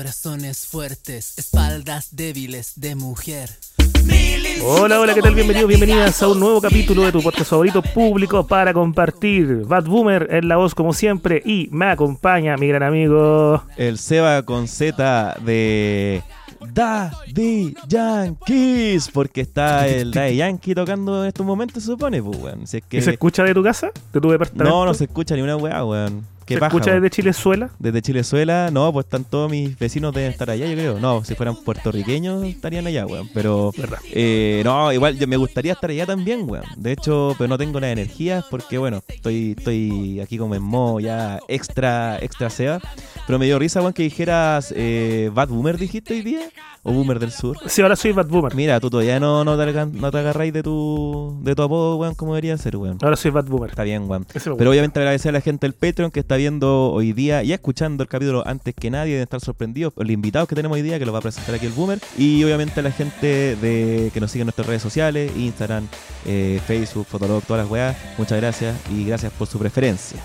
Corazones fuertes, espaldas débiles de mujer. Hola, hola, ¿qué tal? Bienvenidos, bienvenidas a un nuevo capítulo de tu podcast favorito público para compartir. Bad Boomer en la voz como siempre y me acompaña mi gran amigo. El Seba con Z de Daddy Yankees, porque está el Daddy Yankee tocando en estos momentos, se supone, pues, weón. Si es que... ¿Y se escucha de tu casa? ¿De tu departamento? No, no se escucha ni una weá, weón. Qué ¿Se escucha weón. desde Chilezuela? Desde Chilezuela, no, pues están todos mis vecinos deben estar allá, yo creo. No, si fueran puertorriqueños estarían allá, weón. Pero, eh, no, igual yo me gustaría estar allá también, weón. De hecho, pero no tengo las energías porque, bueno, estoy, estoy aquí como en modo ya extra, extra Seba. Pero me dio risa, weón, que dijeras eh, Bad Boomer, dijiste hoy día, o Boomer del Sur. Sí, ahora soy Bad Boomer. Mira, tú todavía no, no, te, no te agarráis de tu, de tu apodo, weón, como debería ser, weón. Ahora soy Bad Boomer. Está bien, weón. Pero obviamente agradecer a la gente del Patreon que está viendo hoy día y escuchando el capítulo antes que nadie, de estar sorprendidos por los invitados que tenemos hoy día, que los va a presentar aquí el Boomer. Y obviamente a la gente de que nos sigue en nuestras redes sociales, Instagram, eh, Facebook, Fotolog, todas las weas. Muchas gracias y gracias por su preferencia.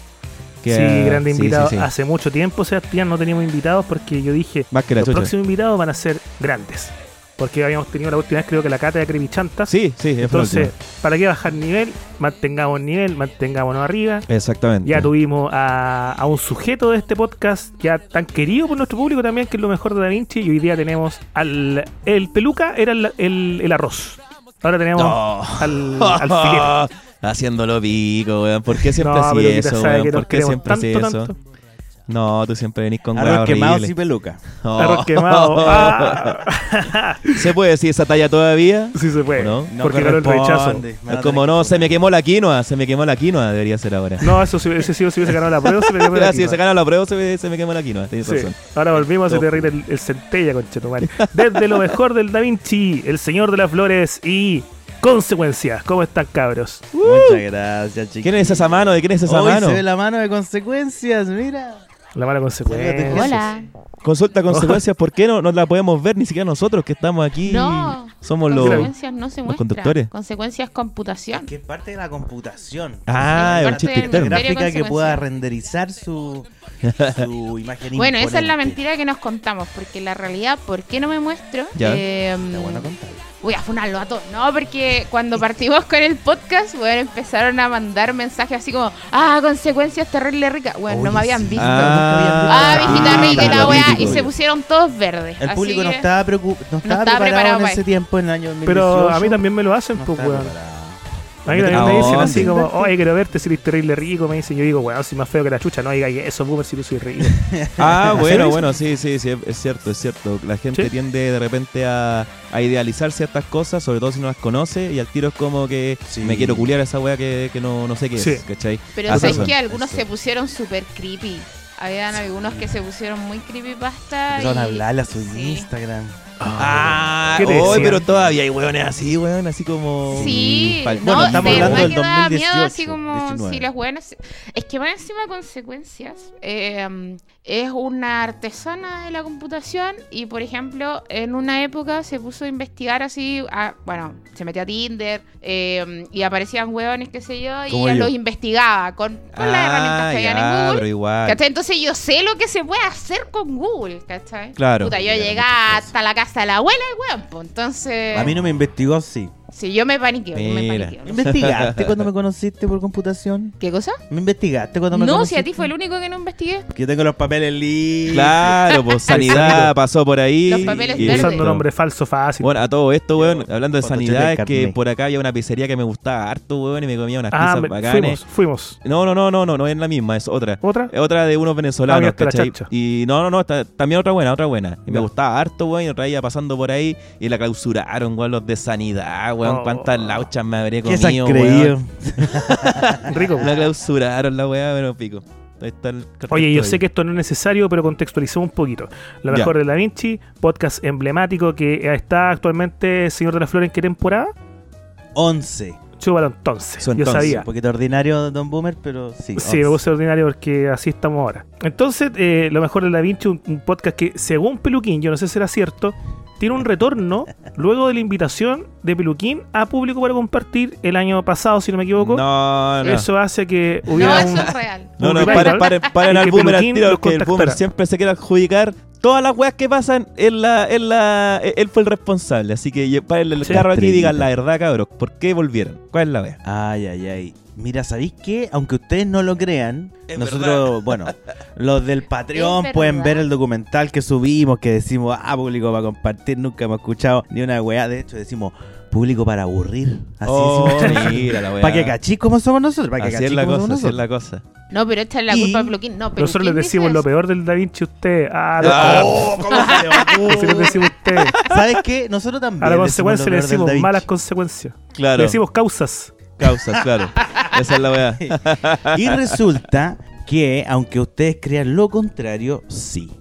Que, Sí, ah, grande sí, invitado. sí, sí. Hace mucho tiempo, Sebastián, no teníamos invitados porque yo dije, Más que los próximos invitados van a ser grandes. Porque habíamos tenido la última vez, creo que la cata de Cremichantas. Sí, sí, es Entonces, ¿para qué bajar nivel? Mantengamos nivel, mantengámonos arriba. Exactamente. Ya tuvimos a, a un sujeto de este podcast ya tan querido por nuestro público también, que es lo mejor de Da Vinci. Y hoy día tenemos al. El peluca era el, el- el arroz. Ahora tenemos No. al, al filete. Haciéndolo pico, weón. ¿Por qué siempre No, así eso, weón? ¿Por qué siempre así tanto, eso? No, tú siempre venís con Arroz quemado y peluca. Oh. Arroz quemado. Ah. ¿Se puede decir esa talla todavía? sí se puede. ¿No? Porque ganó el rechazo. Me Es como no, se me quemó la quinoa, se me quemó la quinoa, debería ser ahora. No, eso si hubiese sido si hubiese ganado la prueba, se le dio Ah, si se gana la prueba, se me, se me quemó la quinoa, Sí. Ahora volvimos a No. derritar el, el centella, conchetumare. Desde lo mejor del Da Vinci, el señor de las flores y consecuencias. ¿Cómo están, cabros? Muchas gracias, chicos. ¿Quién es esa mano? ¿De quién es esa Hoy mano? se ve la mano de consecuencias, mira. La mala consecuencia. Hola. Consulta consecuencias, ¿por qué no, no la podemos ver ni siquiera nosotros que estamos aquí? No. Somos los... Consecuencias no se los muestran. conductores. Consecuencias computación. Que es parte de la computación. Ah, es un parte chiste Gráfica que pueda renderizar su, su imagen Bueno, esa es la mentira que nos contamos, porque la realidad, ¿por qué no me muestro? Ya. Eh, Está bueno contar. Voy a funarlo a todos. No, porque cuando partimos con el podcast, bueno, empezaron a mandar mensajes así como, ah, consecuencias terrible ricas. Bueno, no me habían sí. visto. Ah, Ah, visita ah, rica y la weá, y se pusieron todos verdes. El Así público no estaba, preocup- no estaba estaba preparado, preparado en ese tiempo, en el año 2018. Pero a mí también me lo hacen, no pues, weón. A mí también me ¿A dicen así como, oye, quiero verte si eres terrible rico. Me dicen, yo digo, weón, soy más feo que la chucha. No diga eso, boomer, si tú soy rico. Ah, ¿En bueno, bueno, sí, sí, sí, es cierto, es cierto. La gente Sí. tiende de repente a, a idealizar ciertas cosas, sobre todo si no las conoce, y al tiro es como que Sí. me quiero culiar a esa wea que, que no, no sé qué Sí. es, ¿cachai? Pero sabes que algunos Eso. se pusieron súper creepy. Habían algunos que se pusieron muy creepypasta. Empezaron a y- hablarle a su sí. Instagram. Ah, ¿Qué te hoy, pero todavía hay hueones así, weón, así como... Sí, pal- no, Bueno, estamos de hablando del que da 2018, miedo, así como 19. si las buenas. Es que va encima consecuencias. eh, es una artesana de la computación y, por ejemplo, en una época se puso a investigar así. a- bueno, se metió a Tinder eh, y aparecían hueones, qué sé yo, y ella yo. los investigaba con, con las herramientas que habían en Ah, Google. pero igual. ¿Cachai? Entonces yo sé lo que se puede hacer con Google, ¿cachai? Claro. Puta, yo llegué hasta la casa de la abuela y weón, pues entonces... A mí no me investigó, sí. Sí, yo me paniqueo, yo me Mira. paniqueo. ¿Me investigaste cuando me conociste por computación? ¿Qué cosa? ¿Me investigaste cuando me No, conociste? si a ti fue el único que no investigué. Porque yo tengo los papeles limpios. Claro, pues sanidad pasó por ahí. Los papeles y. Usando listo. nombre falso fácil. Bueno, a todo esto, weón, hablando de sanidad, es que por acá había una pizzería que me gustaba harto, weón, y me comía unas ah, pizzas me- bacanes. fuimos, fuimos. No, no, no, no, no, no es la misma, es otra. ¿Otra? Es otra de unos Ah, venezolanos, mira, la ¿cachai? Y no, no, no, está- también otra buena, otra buena. Y me gustaba harto, weón, y otra iba pasando por ahí y la clausuraron, weón, los de sanidad, weón. Oh. Cuántas lauchas me habré ¿Qué se han comido, creído? weón. Rico. La clausuraron la weá, pero pico. Ahí está el Oye, yo sé que esto no es necesario, pero contextualicemos un poquito. Lo Ya. mejor de Da Vinci, podcast emblemático que está actualmente Señor de la Flor en qué temporada. 11. Chúbalo entonces. Su Yo entonces, sabía. Un poquito ordinario, Don Boomer, pero sí. Sí, me 11. puse ordinario porque así estamos ahora. Entonces, eh, lo mejor de Da Vinci, un, un podcast que, según Peluquín, yo no sé si era cierto, tiene un retorno luego de la invitación de Peluquín a público para compartir el año pasado, si no me equivoco. No, no. Eso hace que No, un... eso es real. No, no, paren, paren, paren al boomer al tiro, los que el boomer siempre se quiere adjudicar todas las weas que pasan, él, la, él, la, él fue el responsable. Así que lle- párenle el Sí. carro aquí y digan la verdad, cabros. ¿Por qué volvieron? ¿Cuál es la wea? Ay, ay, ay. Mira, ¿sabéis qué? Aunque ustedes no lo crean, Es nosotros, bueno, los del Patreon pueden ver el documental que subimos, que decimos, ah, público para compartir, nunca hemos escuchado ni una weá. De hecho, decimos, público para aburrir. Así Oh, decimos. mira la wea. Para que cachís cómo somos nosotros, para que Así es la cosa, somos así es nosotros. la cosa. No, pero esta es la Y culpa de Peluquín. No, Nosotros Peluquín les decimos lo peor del Da Vinci a usted. Ah, lo- Ah. Oh, ¿cómo se le va? Así les decimos a usted. ¿Sabes qué? Nosotros también. A la consecuencia le decimos malas consecuencias. Claro. Le decimos causas. Causas, claro. Esa es la wea. Y resulta que, aunque ustedes crean lo contrario, sí.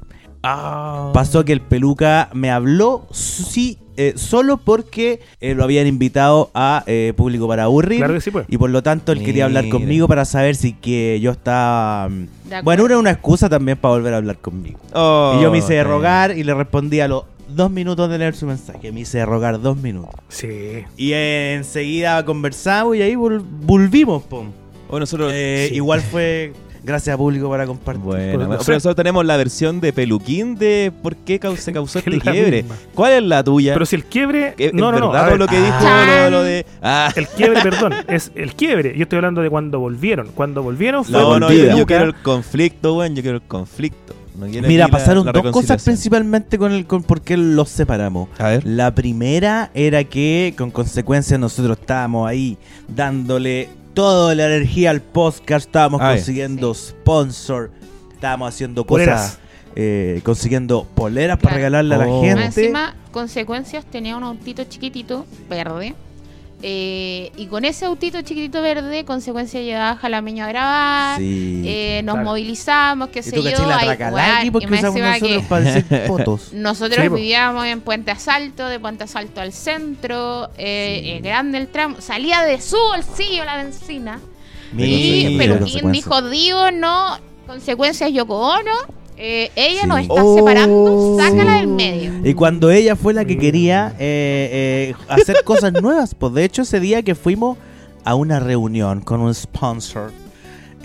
Ah. Pasó que el peluca me habló sí, eh, solo porque eh, lo habían invitado a eh, público para aburrir. Claro que sí, pues. Y por lo tanto él quería hablar conmigo para saber si que yo estaba... mm. Bueno, era una excusa también para volver a hablar conmigo. Oh, y yo me hice rogar y le respondí a los dos minutos de leer su mensaje. Me hice rogar dos minutos. Sí. Y eh, enseguida conversamos y ahí vol- volvimos, pum. O nosotros. Eh, Sí. Igual fue gracias a público para compartir. Bueno, pero nosotros tenemos la versión de Peluquín de por qué se causó este quiebre. misma. ¿Cuál es la tuya? Pero si el quiebre. ¿Es No, no, no. verdad a ver, lo que dijo Ah. lo, lo de. Ah, El quiebre, perdón, es el quiebre. Yo estoy hablando de cuando volvieron. Cuando volvieron fue no, no, yo, yo quiero el conflicto, weón. Yo quiero el conflicto. No Mira, la- pasaron la dos cosas principalmente con el con por qué los separamos. A ver. La primera era que con consecuencia nosotros estábamos ahí dándole toda la energía al podcast, estábamos consiguiendo sponsor, estábamos haciendo cosas, eh, consiguiendo poleras para regalarle a la Oh. Gente. encima, consecuencias, tenía un autito chiquitito, verde. Eh, y con ese autito chiquitito verde, consecuencia llevaba a Jalameño a grabar. Sí. eh, nos Claro. movilizamos, qué sé yo. ahí, porque y nosotros para fotos. Sí, vivíamos en Puente Asalto, de Puente Asalto al centro, eh, eh, grande el tramo, salía de su bolsillo la benzina. y Peluquín dijo, digo, no, consecuencias Yoko Ono, eh, ella Sí. nos está Oh. separando, sácala del medio. Y cuando ella fue la que quería eh, eh, hacer cosas nuevas, pues de hecho ese día que fuimos a una reunión con un sponsor,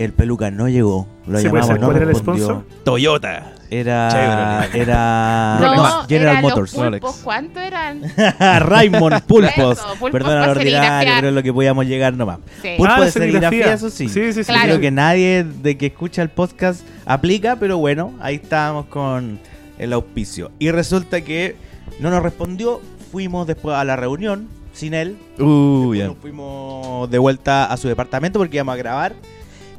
el peluca no llegó, lo ¿Se puede llamamos, saber no cuál era el sponsor? Toyota. Era, Chevrolet. era No, no, General eran Motors. los pulpos. ¿cuánto eran? Raymond Pulpos. Eso, pulpos Perdona lo ordinario, pero es lo que podíamos llegar nomás. Sí. Pulpo Ah, de serigrafía. eso sí. Sí, sí, sí. Claro. Creo que nadie de que escucha el podcast aplica, pero bueno, ahí estábamos con el auspicio. Y resulta que no nos respondió, fuimos después a la reunión sin él. Uh. Nos fuimos de vuelta a su departamento porque íbamos a grabar.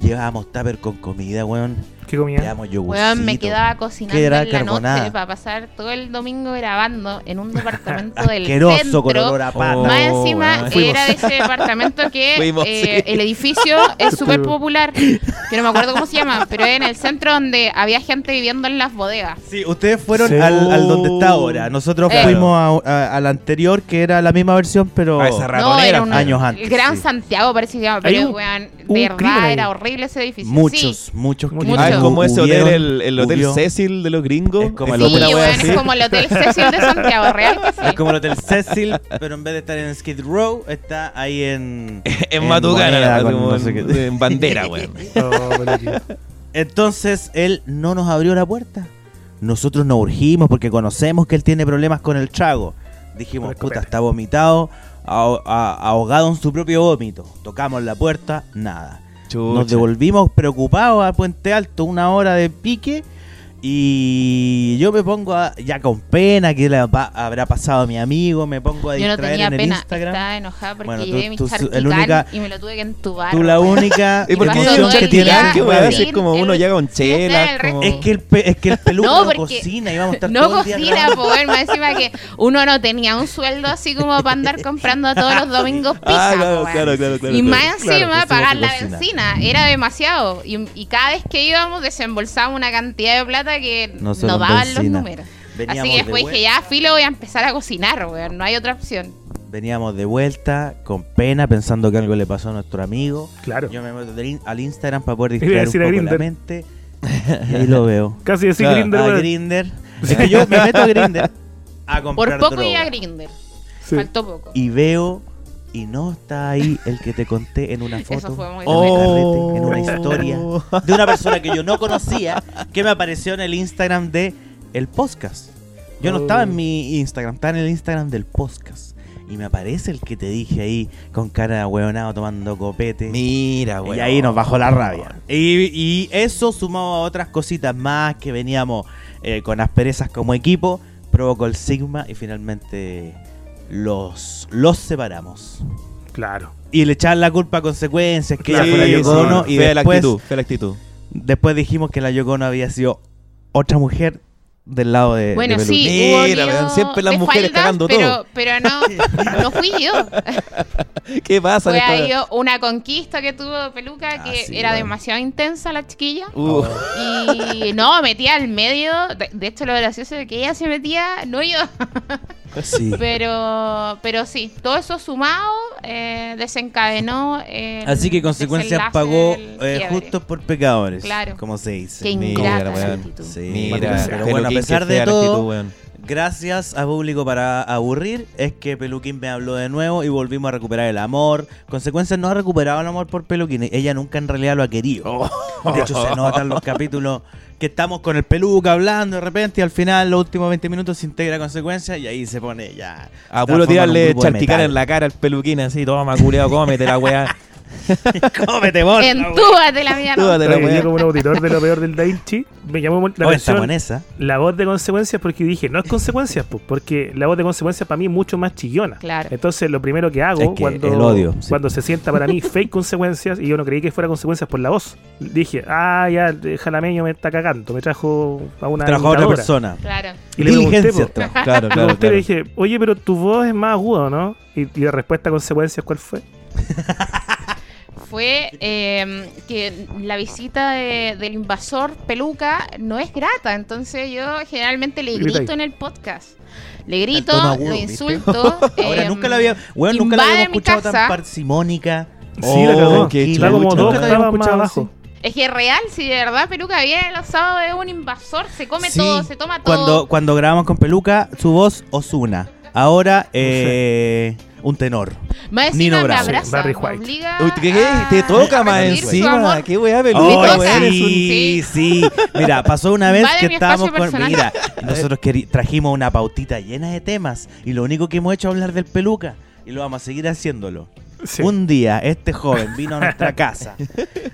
Llevábamos tupper con comida, weón. ¿Qué comía? Yogurcito. Weón, me quedaba cocinando ¿Qué era? en la Carbonada. noche para pasar todo el domingo grabando en un departamento del Asqueroso con centro. olor a pata. Oh, Más encima weón. Fuimos. era de ese departamento que Fuimos, eh, sí. el edificio es súper popular, que no me acuerdo cómo se llama, pero en el centro donde había gente viviendo en las bodegas. Sí, ustedes fueron Sí. al, al donde está ahora. Nosotros Eh. fuimos a, a- a la anterior, que era la misma versión, pero A esa No, era un, años antes, El Gran sí. Santiago parece que se llama, Hay pero un- weón, un de crimen verdad ahí. era horrible ese edificio. muchos, Sí. muchos. Muchos. Ah, es Mucho. Como ese hotel, el, el Hotel hubió- Cecil de los gringos. Es como el Sí, así. es como el Hotel Cecil de Santiago, real que sí. Es como el Hotel Cecil, pero en vez de estar en Skid Row, está ahí en. En Matucana, Moneda, así con como no sé en, qué. en bandera, weón. Oh, Peluquín. Entonces él no nos abrió la puerta. Nosotros nos urgimos porque conocemos que él tiene problemas con el trago. Dijimos, puta, está vomitado, ahogado en su propio vómito. Tocamos la puerta, nada. Nos Chucha. devolvimos preocupados a Puente Alto, una hora de pique. Y yo me pongo a- ya con pena que le pa- habrá pasado a mi amigo, me pongo a Yo no distraer tenía en el pena, Instagram. estaba enojada porque Bueno, tú- llevé mi tú el única- y me lo tuve que entubar. Tú la única ¿Y por qué weá? Así sin es como uno llega con chela. como- Es que el, pe- es que el peluco No, no, porque cocina y vamos a estar No todo el día cocina, weón, más encima que uno no tenía un sueldo así como para andar comprando todos los domingos pizza, Ah, claro, claro, claro, claro. y claro. más encima Claro, pues, pagar que la benzina era demasiado. Y, y cada vez que íbamos desembolsábamos una cantidad de plata que No daban los números. Veníamos Así que de después dije, ya, filo, voy a empezar a cocinar, weón. No hay otra opción. Veníamos de vuelta, con pena, pensando que algo le pasó a nuestro amigo. Claro. Yo me meto al Instagram para poder distraer un decir a poco la Grindr. mente. Y ahí lo veo. Casi decir Claro, a. Grinder. Es que yo me meto a Grinder a Por comprar poco droga. y a Grinder. Sí. Faltó poco. Y veo y no está ahí el que te conté en una foto. Eso fue muy en un Oh. carrete, en una historia de una persona que yo no conocía que me apareció en el Instagram de el podcast. Yo no Oh. estaba en mi Instagram, estaba en el Instagram del podcast. Y me aparece el que te dije ahí con cara de hueonado tomando copete. Mira, Y ahí nos bajó la rabia. Y, y eso sumado a otras cositas más que veníamos eh, con asperezas como equipo, provocó el Sigma y finalmente los, los separamos. Claro. Y le echaban la culpa a consecuencias, que ella Sí, fue la Yoko sí. Ono, y fea la después, actitud, fea la actitud. después dijimos que la Yoko Ono había sido otra mujer del lado de, Bueno, de sí, hubo Mira, siempre las de mujeres faldas, cagando pero, todo. Pero no, no fui yo. ¿Qué pasa? Fue ahí una conquista que tuvo Peluca que Ah, sí, era demasiado intensa la chiquilla. Uh, Y no, metía al medio. De, de hecho, lo gracioso es que ella se metía, no yo. Sí. Pero, pero sí, todo eso sumado eh, desencadenó. el Así que consecuencias pagó eh, justos por pecadores. Claro. Como se dice. Qué Mira, ingrata actitud. Sí, Mira, pero bueno, a pesar de todo, actitud, gracias a Público para aburrir, es que Peluquín me habló de nuevo y volvimos a recuperar el amor. Consecuencias no ha recuperado el amor por Peluquín, ella nunca en realidad lo ha querido. De hecho, se notan los capítulos que estamos con el Peluca hablando de repente y al final, los últimos 20 minutos, se integra Consecuencias y ahí se pone ya. A puro tirarle metal. en la cara al peluquín así, toma culeado, cómete la weá. ¡Cómete, vos! Entúbate la mierda. Túbate la yo como un auditor de lo peor del Da Vinci, me llamó la Oh, esa. la voz de consecuencias porque dije, no es consecuencias, pues, porque la voz de consecuencias para mí es mucho más chillona. Claro. Entonces, lo primero que hago Es que cuando, el odio, sí. cuando se sienta para mí fake consecuencias, y yo no creí que fuera consecuencias por la voz, dije, ah, ya, el jalameño me está cagando, me trajo a una Trabaja otra imitadora. persona. Claro. Y le pregunté, trajo. Claro, le claro, pregunté, claro. le dije, oye, pero tu voz es más aguda, ¿no? Y, y la respuesta a consecuencias, ¿cuál fue? Fue eh, que la visita de- del invasor peluca no es grata. Entonces yo generalmente le grito en el podcast. Le grito, agudo, lo insulto. Ahora eh, nunca la había, bueno, nunca la habíamos escuchado casa. tan parsimónica. Sí, la cagó. qué Está como dos más abajo. Es que es real, si de verdad Peluca viene los sábados es un invasor, se come Sí, todo, se toma todo. Cuando, cuando grabamos con Peluca, su voz Osuna. Ahora, eh, un tenor. Más Nino Bravo. abraza, Barry White. Uy, ¿qué, qué? a- Te toca a más encima. Qué weá, eres un- sí, sí. Mira, pasó una vez que estábamos con. personal. Mira, nosotros trajimos una pautita llena de temas y lo único que hemos hecho es hablar del Peluca y lo vamos a seguir haciéndolo. Sí. Un día este joven vino a nuestra casa,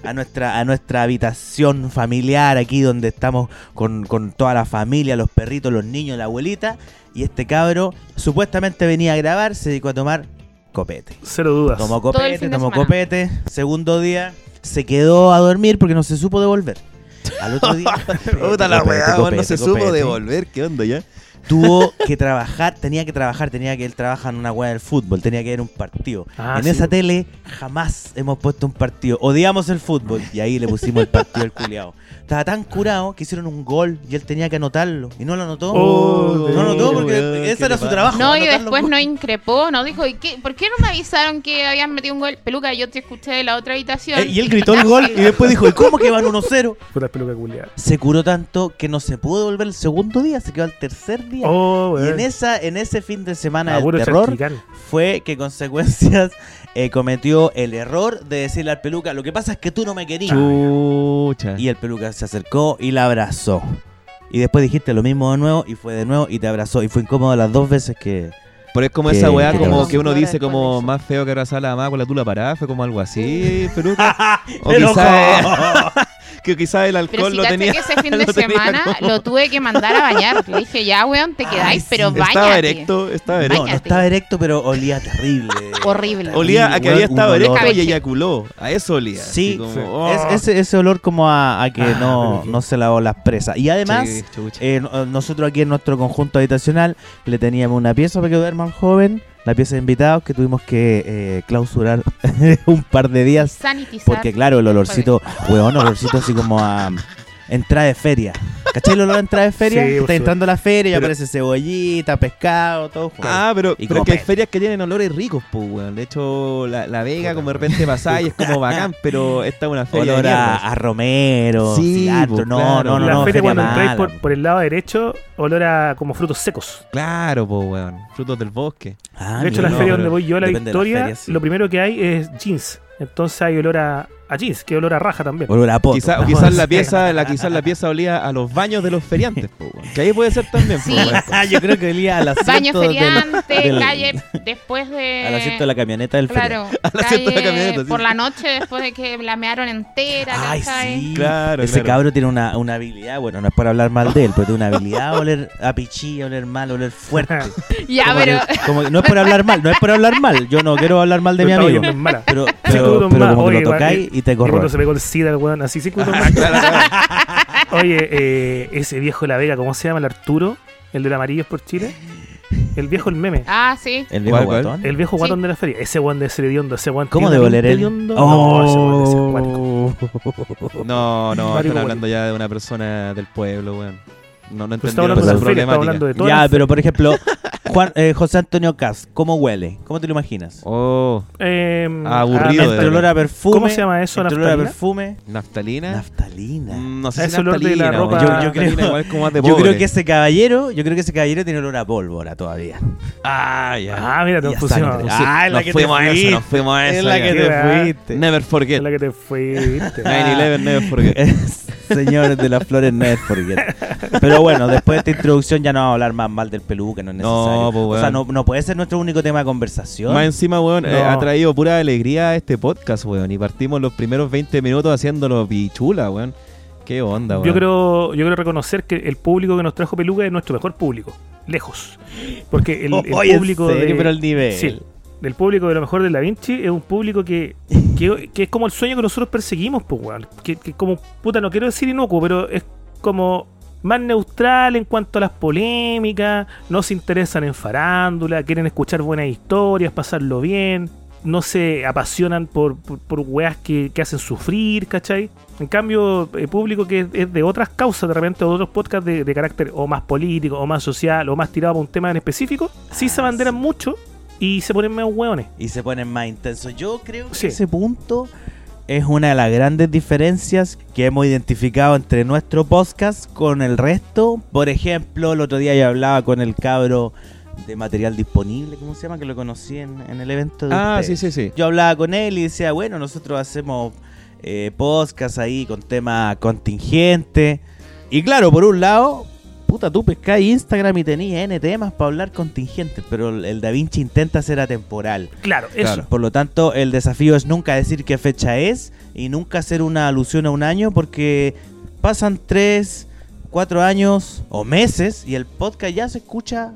a nuestra, a nuestra habitación familiar aquí donde estamos con, con toda la familia, los perritos, los niños, la abuelita, y este cabro supuestamente venía a grabar, se dedicó a tomar copete. Cero dudas. Tomó copete, tomó copete, segundo día se quedó a dormir porque no se supo devolver. Al otro día, Puta la weá, no copete, se supo devolver. ¿Qué onda ya? Tuvo que trabajar, tenía que trabajar, tenía que él trabaja en una weá del fútbol, tenía que ver un partido. Ah, en sí. esa tele jamás hemos puesto un partido. Odiamos el fútbol y ahí le pusimos el partido al culiao. Estaba tan curado que hicieron un gol y él tenía que anotarlo. Y no lo anotó. Oh, no lo anotó porque weón, ese ¿qué era su trabajo. No, y después no increpó, no dijo, ¿y qué? ¿por qué no me avisaron que habían metido un gol? Peluca, yo te escuché de la otra habitación. Eh, y él gritó el gol y después dijo, ¿y cómo que van 1-0? Puta peluca culiada. Se curó tanto que no se pudo devolver el segundo día, se quedó al tercer día. Oh, y en esa en ese fin de semana Ah, del terror fue que consecuencias eh, cometió el error de decirle al peluca, lo que pasa es que tú no me querías. Chucha. Y el peluca se acercó y la abrazó. Y después dijiste lo mismo de nuevo y fue de nuevo y te abrazó. Y fue incómodo las dos veces que... Pero es como que- esa weá que como que uno dice como más feo que abrazar a la mamá con la tula parada, fue como algo así, peluca. o ¡Pero quizás que quizás el Pero alcohol si lo tenía. que ese fin de lo tenía semana como- lo tuve que mandar a bañar. Le dije, ya, weón, te quedáis, Ay, sí. pero Estaba bañate. erecto, estaba No, erecto. no Báñate. estaba erecto, pero olía terrible. Horrible. Olía a que había estado erecto y eyaculó. A eso olía. Sí, como, sí. oh. Es- ese, ese olor como a, a que Ah, no, pero no se lavó las presas. Y además, Sí, eh, no- nosotros aquí en nuestro conjunto habitacional le teníamos una pieza para que duerma el joven, la pieza de invitados que tuvimos que eh, clausurar un par de días. Sanitizar. Porque claro, el olorcito, weón, olorcito así como a, entrada de feria. ¿Cachai el olor a entrada de feria? Sí, Está entrando a la feria y Pero- aparece cebollita, pescado, todo. junto. Ah, pero, Y pero que hay ferias que tienen olores ricos, pues, weón. De hecho, la, la Vega, como de repente pasa y es como bacán, pero esta es una feria. Olor a, a romero, Sí, cilantro. po, no, claro. no, no, la no, feria cuando entráis por, por el lado derecho, olor a como frutos secos. Claro, pues, weón. Frutos del bosque. Ah, de hecho, la no, feria donde voy yo a la Victoria, ferias, sí. lo primero que hay es jeans. Entonces hay olor a, a jeans, que olor a raja también. Olor a poto. Quizá- o No, quizás la pieza, la, quizás la pieza olía a los baños de los feriantes. Que ahí puede ser también, Sí. yo creo que olía al asiento Baño del- feriante, del- calle después de. al asiento de la camioneta del. Claro, Al asiento de la calle camioneta, sí. por la noche después de que la mearon entera. Ay, sí. Claro, Ese claro. cabro tiene una, una habilidad, bueno, no es por hablar mal de él, pero tiene una habilidad a oler a pichí, a oler mal, a oler fuerte. Ya, Como pero. que- como no es por hablar mal, no es por hablar mal. Yo no quiero hablar mal de mi Pero amigo. Pero, pero, como que lo tocáis y te cuando se pegó el SIDA, el weón, así cinco minutos más. Oye, eh, ese viejo de la Vega, ¿cómo se llama? El Arturo, el de la Amarillos por Chile. El viejo, el meme. Ah, sí. El viejo ¿Cuál, cuál? guatón. El viejo Sí. guatón de la feria. Ese weón de ser hediondo, ese weón. ¿Cómo debe oler él? Oh. No, no, están hablando ya de una persona del pueblo, weón. No, no hablando de todo. Ya, pero por ejemplo, Juan, eh, José Antonio Cas, ¿cómo huele? ¿Cómo te lo imaginas? Oh, Eh, Aburrido ah, Entre olor a perfume. ¿Cómo se llama eso, Entre olor a naftalina? perfume. naftalina. Naftalina. Mm, no sé si olor de la naftalina, ropa-. Yo- yo creo- igual como más de Yo creo que ese caballero, yo creo que ese caballero tiene olor a pólvora todavía. Ah, ya. Ah, mira, te pusimos. Ah, es la que te fuiste. nos fuimos a eso. Es la que te fuiste. Never forget. Es la que te fuiste. 9-11, never forget. Señores de las flores, es forget. Pero bueno, después de esta introducción ya no vamos a hablar más mal del peluque, no es No, necesario. pues, o sea, no, no puede ser nuestro único tema de conversación. Más encima, weón, eh, No. ha traído pura alegría a este podcast, weón. Y partimos los primeros 20 minutos haciéndolo pichula, weón. Qué onda, weón. Yo creo, yo quiero reconocer que el público que nos trajo Peluca es nuestro mejor público. Lejos. Porque el, el público serio, de. pero el nivel. Sí, del público de lo mejor de Da Vinci es un público que, que, que es como el sueño que nosotros perseguimos, pues, weón. Que, que como, puta, no quiero decir inocuo, pero es como más neutral en cuanto a las polémicas, no se interesan en farándula, quieren escuchar buenas historias, pasarlo bien, no se apasionan por, por, por weas que, que hacen sufrir, ¿cachai? En cambio, el público que es, es de otras causas, de repente, o de otros podcasts de, de carácter o más político, o más social, o más tirado para un tema en específico, sí se abanderan mucho y se ponen medio hueones. Y se ponen más intensos. Yo creo que Sí. ese punto es una de las grandes diferencias que hemos identificado entre nuestro podcast con el resto. Por ejemplo, el otro día yo hablaba con el cabro de material disponible, ¿cómo se llama? Que lo conocí en, en el evento de Ah, ustedes. sí, sí, sí. Yo hablaba con él y decía, bueno, nosotros hacemos eh, podcast ahí con tema contingente. Y claro, por un lado, puta, tú pescás Instagram y tenías N temas para hablar contingentes, pero el, el Da Vinci intenta ser atemporal. Claro, eso. Claro. Por lo tanto, el desafío es nunca decir qué fecha es y nunca hacer una alusión a un año porque pasan tres, cuatro años o meses y el podcast ya se escucha,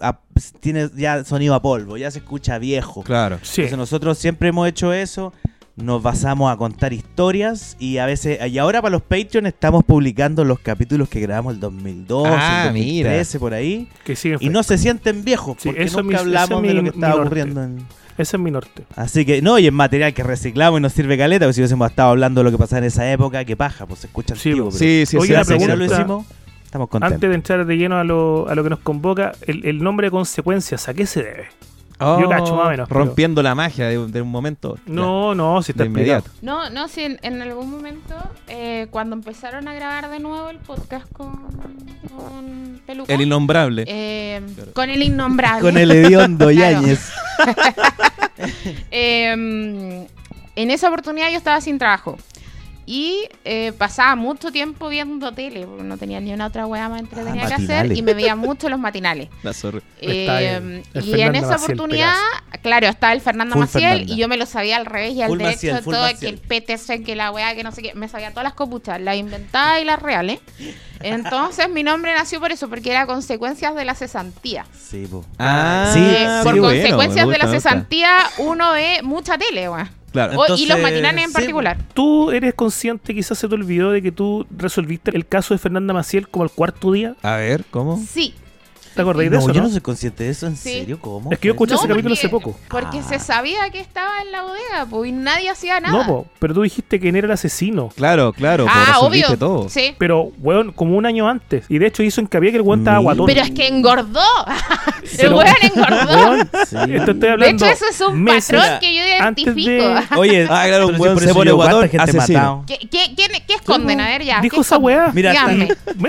a- tiene ya sonido a polvo, ya se escucha viejo. Claro. Sí. Entonces nosotros siempre hemos hecho eso. Nos basamos a contar historias y a veces, y ahora para los Patreon estamos publicando los capítulos que grabamos el 2012, Ah, el 2013, por ahí. que siguen Y no se sienten viejos Sí, porque nunca mi- hablamos de lo que estaba ocurriendo. en- Ese es mi norte. Así que, no, y es material que reciclamos y nos sirve caleta, porque si hubiésemos estado hablando de lo que pasaba en esa época, qué paja, pues se escucha Sí, antiguo. Sí, sí, Oye, sí. que- lo pregunta- hicimos, estamos contentos. Antes de entrar de lleno a lo, a lo que nos convoca, el, el nombre de consecuencias, ¿a qué se debe? Oh, Yo cacho más o menos, pero- Rompiendo la magia de, de un momento. No, no, si está de inmediato. No, no, sí, en, en algún momento, eh, cuando empezaron a grabar de nuevo el podcast con, con Peluca, El innombrable. eh, con el innombrable. Con el hediondo. Yáñez. Eh, en esa oportunidad yo estaba sin trabajo. Y eh, pasaba mucho tiempo viendo tele, porque no tenía ni una otra weá más entretenida Ah, que hacer. Y me veía mucho los matinales. La Eh, y en esa Maciel, oportunidad, claro, estaba el Fernando Full Maciel Fernanda. y yo me lo sabía al revés y al Full derecho Maciel, todo, Maciel. que el PTC, que la weá, que no sé qué, me sabía todas las copuchas, las inventadas y las reales. Entonces mi nombre nació por eso, porque era consecuencias de la cesantía. Sí, po. Ah, Eh, sí, por consecuencias de la cesantía, uno ve mucha tele, weá. Claro. O- y los matinales en sí, particular. ¿Tú eres consciente, quizás se te olvidó, de que tú resolviste el caso de Fernanda Maciel como el cuarto día? A ver, ¿cómo? Sí. ¿Te acordáis de No, eso? yo no? no soy consciente de eso, ¿en Sí. serio? ¿Cómo? Es que yo escuché No, ese capítulo hace poco. Porque Ah. se sabía que estaba en la bodega, pues, y nadie hacía nada. No, po, pero tú dijiste que él era el asesino. Claro, claro, ah, obvio. todo. Sí. Pero, weón, como un año antes. Y de hecho hizo hincapié que el weón estaba guatón. Pero es que engordó. el weón engordó. Weón, Sí. esto estoy De hablando. hecho, eso es un meses patrón que yo identifico. de- Oye, Ah, claro, un weón se pone yo, ¿cuánta guatón, asesino. matado? ¿Qué, qué, quién- qué esconden? A ver, ya. Dijo ¿qué esa weá. Mira,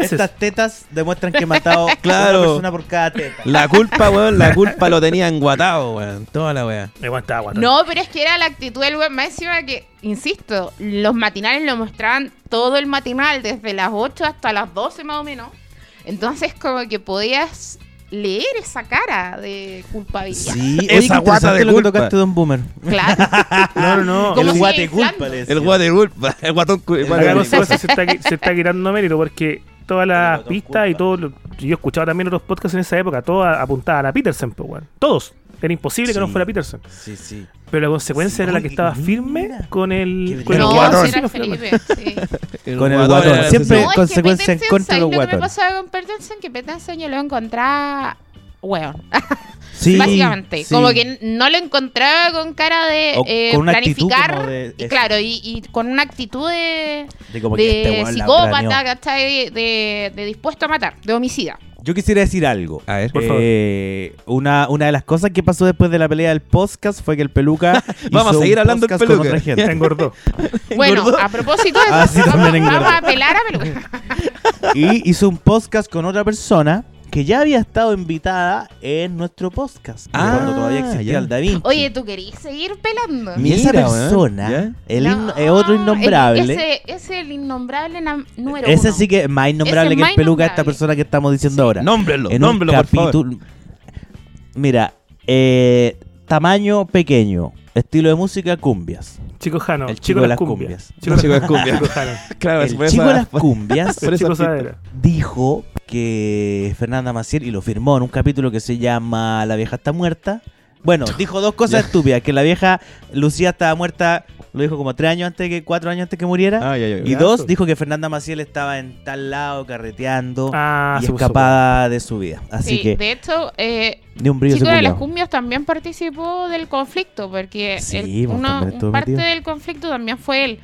estas tetas demuestran que he matado Claro. Por cada teta. La culpa, weón, la culpa lo tenía enguatado, weón. Toda la weá. Weón. No, pero es que era la actitud del web más encima que, insisto, los matinales lo mostraban todo el matinal, desde las 8 hasta las 12 más o menos. Entonces como que podías leer esa cara de culpabilidad. Sí, Esa guata de lo que culpa. tocaste, Don Boomer. Claro. No, no, no. El guate culpa. El guate culpa, el guatón culpa. se está, se está quitando mérito porque todas las pistas y todo. lo- yo escuchaba también otros podcasts en esa época, todos apuntaban a Peterson, pues, weón. Todos. Era imposible que no fuera Peterson. Sí, sí. Pero la consecuencia Sí, era la que estaba mira. firme con el, con el no, guatón. si era asesino, Felipe, sí. El Con el guatón guatón. Siempre-. No, consecuencia en Peterson, contra de ¿sabes los lo que me pasaba con Peterson? Que Peterson yo lo encontraba... Weón. Sí, Básicamente. sí. Como que no lo encontraba con cara de O eh, con planificar. de- y claro, y, y con una actitud de, De como que este psicópata. De, de dispuesto a matar, de homicida. Yo quisiera decir algo. A ver. Por favor. Eh, una, una de las cosas que pasó después de la pelea del podcast fue que el peluca. Vamos hizo a seguir un hablando del podcast con peluca. otra gente. Engordó. Bueno, a propósito de eso, Ah, sí, vamos a apelar a Peluca. y hizo un podcast con otra persona que ya había estado invitada en nuestro podcast. Ah, cuando todavía existía ya. el Da Vinci. Oye, ¿tú querías seguir pelando? y esa Mira, persona, el No, eh, otro innombrable. Ese ese es el innombrable número Ese uno. sí que es más innombrable Ese que es el peluca, esta persona que estamos diciendo ahora. Nómbrelo, en nómbrelo, por favor. capítulo. Mira, eh, tamaño pequeño, estilo de música cumbias. Chico Jano. El chico, chico de de las cumbias. cumbias. Chico de las cumbias. Chico Jano. Claro, El chico esa- de las cumbias chico dijo que Fernanda Maciel, y lo firmó en un capítulo que se llama La vieja está muerta. Bueno, dijo dos cosas estúpidas, que la vieja Lucía estaba muerta, lo dijo como tres años antes que, cuatro años antes que muriera. Ah, ya, ya, y dos, dijo que Fernanda Maciel estaba en tal lado, carreteando Ah, y escapada de su vida. Así Sí, que, de hecho, eh, ni un brillo Chico de las. Cumbias también participó del conflicto, porque Sí, el- uno- parte metido. del conflicto también fue él.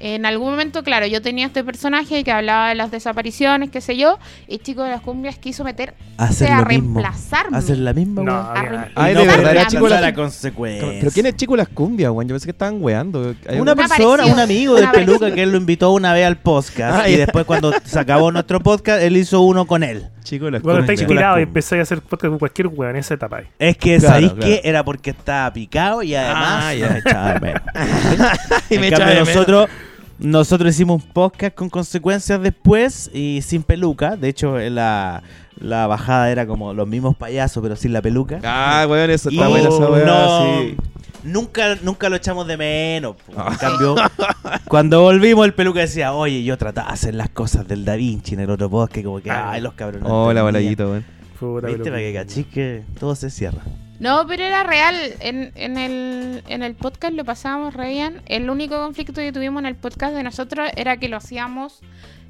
En algún momento, claro, yo tenía este personaje que hablaba de las desapariciones, qué sé yo, y Chico de las Cumbias quiso meter Hacer a lo mismo. reemplazarme. Hacer la misma, No, a mira, re- Ay, de no verdad, era. Chico la- a consecuencias. Pero ¿quién es chico de las cumbias, weón? Yo pensé que estaban weando. Una Una persona, un amigo de Peluca que él lo invitó una vez al podcast Ah, y después cuando se acabó nuestro podcast él hizo uno con él. chico de las Cuando cumbias. de las tirado y empezáis a hacer podcast con cualquier weón en esa etapa ahí. Es que Claro, ¿sabéis claro. qué? Era porque estaba picado y además Ah, ya. nos echaba de menos. Y en me cambio echaba de menos. nosotros nosotros hicimos un podcast con consecuencias después y sin peluca. De hecho la, la bajada era como los mismos payasos pero sin la peluca. Ah, weón, eso Y está buena esa weá, no, sí. Nunca, nunca lo echamos de menos. Ah. En cambio, cuando volvimos, el peluca decía, oye, yo trataba de hacer las cosas del Da Vinci en el otro podcast, como que, ay, los cabrones. Hola, entendían". balayito, weón. Puta, ¿Viste? Para que cachis que todo se cierra. No, pero era real. En, en, el, en el podcast lo pasábamos re bien. El único conflicto que tuvimos en el podcast de nosotros era que lo hacíamos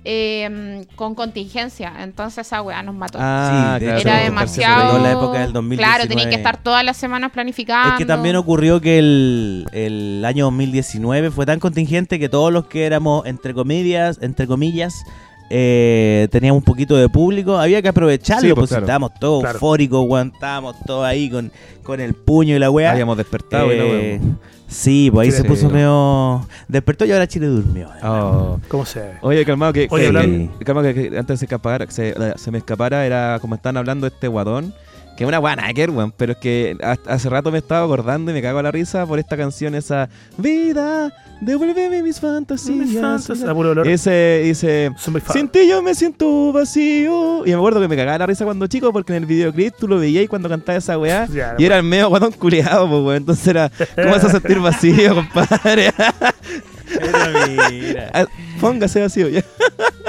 eh, con contingencia. Entonces esa weá nos mató. Ah, Sí, de claro. hecho, era demasiado. la época del 2019. Claro, tenía que estar todas las semanas planificando. Es que también ocurrió que el, el año 2019 fue tan contingente que todos los que éramos, entre comillas, entre comillas, eh, teníamos un poquito de público, había que aprovecharlo, Sí, pues, pues claro. estábamos todos Claro. eufóricos, weón, estábamos todos ahí con, con el puño y la weá. Habíamos despertado y la Eh, weón. sí, pues ahí Chile se puso medio... Despertó y ahora Chile durmió. Oh. ¿Cómo se ve? Oye, calmado que, Oye, que- hablando- que- calmado que, que antes de se escapara, que se, me escapara, era como están hablando este guatón, que es una guana, weón, pero es que ha- hace rato me estaba acordando y me cago a la risa por esta canción, esa Vida, devuélveme mis fantasías. Mis fantas- a puro olor. Ese dice, sin ti yo me siento vacío. Y me acuerdo que me cagaba la risa cuando chico porque en el videoclip tú lo veías cuando cantaba esa weá. Ya, Y era el medio guatón culiado, pues, weón. Entonces era, ¿cómo vas a sentir vacío, compadre? mira. Ah, Póngase vacío ya.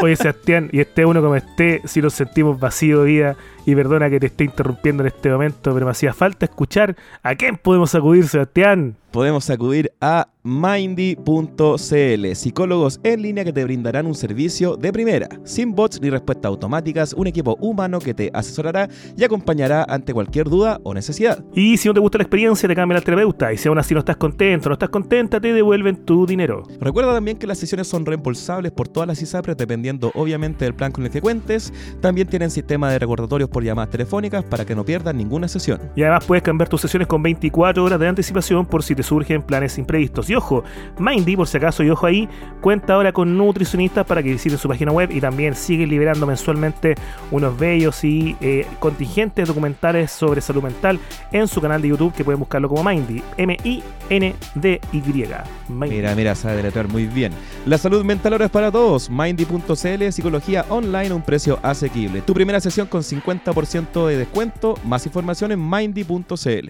Oye, Sebastián, y esté uno como esté, si nos sentimos vacío de vida, y perdona que te esté interrumpiendo en este momento, pero me hacía falta escuchar a quién podemos acudir, Sebastián. podemos acudir a Mindy.cl, psicólogos en línea que te brindarán un servicio de primera, sin bots ni respuestas automáticas, un equipo humano que te asesorará y acompañará ante cualquier duda o necesidad. Y si no te gusta la experiencia, te cambia al terapeuta. Y si aún así no estás contento, no estás contenta, te devuelven tu dinero. Recuerda también que las sesiones son reembolsables por todas las ISAPRES dependiendo obviamente del plan con el que cuentes. También tienen sistema de recordatorios por llamadas telefónicas para que no pierdas ninguna sesión. Y además puedes cambiar tus sesiones con 24 horas de anticipación por si te surgen planes imprevistos. Y ojo, Mindy, por si acaso, y ojo ahí, cuenta ahora con nutricionistas para que visiten su página web y también sigue liberando mensualmente unos bellos y eh, contingentes documentales sobre salud mental en su canal de YouTube que pueden buscarlo como Mindy. M-I-N-D-Y. Mindy. Mira, mira, sabe deletrear muy bien. La salud mental ahora es para todos. Mindy.cl, psicología online a un precio asequible. Tu primera sesión con 50% de descuento. Más información en mindy.cl.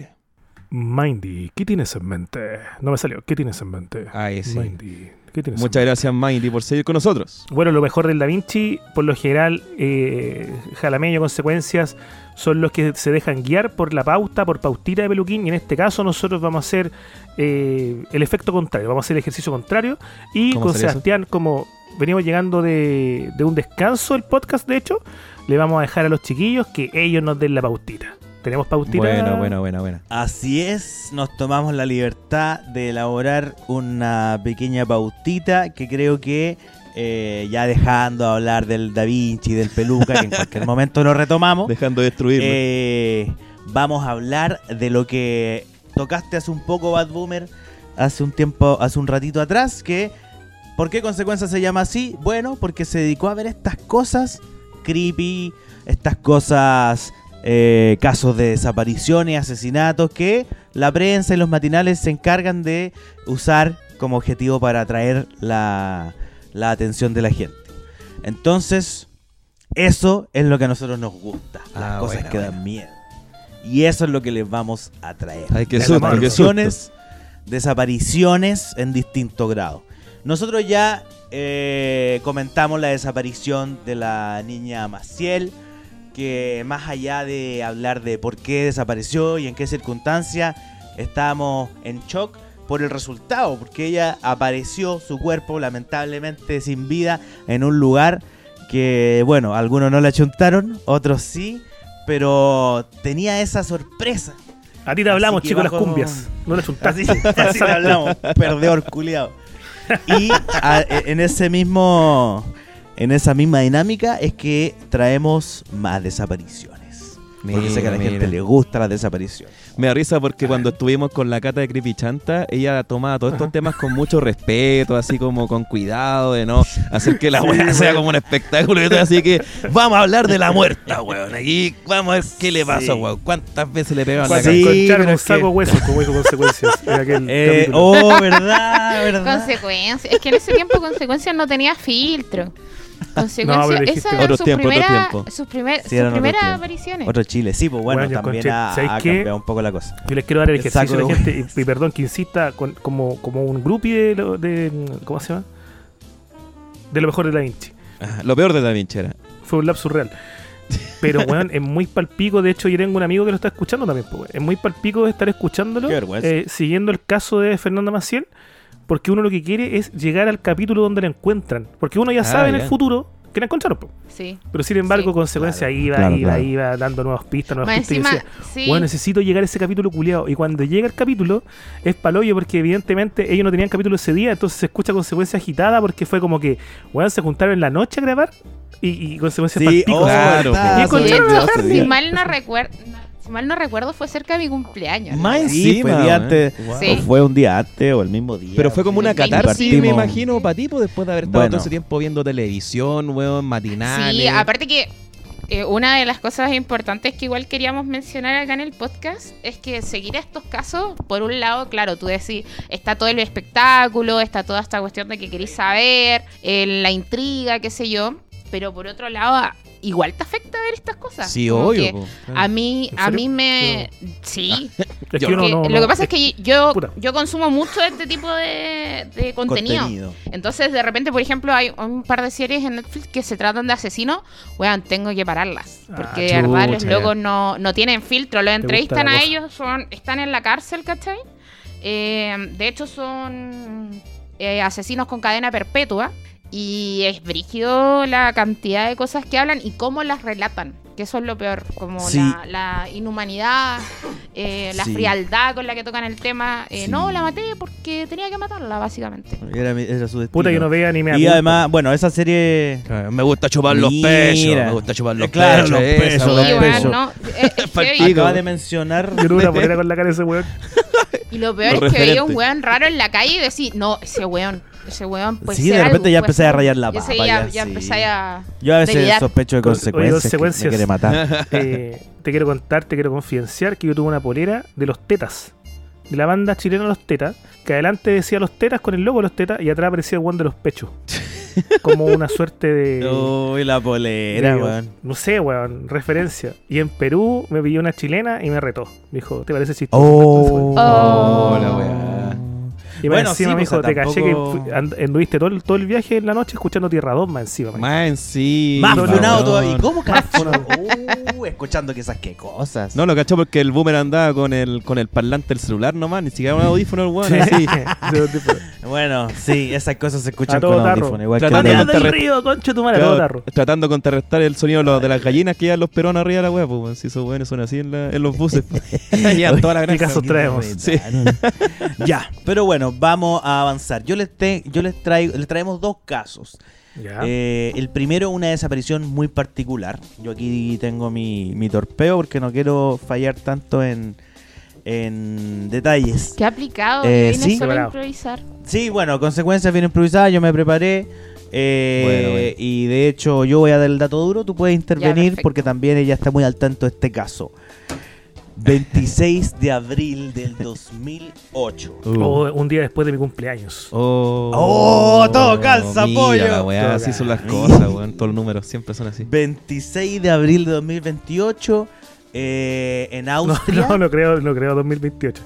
Mindy, ¿qué tienes en mente? No me salió. ¿Qué tienes en mente? Ahí sí. Mindy, ¿qué tienes en Muchas gracias, Mindy, por seguir con nosotros. Bueno, lo mejor del Da Vinci, por lo general, eh, jalameño, consecuencias, son los que se dejan guiar por la pauta, por pautita de peluquín. Y en este caso, nosotros vamos a hacer eh, el efecto contrario, vamos a hacer el ejercicio contrario. Y ¿Cómo con sería eso? Sebastián, como venimos llegando de, de un descanso el podcast, de hecho, le vamos a dejar a los chiquillos que ellos nos den la pautita. ¿Tenemos pautita? Bueno, bueno, bueno, bueno. Así es, nos tomamos la libertad de elaborar una pequeña pautita que creo que eh, ya dejando de hablar del Da Vinci y del peluca, que en cualquier momento lo retomamos, Dejando de destruirlo. eh, vamos a hablar de lo que tocaste hace un poco, Bad Boomer, hace un tiempo, hace un ratito atrás, que ¿por qué consecuencia se llama así? Bueno, porque se dedicó a ver estas cosas creepy, estas cosas, eh, casos de desapariciones, asesinatos, que la prensa y los matinales se encargan de usar como objetivo para atraer la, la atención de la gente. Entonces, eso es lo que a nosotros nos gusta, las Ah, cosas que dan miedo. Y eso es lo que les vamos a traer. Ay, qué susto, qué. Desapariciones, desapariciones en distinto grado. Nosotros ya eh, comentamos la desaparición de la niña Maciel, que más allá de hablar de por qué desapareció y en qué circunstancia, estábamos en shock por el resultado, porque ella apareció su cuerpo lamentablemente sin vida en un lugar que, bueno, algunos no la chuntaron, otros sí, pero tenía esa sorpresa. A ti te hablamos, chicos, las cumbias. No las chuntaste. Así, así le hablamos, perdedor culiado. Y a- en ese mismo en esa misma dinámica es que traemos más desapariciones. Porque sé que a la Mira, gente mira. le gusta las desapariciones. Me da risa porque cuando estuvimos con la cata de Creepy Chanta, ella tomaba todos estos temas con mucho respeto, así como con cuidado de no hacer que la weá sea como un espectáculo y todo. Así que vamos a hablar de la muerta, weón. Aquí vamos a ver qué le pasa, Sí. weón. ¿Cuántas veces le pegaron la Sí, cara? que- saco huesos como dijo consecuencias en aquel Eh, oh, verdad, verdad. Consecuencias. Es que en ese tiempo Consecuencias no tenía filtro. No, Consecuencias, pero dijiste esas otros eran sus tiempos, otros primeras tiempos. sus, primer- Sí, sus primeras apariciones. Otro Chile, sí, pues bueno, Bueno, también ha, ¿sabes ha cambiado un poco la cosa. Yo les quiero dar el ejercicio a la de gente, y, y perdón que insista con, como, como un groupie de, lo- de. ¿Cómo se llama? De lo mejor de Da Vinci. Ajá, Lo peor de Da Vinci era. Fue un lapso real. Pero, weón, es muy palpico. De hecho, yo tengo un amigo que lo está escuchando también. pues, weón. Es muy palpico estar escuchándolo, eh, siguiendo el caso de Fernanda Maciel, porque uno lo que quiere es llegar al capítulo donde la encuentran. Porque uno ya Ah, sabe en el futuro que la encontraron. po. Sí. Pero sin embargo, Sí. consecuencia Claro, iba, claro, iba, claro. iba dando nuevas pistas, nuevas pistas. y yo encima, decía, sí. bueno, necesito llegar a ese capítulo culiado. Y cuando llega el capítulo, es paloyo porque evidentemente ellos no tenían capítulo ese día, entonces se escucha consecuencia agitada porque fue como que, bueno, se juntaron en la noche a grabar y, y consecuencia Sí, oh, Y se encontraron a día. si mal no recuerdo, si mal no recuerdo, fue cerca de mi cumpleaños. ¿no? Más Sí, encima, fue día weón. antes. Wow. Sí. O fue un día antes o el mismo día. Pero fue como una El 25. catarsis, me imagino, para ti, después de haber estado Bueno. todo ese tiempo viendo televisión, weón, matinales. Sí, aparte que eh, una de las cosas importantes que igual queríamos mencionar acá en el podcast es que seguir estos casos, por un lado, claro, tú decís, está todo el espectáculo, está toda esta cuestión de que querés saber, eh, la intriga, qué sé yo, pero por otro lado, igual te afecta ver estas cosas. Sí, Como obvio. A mí, ¿En a mí me... Sí, Es que no- no- lo que pasa es que yo, yo consumo mucho de este tipo de, de contenido. contenido. Entonces, de repente, por ejemplo, hay un par de series en Netflix que se tratan de asesinos. Weón, tengo que pararlas. Ah, Porque de verdad los locos no, no tienen filtro. Los entrevistan a ellos, son están en la cárcel, ¿cachai? Eh, de hecho, son eh, asesinos con cadena perpetua. Y es brígido la cantidad de cosas que hablan y cómo las relatan. Que eso es lo peor. Como Sí. la, la inhumanidad, eh, la Sí. frialdad con la que tocan el tema. Eh, Sí. No, la maté porque tenía que matarla, básicamente. Era, su destino. Puta que no vea ni me Y además, bueno, esa serie... Me gusta chupar los pechos. Me gusta chupar los Claro, pechos. los weá. los no. Pico. Acaba de mencionar... Yo una polera con la cara de ese weón. Y lo peor Los es que veía un weón raro en la calle y decía, no, ese weón, ese weón, pues. Sí, de repente ya empecé a rayar la papa, Ya, ya, ya sí. empecé a. Yo a veces sospecho de Oye, consecuencias. que consecuencias. me quiere matar. Eh, te quiero contar, te quiero confidenciar que yo tuve una polera de los tetas. De la banda chilena Los Tetas. Que adelante decía Los Tetas con el logo de Los Tetas y atrás aparecía el weón de los pechos. Como una suerte de. Uy, la polera, de- weón. No sé, weón, referencia. Y en Perú me pilló una chilena y me retó. Me dijo, ¿te parece chistoso? Oh, Oh. la weá. Y más Bueno, encima sí, me pues, dijo, o sea, te caché que tampoco- fui- and- anduviste todo el, todo el viaje en la noche escuchando Tierra 2 más encima. Más en sí. Más funado todavía. ¿Y cómo funado. Uh, escuchando que esas qué cosas. No, lo cachó porque el boomer andaba con el, con el parlante del celular nomás, ni siquiera un audífono el weón, Sí. así. Bueno, sí, esas cosas se escuchan con tarro. audífono. Igual que Tratando de- de- del río, concha tu madre, Claro, todo tarro. tratando de contrarrestar el sonido de, las gallinas que llevan los perones arriba de la weá, pues si esos weones son así en, la- en los buses. Llevan toda la ¿Qué granja. casos traemos? Sí. ya, pero bueno, vamos a avanzar. Yo les, te- yo les traigo, les traemos dos casos. Eh, el primero, una desaparición muy particular. Yo aquí tengo mi, mi torpeo porque no quiero fallar tanto en, en detalles. Qué aplicado, Eh, sí. solo a improvisar. Sí, bueno, consecuencias bien improvisadas, yo me preparé. eh, Bueno, bueno. Y de hecho, yo voy a dar el dato duro, tú puedes intervenir porque también ella está muy al tanto de este caso. 26 de abril del 2008. O un día después de mi cumpleaños. Oh, Oh, todo calza, mira pollo. La weá, Todo así son las cosas, weón. Todos los números siempre son así. 26 de abril de 2028 eh, en No, Austria. no, no creo, no creo 2028.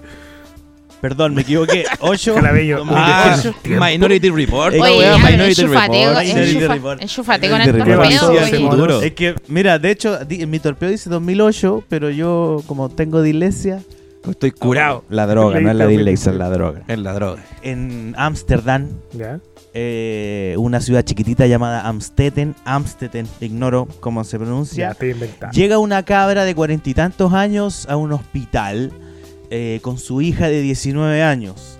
Perdón, me equivoqué. 8. Calabeño. Ah, 2018. Minority Report. Oye, ya, pero Minority Report. Minority enchufa- Report. enchúfate con el sí, futuro. Es que, mira, de hecho, mi torpeo dice 2008, pero yo, como tengo dislexia. Estoy curado. La droga, no es la dislexia, es la droga. En la droga. En Ámsterdam, Ya. eh, una ciudad chiquitita llamada Amstetten, Amstetten, ignoro cómo se Ya, pronuncia. estoy inventando. Llega una cabra de cuarenta y tantos años a un hospital eh, con su hija de 19 años.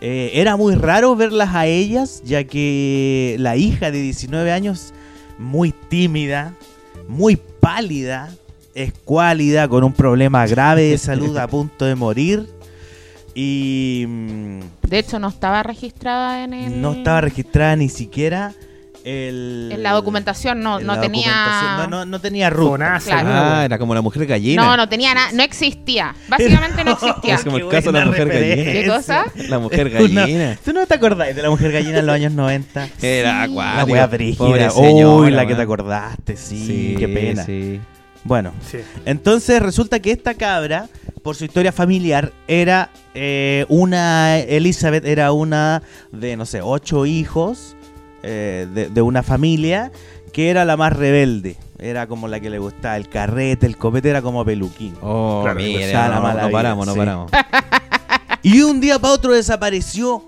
Eh, era muy raro verlas a ellas, ya que la hija de 19 años, muy tímida, muy pálida, escuálida, con un problema grave de salud a punto de morir. Y mm, De hecho, no estaba registrada en el... no estaba registrada ni siquiera el, En la documentación, no, no la tenía... documentación. No, no, no tenía ruta. Fonasa, Claro. Ah, era como la mujer gallina. No, no tenía nada, no existía. Básicamente no existía. Es como el Qué caso de la mujer gallina. ¿Qué cosa? La mujer gallina. ¿Tú no te acordáis de la mujer gallina en los años 90? Era Sí. La acuático. wea brígida. Uy, la que te acordaste, sí, qué pena. sí. Bueno, Sí. entonces resulta que esta cabra, por su historia familiar, era eh, una. Elizabeth era una de, no sé, ocho hijos eh, de, de una familia que era la más rebelde. Era como la que le gustaba el carrete, el copete, era como peluquín. Oh, Claro, no, paramos, no sí. paramos. Y un día para otro desapareció.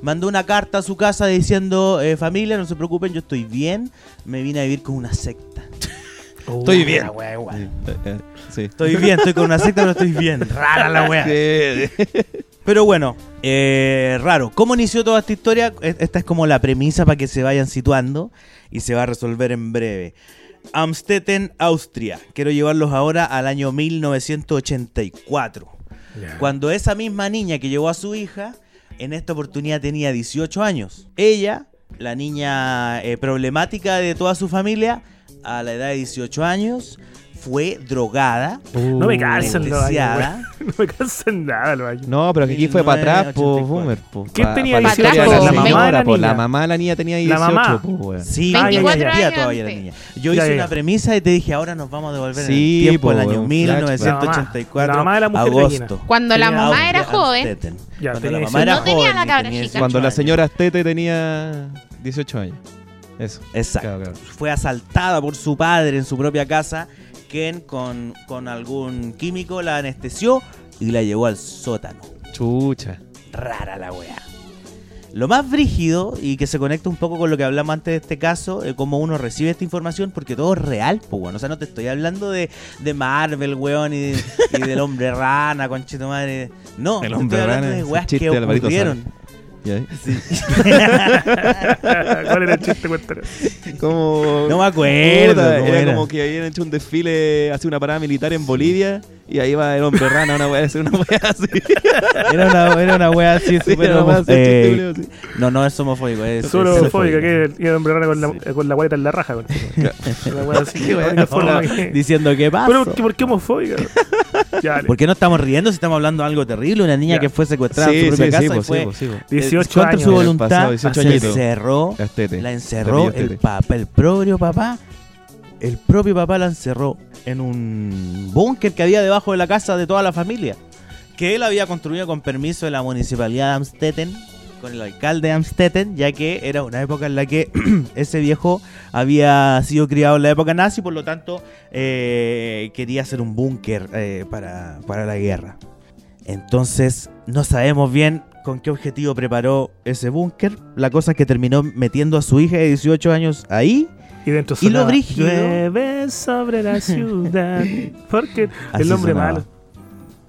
Mandó una carta a su casa diciendo, eh, familia, no se preocupen, yo estoy bien. Me vine a vivir con una secta. Estoy bien. La wea igual. Eh, Sí. Estoy bien, estoy con una secta, pero estoy bien. Rara la wea. Sí. Pero bueno, eh, raro. ¿Cómo inició toda esta historia? E- Esta es como la premisa para que se vayan situando y se va a resolver en breve. Amstetten, Austria. Quiero llevarlos ahora al año 1984. Ya. Cuando esa misma niña que llevó a su hija, en esta oportunidad tenía 18 años. Ella, la niña eh, problemática de toda su familia, a la edad de 18 años, fue drogada, No me calzan los años. No me calzan nada los años. No, pero que aquí fue para atrás, po, 1984. boomer, po. ¿Quién Pa- tenía pa la 18? historia de La La mamá la po, la niña. mamá de la niña tenía La 18, mamá. po, weón. Sí, 24 existía años todavía la niña. Yo Ya, hice ya. una premisa y te dije, ahora nos vamos a devolver en Sí, el tiempo, po, el año un 1984, La mamá de la mujer agosto. Cuando la En mamá era joven. Ya, Cuando la mamá era 18. No tenía joven la y cabra tenía chica. 18 Cuando la años. señora Tete tenía 18 años. Eso. Exacto. Claro, claro. Fue asaltada por su padre en su propia casa, quien con, con algún químico la anestesió y la llevó al sótano. Chucha. Rara la weá. Lo más brígido y que se conecta un poco con lo que hablamos antes de este caso, eh, cómo uno recibe esta información, porque todo es real, pues bueno. O sea, no te estoy hablando de, de Marvel, weón, y, y del hombre rana, conchito madre. No, El te hombre estoy hablando rana, de weas que de ¿Cuál era el chiste? Como... No me acuerdo. Puta, cómo era, era. como que habían hecho un desfile, hace una parada militar en Bolivia y ahí va el hombre rana, una weá, una weá así. Era una, era una wea así, Sí, súper era más homo- ese chiste, eh, culiao, sí. No, no es homofóbico, es. Solo es homofóbica, xenofóbico. que el hombre rana con la, con la guareta en la raja. con- Una wea así, que la forma que- Diciendo qué pasa. Pero, ¿qué- ¿por qué homofóbica? Ya. ¿Por qué no estamos riendo si estamos hablando de algo terrible? Una niña Ya. que fue secuestrada en Sí, su propia sí, casa sí, y fue sí, pues, sí, pues. 18 contra años. su voluntad pasado, 18 se encerró, la encerró el tetes. papá, el propio papá. El propio papá la encerró en un búnker que había debajo de la casa de toda la familia. Que él había construido con permiso de la municipalidad de Amstetten, con el alcalde de Amstetten, ya que era una época en la que ese viejo había sido criado en la época nazi, por lo tanto eh, quería hacer un búnker eh, para, para la guerra. Entonces, no sabemos bien con qué objetivo preparó ese búnker. La cosa es que terminó metiendo a su hija de 18 años ahí. Y dentro Y lo brígido- Llueve sobre la ciudad. Porque Así el hombre sonaba. malo.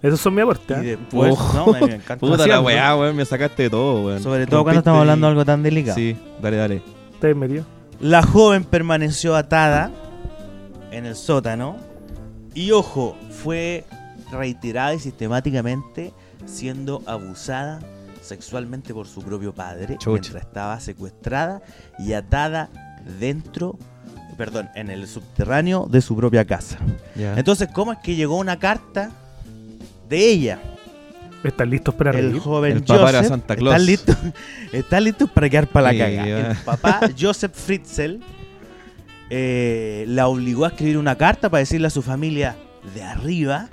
Esos son mi aporte. Y ¿eh? después, Oh. no, me, me encanta. Puta la weá, weón, me sacaste de todo, weón. Sobre todo cuando estamos hablando de algo tan delicado. Sí, dale, dale. Ustedes metió. La joven permaneció atada en el sótano. Y ojo, fue reiterada y sistemáticamente siendo abusada sexualmente por su propio padre Chucha. mientras estaba secuestrada y atada dentro, perdón, en el subterráneo de su propia casa. Entonces, ¿cómo es que llegó una carta de ella? ¿Están listos para El reír? joven El papá era. Santa Claus. ¿Están listos? ¿Están listos para quedar para la Sí, caga? El papá Joseph Fritzl eh, la obligó a escribir una carta para decirle a su familia de arriba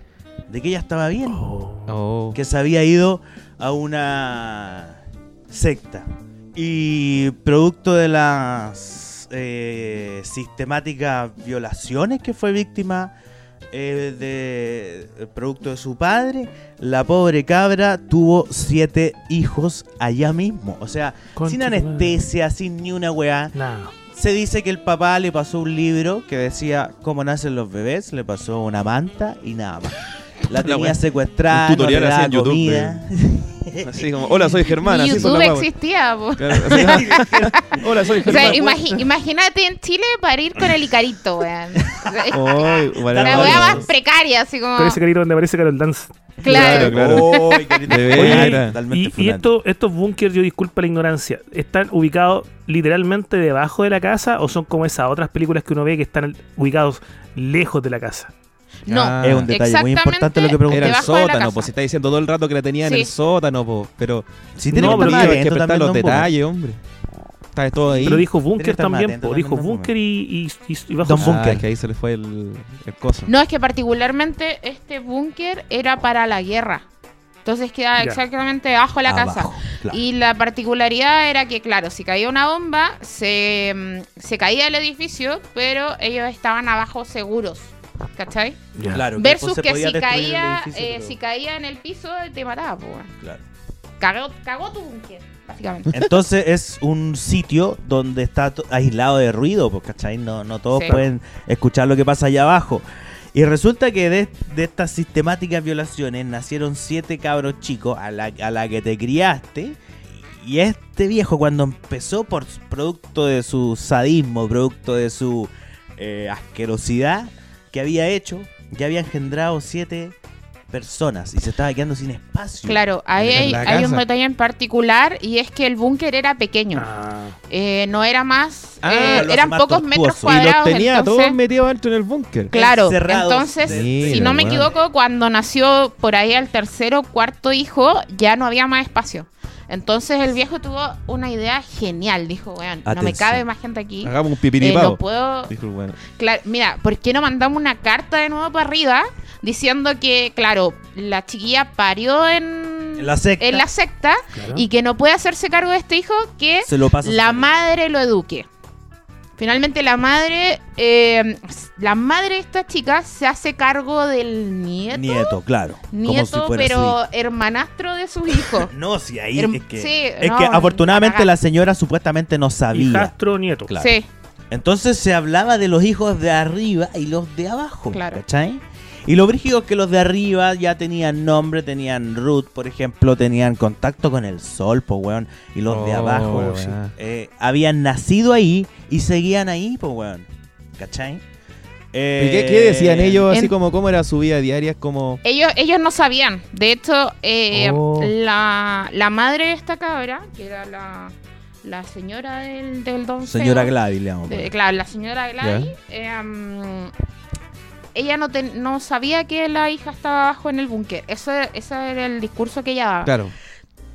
de que ella estaba bien, Oh. Oh. que se había ido a una secta. Y producto de las eh, sistemáticas violaciones que fue víctima eh, de eh, producto de su padre, la pobre cabra tuvo siete hijos allá mismo. O sea, Concha sin anestesia, sin ni una weá. No. Se dice que el papá le pasó un libro que decía cómo nacen los bebés, le pasó una manta y nada más. La tenía secuestrada, Un tutorial no le así daba en YouTube, comida. Así como, hola, soy Germán. Así YouTube existía, po. Claro, así, hola, soy O Germán. sea, imagi- imagínate en Chile para ir con el Icarito, weón. O sea, bueno, la weá más precaria, así como. Con ese carito donde aparece Carol Dance. Claro. claro. De veras. Totalmente Y, y funante. esto- estos búnkers, yo disculpa la ignorancia, ¿están ubicados literalmente debajo de la casa o son como esas otras películas que uno ve que están ubicados lejos de la casa? No, Ah. Es un detalle muy importante lo que pregunté. Era el sótano, casa. pues si está diciendo todo el rato que la tenía en Sí. el sótano, pues. Pero Si tiene No, que estar prestar también, los detalles, hombre. Está todo ahí. Pero dijo más también, po, dijo búnker y, y, y- y bajo Don Ah, Bunker. es que ahí se le fue el, el coso. No, es que particularmente este búnker era para la guerra. Entonces queda exactamente debajo de la casa. Claro. Y la particularidad era que, claro, si caía una bomba, se, mm, se caía el edificio, pero ellos estaban abajo seguros. ¿Cachai? Ya. Claro, Versus que podía si caía, edificio, eh, pero- si caía en el piso, te mataba, bueno. Claro. Cagó, cagó tu búnker, básicamente. Entonces es un sitio donde está aislado de ruido, pues, ¿cachai? No, no todos Sí. pueden escuchar lo que pasa allá abajo. Y resulta que de, de estas sistemáticas violaciones nacieron siete cabros chicos a la, a la que te criaste. Y este viejo cuando empezó por producto de su sadismo, producto de su eh, asquerosidad que había hecho, ya había engendrado siete personas y se estaba quedando sin espacio. Claro, ahí hay, un detalle en particular y es que el búnker era pequeño. Ah, Eh, no era más. Ah, eh, eran más pocos metros tortuoso. Y los cuadrados. tenía entonces- todos metidos dentro en el búnker. Claro, encerrados entonces, si no me equivoco, cuando nació por ahí el tercero o cuarto hijo, ya no había más espacio. Entonces el viejo tuvo una idea genial. Dijo, weón, no me cabe más gente aquí. Hagamos un Eh, pipiripao. no puedo. Dijo el bueno. Claro, mira, ¿por qué no mandamos una carta de nuevo para arriba diciendo que, claro, la chiquilla parió en, En la secta. en la secta claro. y que no puede hacerse cargo de este hijo que Se lo la madre lo eduque? Finalmente la madre, eh, la madre de esta chica se hace cargo del nieto. Nieto, claro. como si Nieto, pero hermanastro de su hijo. No, si ahí Herm- es que, sí, es no, que afortunadamente la señora supuestamente no sabía. Hijastro nieto. Claro. Sí, Entonces se hablaba de los hijos de arriba y los de abajo. Claro. ¿Cachai? Y lo brígido es que los de arriba ya tenían nombre, tenían root, por ejemplo, tenían contacto con el sol, pues weón. Y los de Oh, abajo eh, habían nacido ahí y seguían ahí, pues weón. ¿Cachai? Eh, ¿Y qué, qué decían ellos? Así como cómo era su vida diaria, como... ellos, ellos no sabían. De hecho, eh, Oh. la, la madre de esta cabra, que era la, la señora del, del don Señora Gladys, le de- claro, la señora Gladys, eh, ella no, ten- no sabía que la hija estaba abajo en el búnker. Eso, ese era el discurso que ella daba. Claro.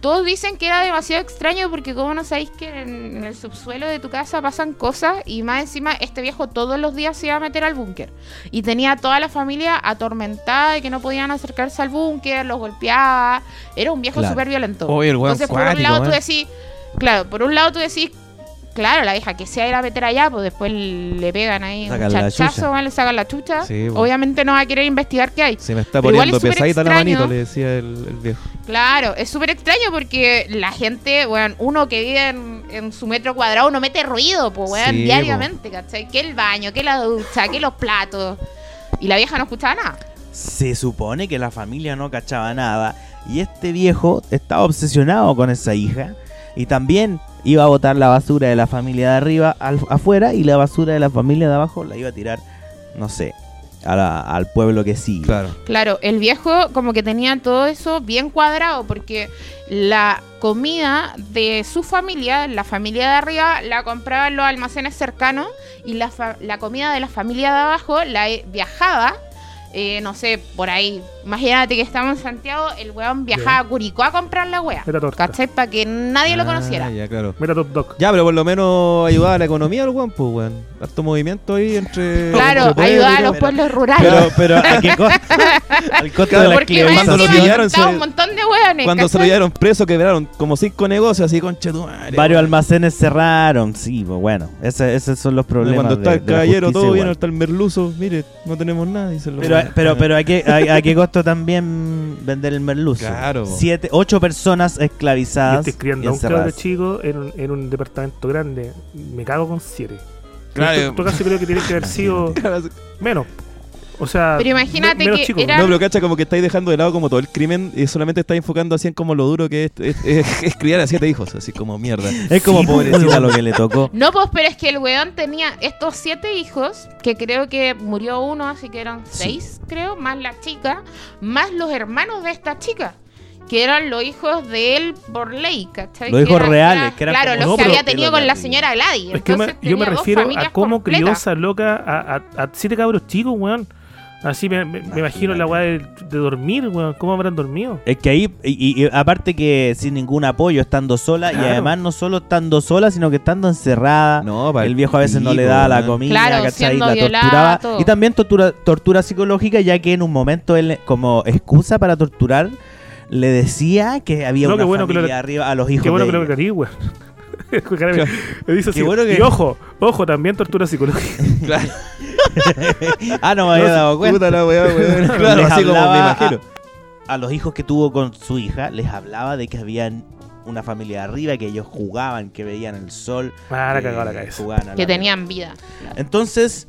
Todos dicen que era demasiado extraño porque como no sabéis que en, en el subsuelo de tu casa pasan cosas y más encima este viejo todos los días se iba a meter al búnker y tenía a toda la familia atormentada de que no podían acercarse al búnker, los golpeaba, era un viejo Claro. súper violento. Oye, el Entonces por un lado tú decís, claro, por un lado tú decís, claro, la vieja que se va a ir a meter allá, pues después le pegan ahí Sacan un chachazo, le sacan la chucha, Sí, po. obviamente no va a querer investigar qué hay. Se me está Pero poniendo es pesadita la extraño. manito, le decía el, el viejo. Claro, es súper extraño porque la gente, weón, uno que vive en, en su metro cuadrado no mete ruido, pues, weón, Sí, diariamente, ¿cachai? Que el baño, que la ducha, que los platos. Y la vieja no escuchaba nada. Se supone que la familia no cachaba nada y este viejo estaba obsesionado con esa hija y también iba a botar la basura de la familia de arriba al- afuera y la basura de la familia de abajo la iba a tirar, no sé, a la- al pueblo que sigue. Claro. Claro, el viejo como que tenía todo eso bien cuadrado porque la comida de su familia, la familia de arriba, la compraba en los almacenes cercanos y la, fa- la comida de la familia de abajo la e- viajaba, eh, no sé, por ahí. Imagínate que estamos en Santiago, el weón viajaba a Curicó a comprar la wea. Era torta. ¿Cachai? Para que nadie lo Ah, conociera. Ya, claro. Mira Top Dog. Ya, pero por lo menos ayudaba a la economía el weón, pues, weón. Harto movimiento ahí entre... Claro, y a los pueblos rurales. Pero, pero ¿a qué costo? Al costo de la más cuando lo pillaron, se- un montón de weones. Cuando se lo ¿cachai? llevaron preso, quebraron como cinco negocios así, concha tu madre. Varios weón. almacenes cerraron, sí, pues bueno, ese- esos son los problemas. Cuando está de- el caballero todo bien, está el merluzo, mire, no tenemos nada. Dice el Pero, weón. pero, pero ¿a qué, a, a qué costo también vender el merluzo? Claro. Siete, ocho personas Yo esclavizadas estoy criando a un cabro chico en un, en un departamento grande. Me cago con siete. Claro. En todo caso creo que tiene que haber sido menos. O sea, Pero imagínate me- que chico. era- No, pero cacha, como que estáis dejando de lado como todo el crimen y solamente estáis enfocando así en como lo duro que es, es- es- es criar a siete hijos, así como mierda. Es como Sí, pobrecita lo que le tocó. No, pues, pero es que el weón tenía estos siete hijos, que creo que murió uno, así que eran Sí. seis, creo, más la chica, más los hermanos de esta chica, que eran los hijos de él por ley, ¿cachai? Los Que hijos eran- reales, que eran Claro, como los No, que pero- había tenido con la señora Gladys. Es que yo me, Entonces yo me refiero a familias cómo crió esa loca a, a, a siete cabros chicos, weón. Así me, me- me imagino la weá de, de dormir, weón. ¿Cómo habrán dormido? Es que ahí, y, y aparte que sin ningún apoyo, estando sola, y además no solo estando sola, sino que estando encerrada. No, el viejo a veces no le daba la comida, Claro, ¿cachai? La violada, torturaba. todo. Y también tortura, tortura psicológica, ya que en un momento él, como excusa para torturar, le decía que había No, una bueno que familia lo- arriba a los hijos Qué bueno de que lo carí, weón. Me dice así. Qué bueno que- Y ojo, ojo, también tortura psicológica. Claro. Ah, no me había No, dado cuenta. Puta la weá, weón. Claro, Les así como me imagino. A, a los hijos que tuvo con su hija, les hablaba de que habían una familia arriba, que ellos jugaban, que veían el sol. Ah, la que cagó la cabeza. Que tenían vida. Entonces,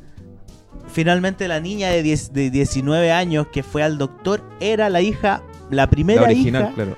finalmente la niña de, 10 de 19 años que fue al doctor era la hija, la primera La original, hija, claro.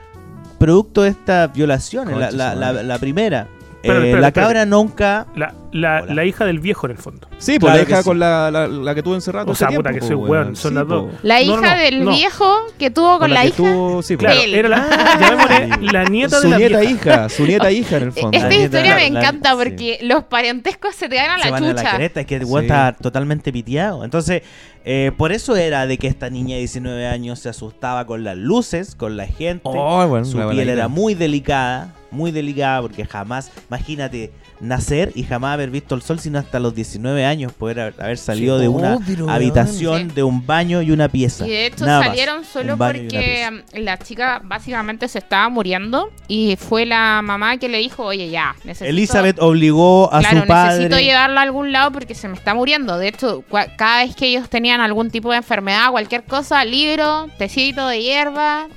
producto de esta violación, la primera. Espérate, Eh, la cabra nunca... La, la, la hija del viejo, en el fondo. Sí, pues Claro la hija sí. con la, la, la que tuvo encerrada todo O sea, puta, tiempo, que soy weón, son Sí, las dos. La No, hija no, no, del no. viejo que tuvo con, Con la, que hija. tuvo, sí, pues. Claro, él. era la, llamémosle la nieta su de la nieta vieja. hija, su nieta hija en el fondo. Esta La nieta, historia me la- encanta porque los parentescos se te dan a se la van a la es que el weón Sí. está totalmente piteado. Entonces, eh, por eso era de que esta niña de 19 años se asustaba con las luces, con la gente. Oh, bueno, Su piel era muy delicada, muy delicada, porque jamás, imagínate, nacer y jamás haber visto el sol, sino hasta los 19 años poder haber- haber salido Sí, de oh, una pero, habitación, Sí. de un baño y una pieza. Y de hecho Nada más. salieron solo porque mm, la chica básicamente se estaba muriendo y fue la mamá que le dijo, oye ya, necesito... Elizabeth obligó a claro, su padre. necesito llevarla a algún lado porque se me está muriendo. De hecho, cada vez que ellos tenían algún tipo de enfermedad, cualquier cosa, libro, tecito de hierba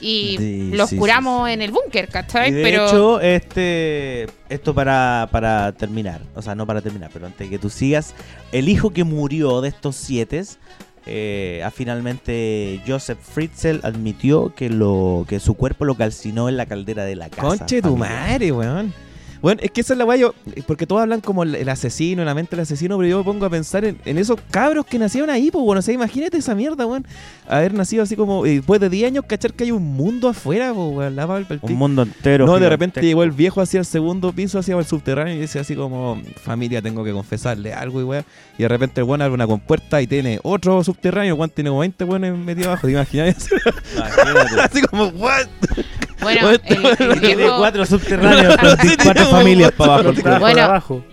y Sí, los sí, curamos en el búnker, ¿cachai? Y de Pero hecho, este, esto para, para terminar, o sea, no para terminar, pero antes de que tú sigas, el hijo que murió de estos siete, eh, ah, finalmente Joseph Fritzl admitió que lo que su cuerpo lo calcinó en la caldera de la casa. Conche tu madre, weón. Bueno, es que esa es la weá, yo- porque todos hablan como el, el asesino, la mente del asesino, pero yo me pongo a pensar en, en esos cabros que nacieron ahí, pues bueno, o sea, imagínate esa mierda, weón. Haber nacido así como, después de 10 años, cachar que hay un mundo afuera, pues weón, la Un mundo entero. No, de repente llegó el viejo hacia el segundo piso, hacia el subterráneo y dice así como, familia, tengo que confesarle algo y weá. Y de repente el weón abre una compuerta y tiene otro subterráneo, el weón tiene como 20 weones metidos abajo, ¿te imaginas? Así como, what? Bueno, el, el Tiene viejo... cuatro subterráneos con cuatro familias para abajo. Bueno. abajo.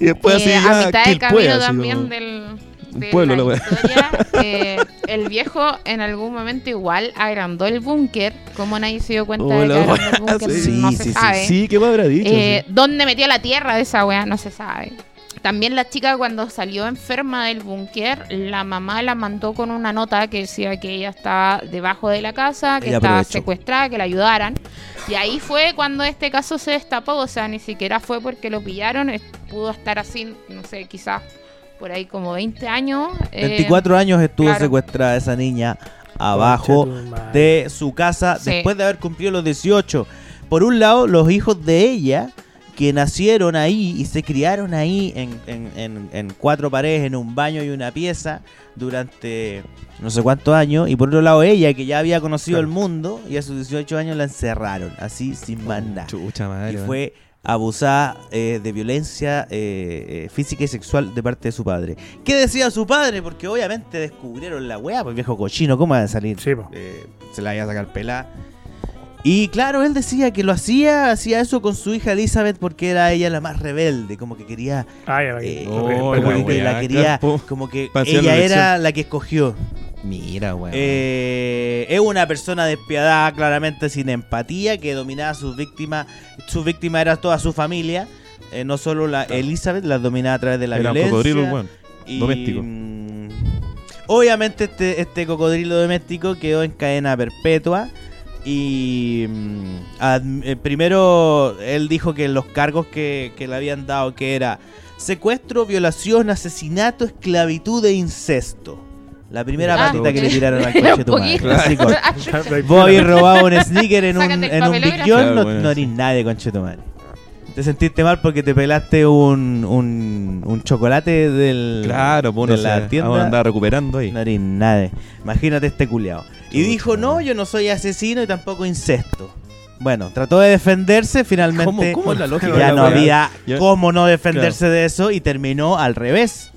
Y después así Eh, ya, a mitad de Quilpué, camino así también como- del de pueblo, la la wea. historia, eh, el viejo en algún momento igual agrandó el búnker como nadie se dio cuenta Oh, de la que wea, el búnker sí. no Sí, se sí, sí, sabe Sí, ¿qué me habrá dicho? Eh, sí. ¿Dónde metió la tierra de esa wea? No se sabe. También la chica cuando salió enferma del búnker, la mamá la mandó con una nota que decía que ella estaba debajo de la casa, que Ella estaba aprovechó. secuestrada, que la ayudaran. Y ahí fue cuando este caso se destapó, o sea, ni siquiera fue porque lo pillaron, pudo estar así, no sé, quizás por ahí como 20 años. eh, 24 años estuvo claro. secuestrada esa niña abajo de su casa Sí. después de haber cumplido los 18. Por un lado, los hijos de ella que nacieron ahí y se criaron ahí en, en- en- en cuatro paredes, en un baño y una pieza durante no sé cuántos años. Y por otro lado, ella que ya había conocido Claro. el mundo y a sus 18 años la encerraron, así sin. Chucha madre. Y fue abusada eh, de violencia eh, eh, física y sexual de parte de su padre. ¿Qué decía su padre? Porque obviamente descubrieron la weá, pues viejo cochino, ¿cómo va a salir? Sí. Eh, se la iba a sacar pelada. Y claro, él decía que lo hacía, hacía eso con su hija Elizabeth porque era ella la más rebelde, como que quería, Ay, ay, eh, ay, Oh, como que la quería, como ella era la que escogió. Mira, weón. Eh, es una persona despiadada, claramente sin empatía, que dominaba a sus víctimas. Su víctima era toda su familia. eh, no solo la Elizabeth, la dominaba a través de la Era un violencia. cocodrilo, weón. y, doméstico. mm, obviamente este, este cocodrilo doméstico quedó en cadena perpetua. Y mm, eh, primero él dijo que los cargos que, que le habían dado que era secuestro, violación, asesinato, esclavitud e incesto. La primera Ah, patita que le tiraron al coche tu madre. Vos habéis robado un sneaker en un, Sácate en un. Big Claro, no, bueno, no sí. eres nadie, conchetumare. Te sentiste mal porque te pelaste un, un, un chocolate del, Claro, pues de la tienda. vamos a andar recuperando ahí. No eres nadie. Imagínate este culiao. Y dijo, no, yo no soy asesino y tampoco incesto. Bueno, trató de defenderse, finalmente ¿Cómo, cómo es la lógica? ya no había cómo no defenderse de eso y terminó al revés.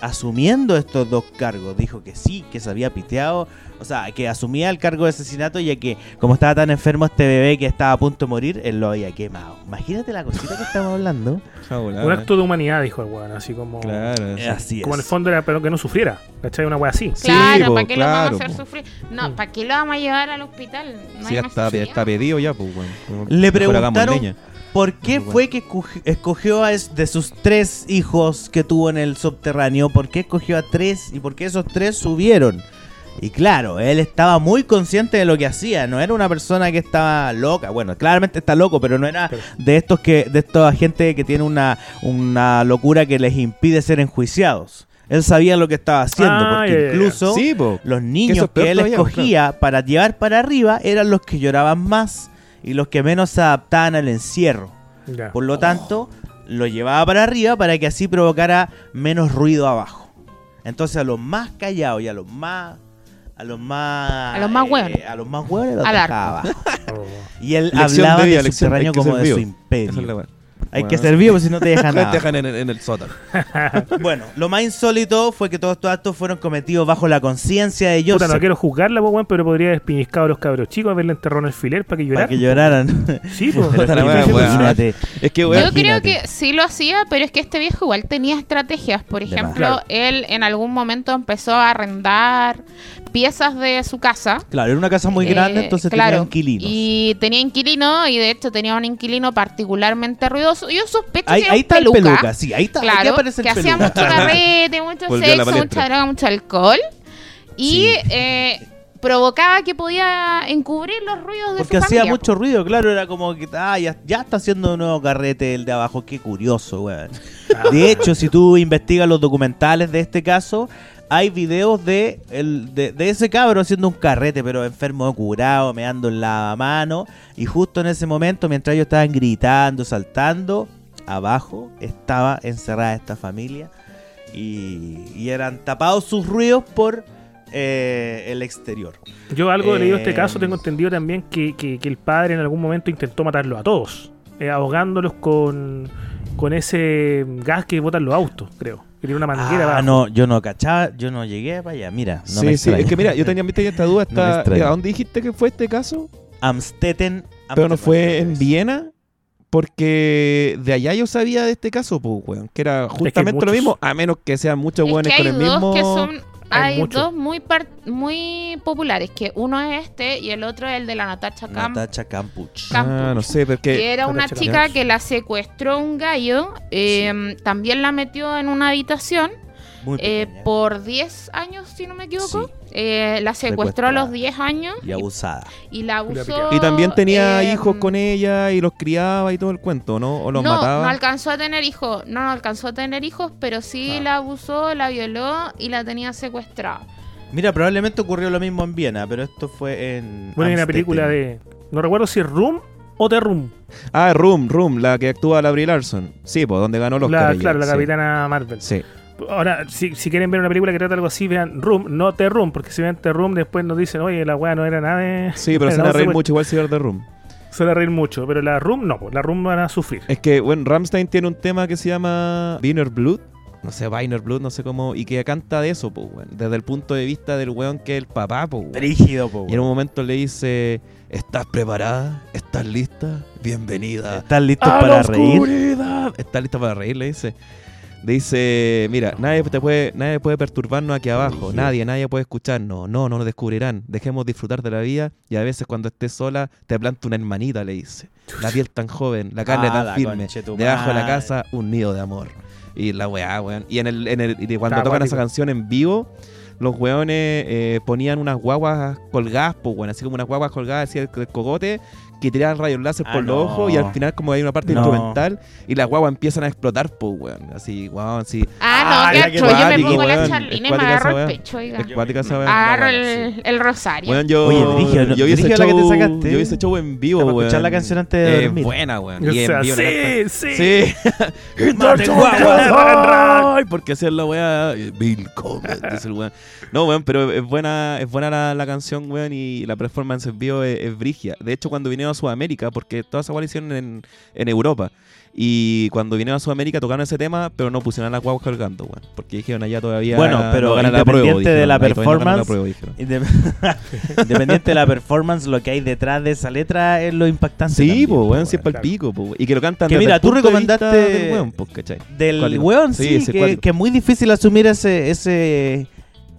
Asumiendo estos dos cargos, dijo que sí, que se había piteado, o sea, que asumía el cargo de asesinato ya que como estaba tan enfermo este bebé que estaba a punto de morir, él lo había quemado. Imagínate la cosita que estamos hablando. Un acto de humanidad, dijo el weón, así como. Claro. sí. Así Como en el fondo era, pero que no sufriera. ¿Cachai? Una wea así. Sí, Claro, ¿para qué lo vamos a claro, hacer po. sufrir? No. ¿para qué lo vamos a llevar al hospital? No Sí, hay ya más está, pedido ya, pues, weón. Le preguntaron. ¿Por qué fue que escogi- escogió a es- de sus tres hijos que tuvo en el subterráneo? ¿Por qué escogió a tres y por qué esos tres subieron? Y claro, él estaba muy consciente de lo que hacía. No era una persona que estaba loca. Bueno, claramente está loco, pero no era de estos que de esta gente que tiene una, una locura que les impide ser enjuiciados. Él sabía lo que estaba haciendo, Ah, porque incluso Sí, po. los niños que él todavía, escogía para llevar para arriba eran los que lloraban más y los que menos se adaptaban al encierro. Ya. Por lo tanto, lo llevaba para arriba para que así provocara menos ruido abajo. Entonces a los más callados y a los más a los más A los más hueones. a los más hueones los dejaba. Oh. Y él Lección hablaba de lección, subterráneo como de su imperio. Hay que ser vivo, si no te dejan Te nada. dejan en, en el sótano. Bueno, lo más insólito fue que todos estos actos fueron cometidos bajo la conciencia de Puta, Joseph. no quiero juzgarla, pues, pero podría haber espiñiscado a los cabros chicos, haberle enterrado en el filer para que para lloraran. que lloraran. Sí, pues. Puta. Imagínate. Es que, Yo weón, creo que sí lo hacía, pero es que este viejo igual tenía estrategias. Por ejemplo, Claro. él en algún momento empezó a arrendar piezas de su casa. Claro, era una casa muy Eh, grande, entonces claro, tenía inquilinos. Y tenía inquilino, y de hecho tenía un inquilino particularmente ruidoso. Yo sospecho Ahí, que ahí está peluca. el peluca, sí, ahí está. aquí Claro, aparece el que hacía peluca. mucho carrete, mucho Volvió sexo, mucha droga, mucho alcohol. Y Sí. eh, provocaba que podía encubrir los ruidos de Porque su hacía familia. mucho ruido, claro, era como que ah, ya, ya está haciendo un nuevo carrete el de abajo, qué curioso, weón. De hecho, si tú investigas los documentales de este caso, hay videos de, el, de, de ese cabro haciendo un carrete, pero enfermo curado, meando en la mano, y justo en ese momento, mientras ellos estaban gritando, saltando, abajo estaba encerrada esta familia y, y eran tapados sus ruidos por eh, el exterior. Yo algo he leído de este Eh, caso, tengo entendido también que, que- que el padre en algún momento intentó matarlo a todos, eh, ahogándolos con, con ese gas que botan los autos, creo. Que tiene una manguera Ah, abajo. no, yo no cachaba, yo no llegué para allá, mira, no me sí, sí, es que mira, yo tenía viste esta duda No hasta extraña. ¿a dónde dijiste que fue este caso? Amstetten. Pero no fue en. Viena, porque de allá yo sabía de este caso, pues, weón, que era justamente lo mismo, a menos que sean muchos Es weones que con el dos mismo... que son Hay dos muy par- muy populares, que uno es este y el otro es el de la Natacha Camp, Natacha Campuch. Camp- Ah, no sé, porque... que era una Natacha chica que la secuestró un gallo, eh, también la metió en una habitación Muy eh, por 10 años, si no me equivoco. Sí. Eh, la secuestró a los 10 años Y abusada. y la Y la abusó. picaba. Y también tenía eh, hijos con ella y los criaba y todo el cuento, ¿no? O los no, mataba. no alcanzó a tener hijos, no, no alcanzó a tener hijos, pero sí Ah. la abusó, la violó y la tenía secuestrada. Mira, probablemente ocurrió lo mismo en Viena, pero esto fue en. Bueno, hay una película de. No recuerdo si es Room o The Room. Ah, Room, Room, la que actúa la Brie Larson. Sí, pues, donde ganó los La, claro, la sí. capitana Marvel. Sí. Ahora, si, si quieren ver una película que trata algo así, vean Room, no The Room, porque si ven The Room después nos dicen, oye, la weá no era nada de... Sí, pero se van a reír mucho igual si ver The Room. Se van a reír mucho, pero la Room no, pues la Room van a sufrir. Es que, bueno, Ramstein tiene un tema que se llama Wiener Blood. No sé, Wiener Blood, no sé cómo. Y que canta de eso, pues, weón. Desde el punto de vista del weón que es el papá, pues, weón. Brígido, po, Y en un weón. momento le dice: ¿Estás preparada? ¿Estás lista? Bienvenida. ¿Están listos ¡A para la reír? oscuridad! ¿Estás lista para reír? Le dice. Dice, mira, nadie te puede, nadie puede perturbarnos aquí abajo, nadie, nadie puede escucharnos, no, no nos descubrirán, dejemos disfrutar de la vida y a veces cuando estés sola te planta una hermanita, le dice. La piel tan joven, la carne Ah, tan la firme, debajo de la casa un nido de amor. Y la weá, weón. Y en el, en el, y cuando Está tocan esa canción en vivo, los weones eh, ponían unas guaguas colgadas, pues bueno, así como unas guaguas colgadas así del, del cogote, que tiraban rayos láser Ah, por los no. ojos y al final como hay una parte No. instrumental y las guaguas empiezan a explotar, pues weón. Así, weón, así. Ah, Ah, no, ya qué que yo me pongo la charlina y me agarro el pecho, oiga. Agarro el, el rosario. Weón, yo, Oye, brígido, ¿no? yo vi ese la que te show, sacaste. yo vi ese show en vivo, Para weón. escuchar la canción antes de Es dormir. buena, weón. O sea, sí, sí. Sí. Ay, porque hacían la weá. Bill Comet, dice el weón. No, weón, pero es buena, es buena la, la canción, weón, y la performance en vivo es, es brigia. De hecho, cuando vinieron a Sudamérica, porque toda esa la hicieron en, en Europa. Y cuando vinieron a Sudamérica tocaron ese tema, pero no pusieron a las guaguas colgando, weón. Porque dijeron allá todavía. Bueno, pero no ganan la independiente prueba, de la performance, Independiente de la performance, lo que hay detrás de esa letra es lo impactante. Sí, también, po, weón, si es pico, po. Y que lo cantan Que mira, tú recomendaste- del weón, ¿cachai? Del weón, Sí, que, que es muy difícil asumir ese, ese,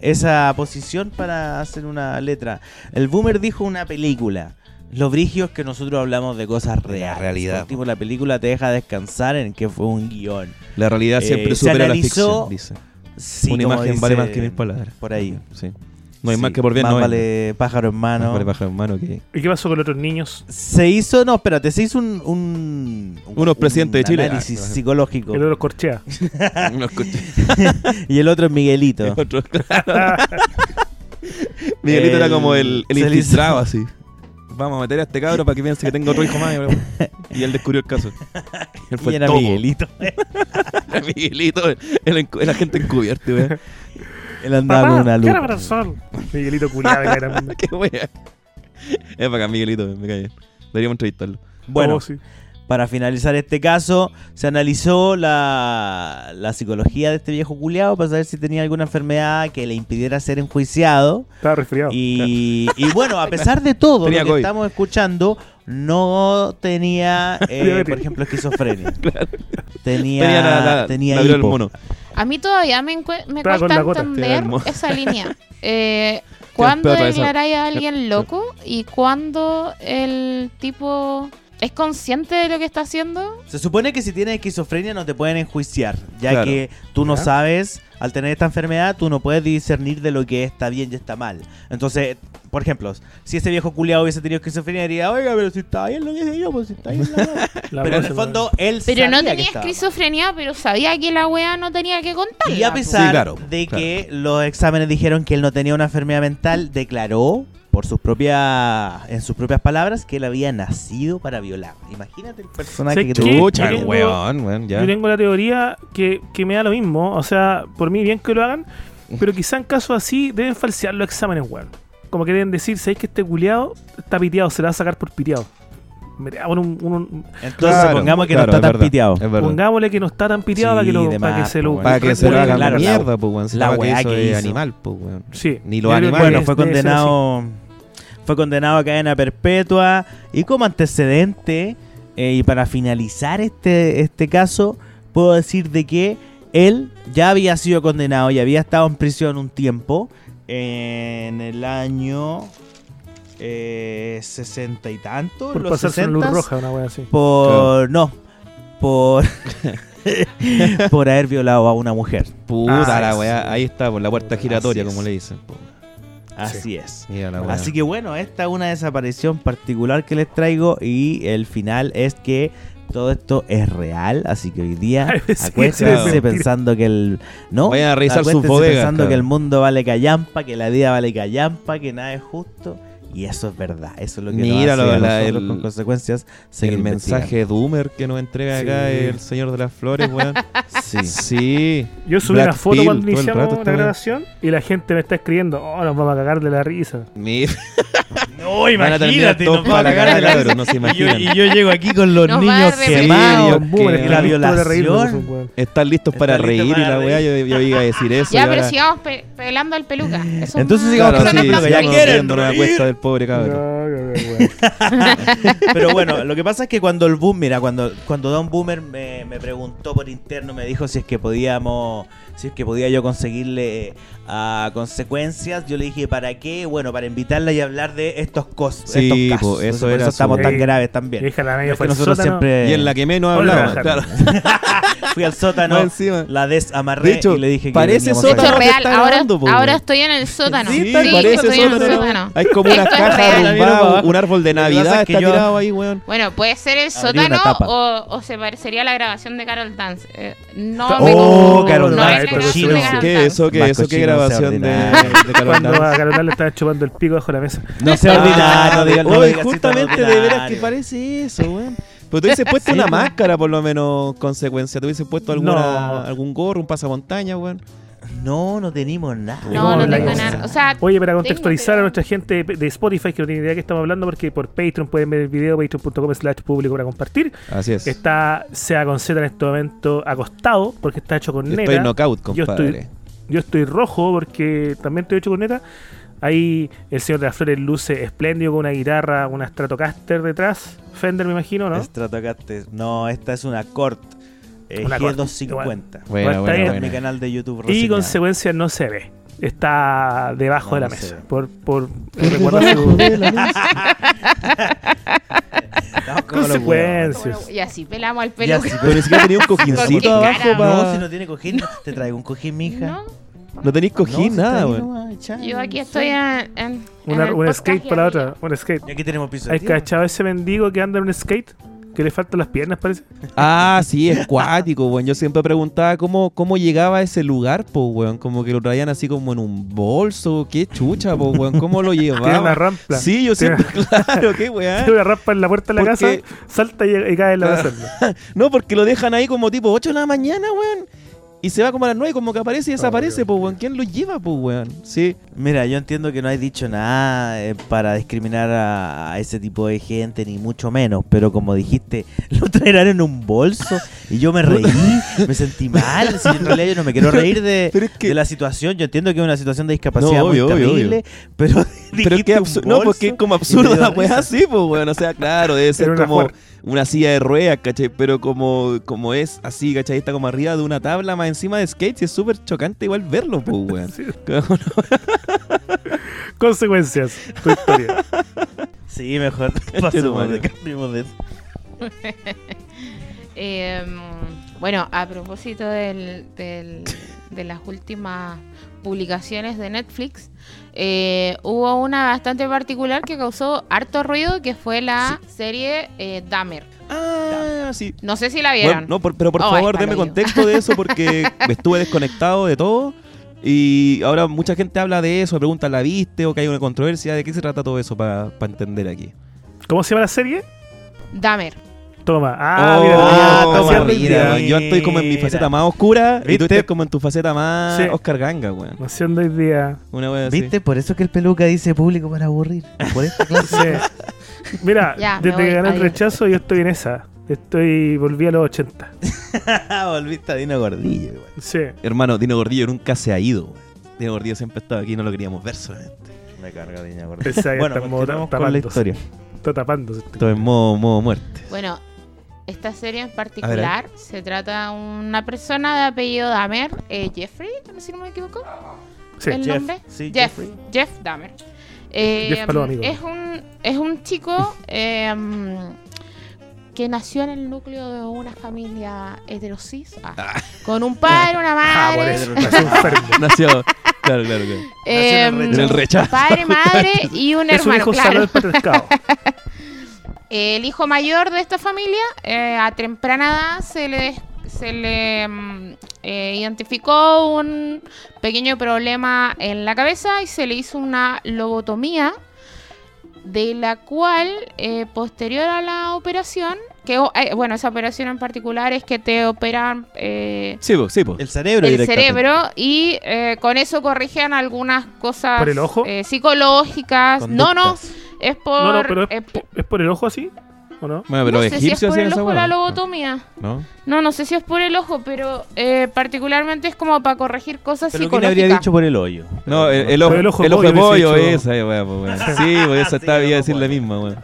esa posición para hacer una letra. El Boomer dijo una película. Lo brigio es que nosotros hablamos de cosas reales. realidad, Por último, la película te deja descansar en que fue un guion. La realidad Eh, siempre se supera la analizó- ficción, dice. Sí, Una imagen vale dice más que mil palabras. Por ahí. Sí. No hay Sí, más que por bien Más no hay. vale pájaro en mano. Más vale pájaro en mano que... ¿Y qué pasó con los otros niños? Se hizo, no, espérate, se hizo un. un Unos presidentes de Chile. Análisis Ah, psicológico. El de los corchea. Y el otro es Miguelito. Otro, claro. Miguelito era como el, el infiltrado así. Vamos a meter a este cabro para que piense que tengo otro hijo más. Y él descubrió el caso. Él fue Y era topo. Miguelito. Era Miguelito, el, el agente encubierto, weón. Él andaba con una ¿qué era lupa. para el sol? Miguelito culiado que era. Qué wea. Es bacán, Miguelito, me cae bien. Deberíamos entrevistarlo. Bueno, Oh, sí. Para finalizar este caso, se analizó la, la psicología de este viejo culiado para saber si tenía alguna enfermedad que le impidiera ser enjuiciado. Estaba resfriado. Y, y bueno, a pesar de todo Tenía lo que COVID. estamos escuchando, no tenía, eh, por ejemplo, esquizofrenia. Tenía, Tenía la, la, tenía la hipo. mono. A mí todavía me, me cuesta entender esa línea. Eh, ¿Cuándo declaráis a alguien loco y cuándo el tipo es consciente de lo que está haciendo? Se supone que si tienes esquizofrenia no te pueden enjuiciar, ya Claro. que tú no Ya. sabes, al tener esta enfermedad, tú no puedes discernir de lo que está bien y está mal. Entonces, por ejemplo, si ese viejo culiado hubiese tenido esquizofrenia, diría, oiga, pero si está bien lo que sé yo, pues si está bien la weá". La Pero en el fondo, él Pero no sabía tenía esquizofrenia, pero sabía que la wea no tenía que contarla. Y a pesar Sí, claro, de claro. que los exámenes dijeron que él no tenía una enfermedad mental, declaró por sus propias, en sus propias palabras, que él había nacido para violar. Imagínate el personaje ¿Sabes que tuvo. Chucha, Yo el tengo- weón, weón, ya. Yo tengo la teoría que, que me da lo mismo. O sea, por mí bien que lo hagan. Pero quizá en casos así deben falsear los exámenes, weón. Como que deben decir, ¿sabéis que este culiado está piteado? Se la va a sacar por piteado. Un- un- Entonces, Claro, pongamos que claro, no es está tan verdad, piteado. Es pongámosle que no está tan piteado para, que lo, para que se lo. Para que se lo Claro, hagan la- mierda, pues, la la que weá que es hizo. animal, pues, weón. Sí. Ni que animales. Bueno, fue condenado fue condenado a cadena perpetua y como antecedente eh, y para finalizar este este caso puedo decir de que él ya había sido condenado y había estado en prisión un tiempo en el año eh, 60 y tanto. Por los pasarse en luz 60s, roja, una wea así. por no, por por haber violado a una mujer. Puta Ah, la weá. Ahí está, por la puerta giratoria, como le dicen. Así es. Así que bueno, esta es una desaparición particular que les traigo y el final es que todo esto es real, así que hoy día sí, pensando que el no, Vayan a revisar sus Acuérdense bodegas, pensando que el mundo vale callampa, que la vida vale callampa, que nada es justo y eso es verdad, eso es lo que Mira nos hace lo- a la- nosotros el- con consecuencias seguir el mensaje Doomer que nos entrega acá Sí. el señor de las flores, weón. Sí. sí. Yo subí Black una foto Pill, cuando iniciamos rato la grabación y la gente me está escribiendo, oh, nos vamos a cagar de la risa. Mira, No, van a terminar todos para la cara, cabrón, no se Y yo, imaginan. y yo llego aquí con los Nos niños a quemados. Boomer, que la listos de violación. Están listos para Están listos reír y para la weá. Yo, yo iba a decir eso. Ya, y pero ahora- sigamos pe- pelando al peluca. Entonces sigamos sí, pelando al peluca, ya quieren pobre cabrón. No, no, no, weón. Pero bueno, lo que pasa es que cuando el boom, mira, cuando, cuando Don Boomer me, me preguntó por interno, me dijo si es que podíamos, si es que podía yo conseguirle a consecuencias, yo le dije, ¿para qué? Bueno, para invitarla y hablar de estos, cos Sí, estos casos. po, eso Por era estamos su- tan graves también. Déjala medio Es que nosotros siempre Y en la que menos hablamos, claro. fui al sótano, encima. la desamarré De hecho, y le dije que parece veníamos De hecho, sótano real, ahora, grabando, po, ahora estoy en el sótano. Sí, Sí, parece estoy en el sótano. sótano. Hay como una Esto es caja arrumbada, un árbol de Navidad es que está yo- tirado ahí, weón. Bueno, puede ser el sótano o, o se parecería a la grabación de Carol Dance. Eh, no Oh, me Carol no Dance, es. Carol ¿Qué Dance. eso? ¿Qué Más eso? ¿Qué grabación de, Carol Dance? a Carolina le estaba chupando el pico bajo la mesa. No sea ordinario, no justamente de veras que parece eso, weón. Pero tú hubieses puesto una máscara, por lo menos, consecuencia. Te hubieses puesto alguna, No. algún gorro, un pasamontaña, weón. No, no tenemos nada. No, no la tengo nada. O sea, Oye, para Tengo, contextualizar pero- a nuestra gente de Spotify que no tiene idea de qué estamos hablando, porque por Patreon pueden ver el video, patreon.com slash público para compartir. Así es. Está Sea con Z en este momento acostado, porque está hecho con Yo neta. Estoy knockout, Yo compadre. estoy- Yo estoy rojo porque también estoy hecho con neta. Ahí el señor de las flores luce espléndido con una guitarra, una Stratocaster detrás. Fender, me imagino, ¿no? Stratocaster. No, esta es una Cort eh, Una Cort, G250. Bueno, buena, bien. En mi canal de YouTube. Y consecuencia no se ve. Está debajo No, de la no mesa. Por, por, recuerdo su- Estamos como los consecuencias. y así pelamos al sí, Pero ni siquiera tenía un ¿Por qué cojincito abajo para... No, si no tiene cojín, te traigo un cojín, mija. ¿No? No tenéis cojín, No, nada, weón. Yo aquí estoy en, Una, un skate para la otra. Un skate. Y aquí tenemos piso ¿Hay cachado ese mendigo que anda en un skate? Que le faltan las piernas, parece. Ah, sí, es cuático, weón. Yo siempre preguntaba cómo, cómo llegaba a ese lugar, po, weón. Como que lo traían así como en un bolso. Qué chucha, po, weón. ¿Cómo lo Tiene una llevaba? rampa. Sí, yo siempre, claro, qué weón. Tiene una rampa en la puerta de la casa, salta y, y cae en la Claro. casa. No, porque lo dejan ahí como tipo 8 de la mañana, weón. Y se va como a las 9, como que aparece y desaparece, Dios pues, weón. ¿Quién lo lleva, pues, weón? Sí. Mira, yo entiendo que no has dicho nada eh, para discriminar a, a ese tipo de gente, ni mucho menos, pero como dijiste, lo traerán en un bolso y yo me reí, me sentí mal. Si en realidad yo no me quiero reír de, Pero es que- de la situación, yo entiendo que es una situación de discapacidad No, obvio, muy obvio, terrible, pero Pero dijiste que un no, porque es como absurdo la weá así, pues, weón. O sea, claro, debe ser una como. Una silla de ruedas, ¿cachai? Pero como, como es así, ¿cachai? Está como arriba de una tabla más encima de skates y es súper chocante igual verlo, pues, weón. Sí. Consecuencias. Tu historia. Sí, mejor tu pasemos madre. de, cambiemos de eso. Eh, bueno, a propósito del- del- de las últimas publicaciones de Netflix, eh, hubo una bastante particular que causó harto ruido, que fue la serie eh, Dahmer. Ah, sí. No sé si la vieron. Bueno, no, por- pero por Oh, favor, deme contexto de eso porque me estuve desconectado de todo. Y ahora mucha gente habla de eso, pregunta, ¿la viste? O que hay una controversia. ¿De qué se trata todo eso para entender aquí? ¿Cómo se llama la serie? Dahmer. Toma. Ah, Oh, mira, mira, toma, haciendo mira, weón. Yo estoy como en mi faceta más oscura y tú ¿Viste? estás como en tu faceta más Sí. Oscar Ganga, weón. Haciendo hoy día. Una wea así. ¿Viste? Por eso que el peluca dice público para aburrir. Por esta clase. Sí. Mira, Ya, desde voy, que gané el rechazo, yo estoy en esa. Estoy. Volví a los 80. Volviste a Dino Gordillo. igual. Sí. Hermano, Dino Gordillo nunca se ha ido, weón. Dino Gordillo siempre estaba aquí y no lo queríamos ver solamente. Me carga Dino Gordillo. Bueno, mo- con la historia. Está tapándose. este Todo en modo, modo muerte. Bueno, esta serie en particular se trata de una persona de apellido Dahmer, eh, Jeffrey, si no me equivoco. Sí. el Jeff, nombre. sí, Jeff, Jeffrey. Jeff Dahmer. Eh, Jeff Paloma, amigo. es un es un chico eh, mm, que nació en el núcleo de una familia heterosis, ah, con un padre, una Ah, por madre. Nació. Claro, claro, claro. eh, en el rechazo. padre, madre y un Es un hermano, hijo claro. sano del patriarcado. El hijo mayor de esta familia, eh, a temprana edad, se le, se le mm, eh, identificó un pequeño problema en la cabeza y se le hizo una lobotomía, de la cual, eh, posterior a la operación, que oh, eh, bueno, esa operación en particular es que te operan eh, Sí, po, sí, po. El cerebro el cerebro y eh, con eso corrigen algunas cosas ¿Por el ojo? eh, psicológicas. No, no. Es por... No, no, pero es, eh, ¿es por el ojo así? ¿O no? Bueno, pero no los sé si es por el esa ojo weá. la lobotomía. ¿No? No, no sé si es por el ojo, pero eh, particularmente es como para corregir cosas Pero ¿quién psicológicas. habría dicho por el hoyo? No, el, el ojo, el ojo el ojo de pollo, esa, po, weón. Sí, pues eso Sí, estaba, el iba a ojo decir la misma, weón.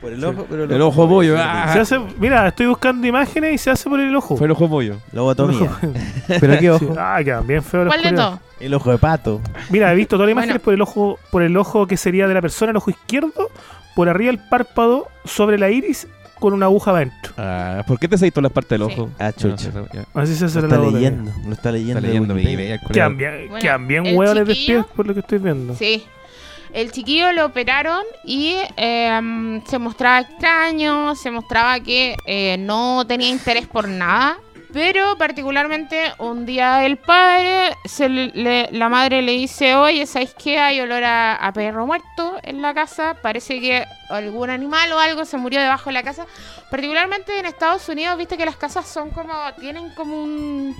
Por el ojo, pero El ojo pollo, ah. Se hace, mira, estoy buscando imágenes y se hace por el ojo. Fue el ojo pollo. Lobotomía. pero qué Sí. ojo. Ah, quedan bien feos los ¿Cuál de? El ojo de pato. Mira, he visto todas las Bueno. imágenes por el ojo, por el ojo que sería de la persona, el ojo izquierdo, por arriba el párpado, sobre la iris, con una aguja adentro. Ah, ¿por qué te seguís todas las partes del Sí. ojo? Ah, chucha. No sé, ya. Así se hace Lo la está leyendo. Lo está leyendo. Está leyendo el Quedan bien, hueones de pies por lo que estoy viendo. Sí. El chiquillo lo operaron y eh, se mostraba extraño, se mostraba que eh, no tenía interés por nada. Pero particularmente un día el padre, se le- la madre le dice, oye, ¿sabes qué? Hay olor a, a perro muerto en la casa. Parece que algún animal o algo se murió debajo de la casa. Particularmente en Estados Unidos, viste que las casas son como, tienen como un,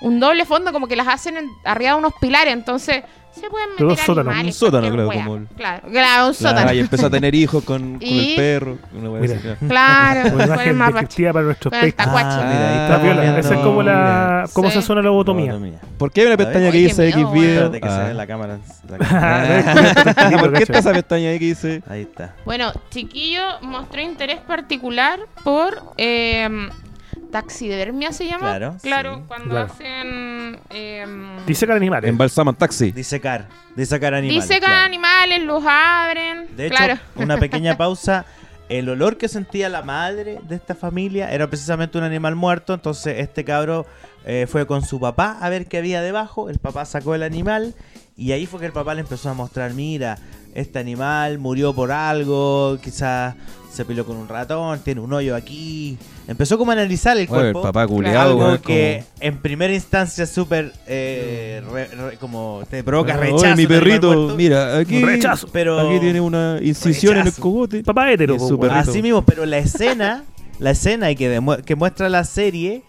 un doble fondo, como que las hacen en- arriba de unos pilares. Entonces se pueden meter sótanos. animales, Un sótano, cualquier claro, wea. como el- Claro, claro, un Claro, sótano. y empezó a tener hijos con, con Y- el perro. Una wea Mira. así, claro. Claro, Una fue el imagen mapache. descriptiva para nuestros Con el tacuache. Ah, mira, ahí Ah, Está viendo- Esa es como la. mira. ¿Cómo Sí. se hace una lobotomía? Lobotomía. ¿Por qué hay una pestaña que dice qué X miedo, video? Espérate que se Ah. ve en la cámara. la Ah, cámara. ¿Y por qué está esa pestaña ahí que dice? Ahí está. Bueno, Chiquillo mostró interés particular por eh, taxidermia, se llama. Claro, Claro, sí. cuando Claro. hacen. Eh, Disecan animales. Embalsaman taxi. Disecar. Disecar animales. disecan claro. animales, los abren. De hecho, claro. una pequeña pausa. El olor que sentía la madre de esta familia era precisamente un animal muerto. Entonces, este cabro eh, fue con su papá a ver qué había debajo. El papá sacó el animal. Y ahí fue que el papá le empezó a mostrar: Mira, este animal murió por algo. Quizás se peleó con un ratón. Tiene un hoyo aquí. Empezó como a analizar el Bueno, el cuerpo. papá culeado, algo que en primera instancia es súper eh, como te provoca como, rechazo. "Oye, mi perrito, muerto". mira, aquí, Un rechazo. pero aquí tiene una incisión en el Rechazo. cogote. Papá hétero. Así mismo, pero la escena, la escena que, que muestra la serie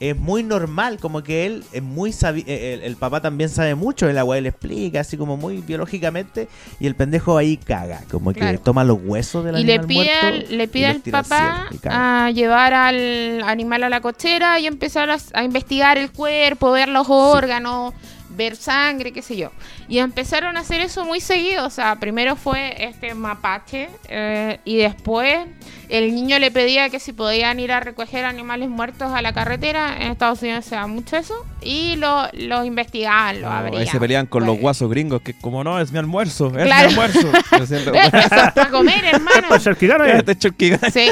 es muy normal, como que él es muy sabi eh, el, el papá también sabe mucho, el agua le explica así como muy biológicamente y el pendejo ahí caga, como que toma los huesos del Y le animal pide, muerto le y pide los al papá cielo y a llevar al animal a la cochera y empezar a, a investigar el cuerpo, ver los órganos, ver sangre, qué sé yo. Y empezaron a hacer eso muy seguido. O sea, primero fue este mapache eh, y después el niño le pedía que si podían ir a recoger animales muertos a la carretera. En Estados Unidos se da mucho eso. Y lo- los investigaban, los No, abrían. ahí se pelean con los Pues, guasos gringos, que como no, es mi almuerzo, es Claro. mi almuerzo. Yo siempre, "Eh, Eso es para comer, hermano. Para. Sí.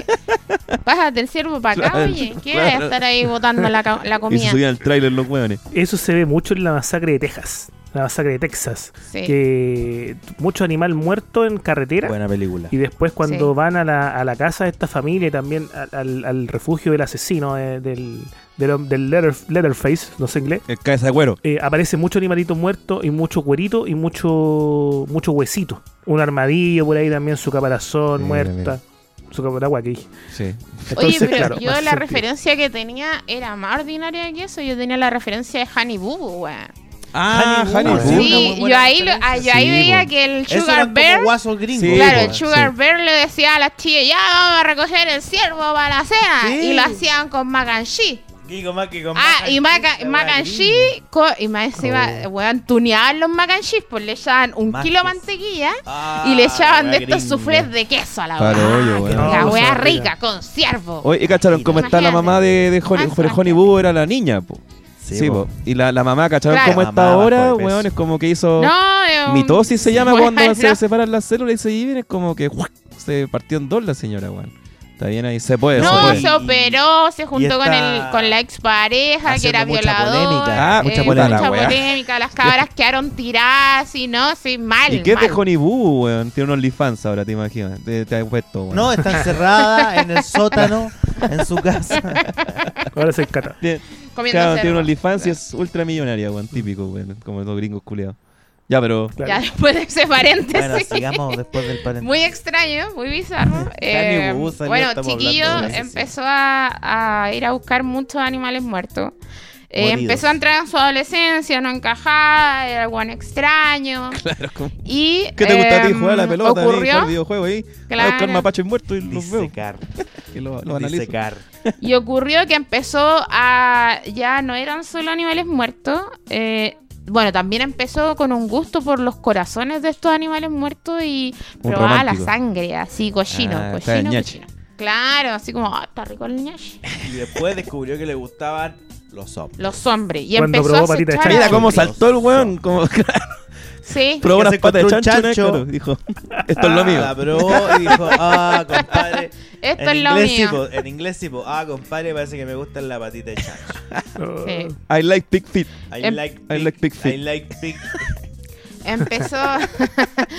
Pásate el ciervo para acá, Claro, oye. ¿Qué claro. voy a estar ahí botando la, la Y se comida? subían al trailer los hueones. Eso se ve mucho en la masacre de Texas. La masacre de Texas. Sí. Que mucho animal muerto en carretera. Buena película. Y después cuando Sí. van a la, a la casa de esta familia y también al, al- al refugio del asesino, eh, del, del, del letter- Leatherface, no sé inglés, El cabeza de cuero. eh, aparece mucho animalito muerto y mucho cuerito y mucho mucho huesito. Un armadillo por ahí también, su caparazón Mira, muerta. mira. Su caparazón aquí. Sí. Oye, pero claro, yo la sentido. referencia que tenía era más ordinaria que eso. Yo tenía la referencia de Honey Boo Boo, weón. Ah, Honey Honey Boo. Boo. Sí, yo ahí, lo- ah, yo ahí Sí, veía po. que el Sugar Bear... Sí, Claro, po, el Sugar sí. Bear le decía a las chicas, ya vamos a recoger el ciervo para la cena. Sí. Y lo hacían con mac and cheese. Digo más que con Ah, y mac, and cheese, co- y más encima, Oh. weón, tuneaban los mac and cheese, pues le echaban un Más kilo de mantequilla Ah, y le echaban la de estos suflés de queso a la Para weá. hoyo, Ah, weón. La No, rica, con ciervo. Oye, ¿y cacharon cómo está la Imagínate. mamá de, de Honey, Más Honey. Boo? Era la niña, po. Sí, Sí, po. po. Y la, la mamá, ¿cacharon Claro. cómo La está mamá bajó ahora? de peso. Weón, es como que hizo No, es un- mitosis se llama Bueno, cuando se separan las células y se dividen. Es como que ¡guac! se partió en dos la señora, weón. Está bien ahí, se puede, se No, puede. se operó, se juntó con el con la expareja que era mucha violador. polémica. Ah, mucha eh, polémica, mucha polémica, Las cabras quedaron tiradas y no, sí, mal. ¿Y qué es de mal. Honey Boo, weón? Tiene unos OnlyFans ahora, te imaginas. Te, te has puesto, weón. No, está encerrada en el sótano, en su casa. Ahora se encata. Tiene- Comiendo Claro, cerdo. tiene unos OnlyFans y es ultramillonaria, weón. Típico, weón. Como los gringos culiados. Ya, pero. Claro. Ya después de ese paréntesis. Bueno, sigamos después del paréntesis. Muy extraño, muy bizarro. Eh, bueno, chiquillo empezó a, a ir a buscar muchos animales muertos. Eh, empezó a entrar en su adolescencia, no encajaba, era algo extraño. Claro, como- Y, ¿Qué te gusta a ti? em, Jugar a la pelota, a mí, ocurrió, jugar videojuego ahí. Voy a buscar Claro. mapaches muertos y los veo. Disecar. Que lo, lo analizo. Disecar. Y ocurrió que empezó a. Ya no eran solo animales muertos. eh, bueno, también empezó con un gusto por los corazones de estos animales muertos y Un probaba la sangre, así cochino, Ah, cochino, ñachi. cochino. Claro, así como, ah, está rico el ñachi. Y después descubrió que le gustaban los hombres. Los hombres. Y Cuando empezó probó a acechar Mira cómo saltó el weón. Como, Sí. probó unas patas de chancho, ¿no? chancho. Claro, dijo, esto es lo Ah, mío. La probó y dijo, ah, compadre. Esto en es lo inglés, mío. sí, po, en inglés sí, po, ah, compadre, parece que me gusta la patita de chancho. Sí. I like big feet. I Em- like I like big feet. I like big Empezó.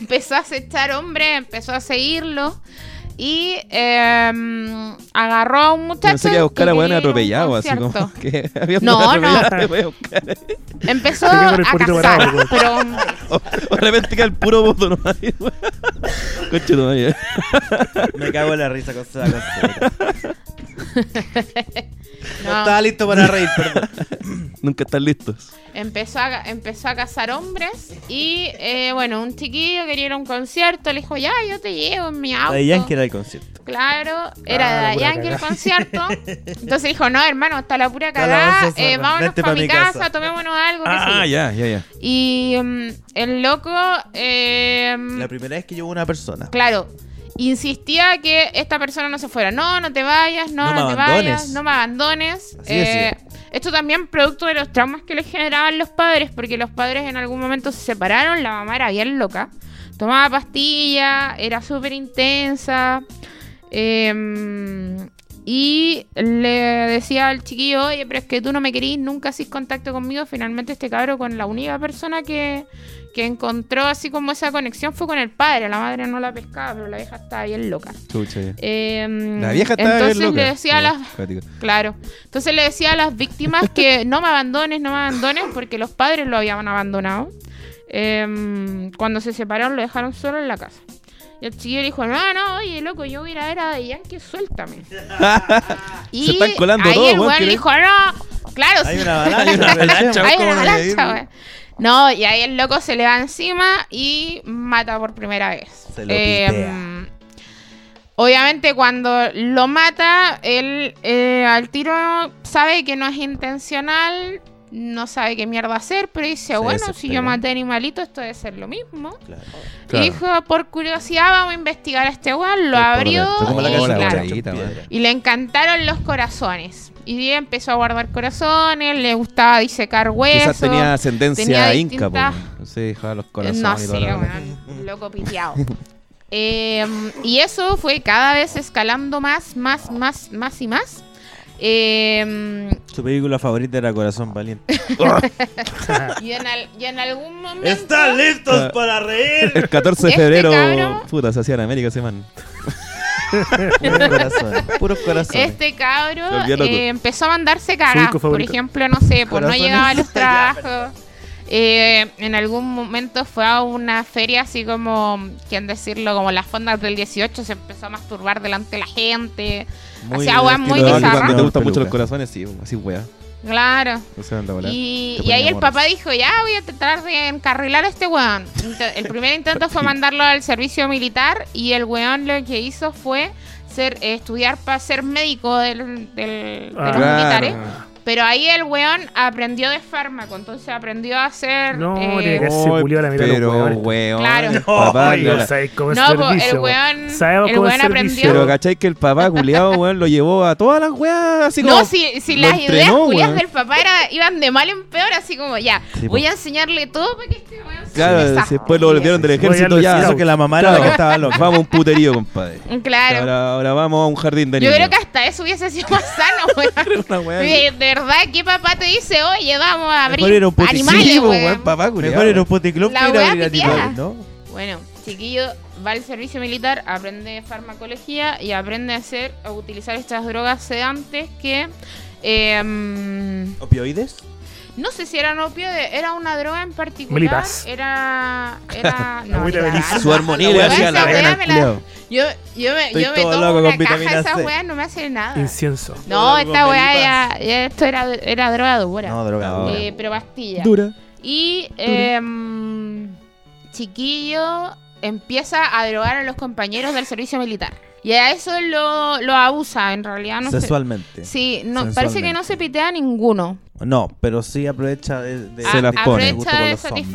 empezó a acechar hombre, empezó a seguirlo. Y em, agarró a un muchacho. Pensé que iba a buscar a que weones quería ir a un atropellados, así como que había No, no. atropellado. Empezó a cazar, parado, weón. pero. O, o de repente queda el puro voto nomás. Tu madre. Me cago en la risa con esa cosa. No No, estaba listo para reír, perdón. Nunca están listos. empezó, a, empezó a cazar hombres. Y eh, bueno, un chiquillo quería ir a un concierto. Le dijo, ya, yo te llevo en mi auto. De Yankee era el concierto. Claro, Ah, era de Yankee el concierto. Entonces dijo, no, hermano, está la pura cagada. eh, vámonos vente para pa' mi casa, casa". tomémonos algo. qué sé Ah, ya, ya, ya. Y mm, el loco, eh, La primera vez que llevó una persona. claro, insistía que esta persona no se fuera. No, no te vayas, no, No te vayas, no me abandones. Eh, esto también producto de los traumas que le generaban los padres, porque los padres en algún momento se separaron, la mamá era bien loca. Tomaba pastillas, era súper intensa. eh, y le decía al chiquillo, oye, pero es que tú no me querís, nunca hacís contacto conmigo. Finalmente este cabro con la única persona que, que encontró así como esa conexión fue con el padre. La madre no la pescaba, pero la vieja estaba bien loca. Chucha. Eh, La vieja estaba entonces bien loca. le decía a las. Claro. Entonces le decía a las víctimas que no me abandones, no me abandones, porque los padres lo habían abandonado. Em, cuando se separaron lo dejaron solo en la casa. Y el chiquillo le dijo, no, no, oye, loco, yo voy a ir a ver a Daddy Yankee, suéltame. y están colando ahí todos, el weón, le dijo, no, claro, Hay sí. una avalancha. Hay una avalancha, Hay ¿cómo una avalancha, weón. No, y ahí el loco se le va encima y mata por primera vez. Se lo mm, obviamente cuando lo mata, él eh, al tiro sabe que no es intencional, no sabe qué mierda hacer, pero dice, Se bueno, si yo maté animalitos, esto debe ser lo mismo. Claro. Claro. Y dijo, por curiosidad vamos a investigar a este weón, lo abrió y, claro, y le encantaron los corazones. Y empezó a guardar corazones, le gustaba disecar huesos. Quizás tenía ascendencia tenía inca, distintas-. Sí, dejaba los corazones No y loco piteado. Eh, y eso fue cada vez escalando más, más, más, más y más. Eh, Su película favorita era Corazón Valiente. y, en al- y en algún momento. ¿Están listos para reír? El 14 de Este febrero, cabro- puta, se hacía en América ese man. Puros corazones. Puros corazones. Este cabro eh, empezó a mandarse cagas. Por ejemplo, no sé, pues no llegaba a los trabajos. Eh, en algún momento fue a una feria así como, quién decirlo, como las fondas del 18, se empezó a masturbar delante de la gente. Muy estilo Pero de bizarras. cuando te gustan mucho los corazones, sí, así wea. Claro. No se anda a volar. Y, y ahí el papá dijo, ya voy a tratar de encarrilar a este weón. El primer intento fue mandarlo al servicio militar y el weón lo que hizo fue ser eh, estudiar para ser médico del, del- de Ah, los claro. militares. Pero ahí el weón aprendió de fármaco, entonces aprendió a hacer... No, eh, que se pulió la mitad de los Pero, huevones. weón. Claro. el papá, Ay, la- no sabes cómo es No, po, el weón. Sabemos el cómo weón aprendió. Pero cachai que el papá culiado, weón, lo llevó a todas las weas así como. no, si, si las ideas weón. del papá era, iban de mal en peor, así como ya, Sí, voy po. a enseñarle todo para que este weón sea un Claro, después lo volvieron del ejército ya. Eso que la mamá era la Claro, que estaba loca. Vamos a un puterío, compadre. Claro. Ahora, ahora vamos a un jardín de Yo niños. creo que hasta eso hubiese sido más sano, weón. Una wea de verdad, ¿qué papá te dice? Oye, vamos a abrir Mejor era un animales, Sí, po, weón. weón, papá culiado. Mejor era un puticlub La que ir a wea abrir piteada. animales, ¿no? Bueno, chiquillo va al servicio militar, aprende farmacología y aprende a hacer, a utilizar estas drogas sedantes que... eh, mm, ¿Opioides? No sé si eran opioides, era una droga en particular. Era. Era. No. Su armonía le hacía la me. Yo, yo me, Estoy yo me tomo loco una con caja de esas weas, no me hace nada. Incienso. No, Todo esta weá ya, ya Esto era, era droga dura. No, droga. No. dura. Eh, pero pastilla. Dura. Y em, Chiquillo empieza a drogar a los compañeros del servicio militar. Y a eso lo, lo abusa, en realidad. No sé. Sí, no, parece que no se pitea a ninguno. No, pero sí aprovecha de, de- Se A- las de- pone. aprovecha gusto por de los hombres.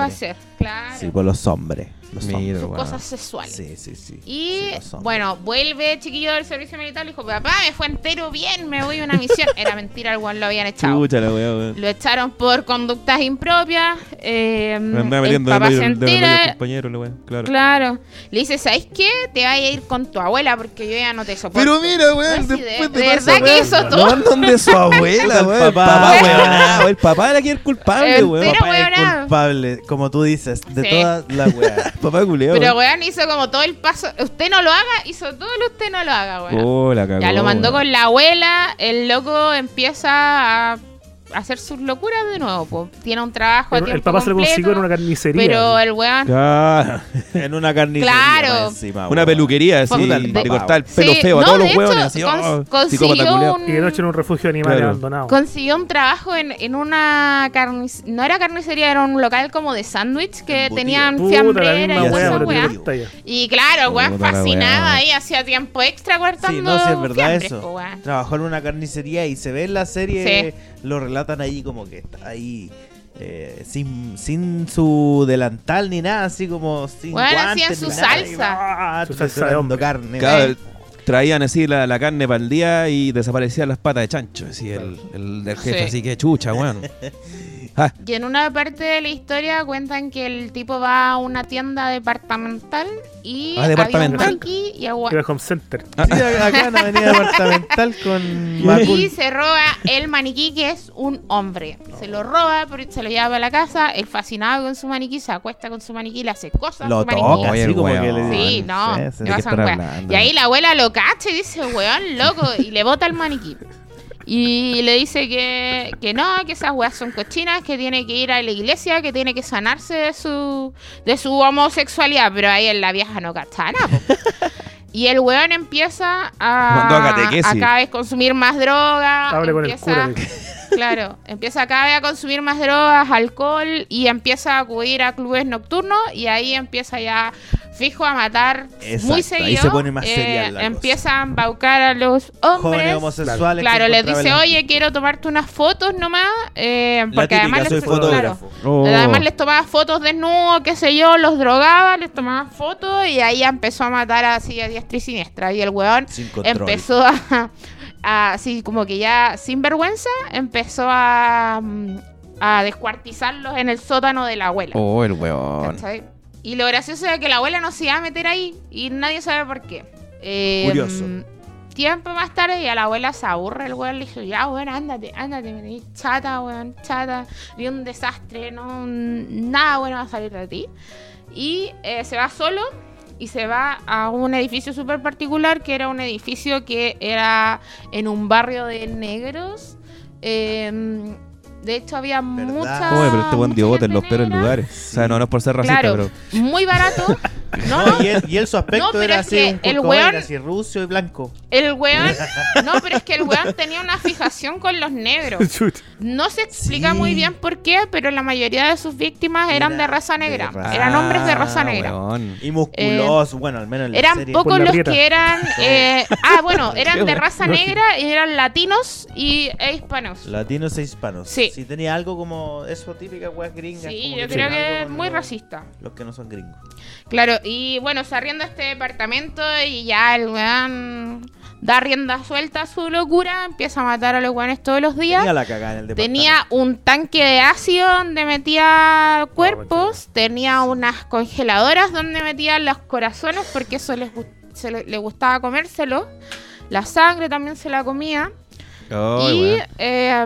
Claro. Sí, por los hombres. Los Mira, hombres. cosas sexuales. Sí, sí, sí. Y Sí, bueno, vuelve chiquillo del servicio militar y dijo, papá, me fue entero bien, me voy a una misión. Era mentira, el weón lo habían echado. Weá, weón. Lo echaron por conductas impropias. Eh, Me andaba el metiendo de papá medio, se de medio compañero, la. Claro. Claro. Le dice, ¿sabes qué? Te vas a ir con tu abuela porque yo ya no te soporto. Pero mira, weón, No, después de- de, de verdad que hizo todo. mandan de su abuela, weón. Papá, weón. El papá era quien el culpable, El weón. Papá es weonado. culpable, como tú dices, de Sí. todas las weas. Papá culiao. Pero weón. hizo como todo el paso. Usted no lo haga, hizo todo lo usted no lo haga, weón. Oh, la. Ya lo mandó con la abuela, el loco empieza a hacer sus locuras de nuevo. po. Tiene un trabajo a El, papá se lo completo, consiguió en una carnicería. Pero el weón... Claro. en una carnicería. Claro. encima, Una peluquería así, Puta, de, cortar el pelo Sí, feo a no, todos de los cons- oh, consiguió un- Y de noche en un refugio animal Claro. abandonado. Consiguió un trabajo en, en una carnicería, no era carnicería, era un local como de sándwich que Embutido. tenían Puta, fiambrera y weá. Y claro, weón weá. ahí, hacía tiempo extra cortando Sí, no, sí, es verdad fiambres, eso. Trabajó en una carnicería y se ve en la serie, lo relatan ahí como que está ahí eh, sin, sin su delantal ni nada, así como sin Bueno, guantes hacían su ni nada, salsa. y, ah, Su salsa de hombre. carne. Claro, traían así la, la carne para el día y desaparecían las patas de chancho, así el, el del jefe, Sí. así que chucha, weón. Ah, Y en una parte de la historia cuentan que el tipo va a una tienda departamental y Ah, había un y, el weón- Era el home center. ah, Sí, acá en Avenida Departamental con Macul. y se roba el maniquí que es un hombre. Se lo roba, se lo lleva para la casa, él fascinado con su maniquí, se acuesta con su maniquí, le hace cosas a Lo maniquí. toca, Oye, así el como que weón. le Sí, no, que. Y ahí la abuela lo cacha y dice, weón, loco, y le bota el maniquí. Y le dice que, que no, que esas weas son cochinas, que tiene que ir a la iglesia, que tiene que sanarse de su, de su homosexualidad. Pero ahí en la vieja no cachaba nada. Y el weón empieza a a, cada vez consumir más droga. Hable con el empieza- cura. Claro, empieza cada vez a consumir más drogas, alcohol y empieza a acudir a clubes nocturnos y ahí empieza ya fijo a matar Exacto, muy ahí seguido. se pone más eh, serial la cosa. empieza a embaucar a los Jóvenes hombres. homosexuales. Claro, les dice, oye, quiero tomarte unas fotos nomás. eh, La porque típica, además soy les, fotógrafo. Oh. claro, además les tomaba fotos desnudos, qué sé yo, los drogaba, les tomaba fotos y ahí empezó a matar así a diestra y siniestra. Y el weón empezó a, a- así como que ya sin vergüenza empezó a, mm, a descuartizarlos en el sótano de la abuela. Oh, el weón. ¿cachai? Y lo gracioso es que la abuela no se iba a meter ahí y nadie sabe por qué. Eh, Curioso. Tiempo más tarde y a la abuela se aburre el weón, le dijo, ya weón, ándate, ándate, me chata, weón, chata, vi un desastre, no, nada bueno va a salir de ti. Y eh, se va solo y se va a un edificio súper particular que era un edificio que era en un barrio de negros. Eh, de hecho había mucha... Oye, pero este buen dio bote en gente los peores lugares. O sea, no, no es por ser racista, Claro, pero. muy barato. No, No, y, él, y él su aspecto No, era es así, un el weón- así rucio y blanco. el weón... No, pero es que el weón tenía una fijación con los negros. No se explica Sí. muy bien por qué, pero la mayoría de sus víctimas eran Era de raza de negra. Eran hombres de raza Ah, negra. weón. Y musculoso, bueno, al menos en la Eran serie. pocos los que eran... eh, ah, bueno, eran de raza negra y eran latinos y e hispanos. Latinos e hispanos. Sí. Si tenía algo como eso típica weas gringas. Sí, yo creo que es muy racista. Los que no son gringos. Claro, y bueno, se arrienda este departamento y ya el weón da rienda suelta a su locura, empieza a matar a los weones todos los días. Tenía la cagada en el departamento. Tenía un tanque de ácido donde metía cuerpos, tenía unas congeladoras donde metía los corazones porque eso les, se le, le gustaba comérselo. La sangre también se la comía. Oh, y eh,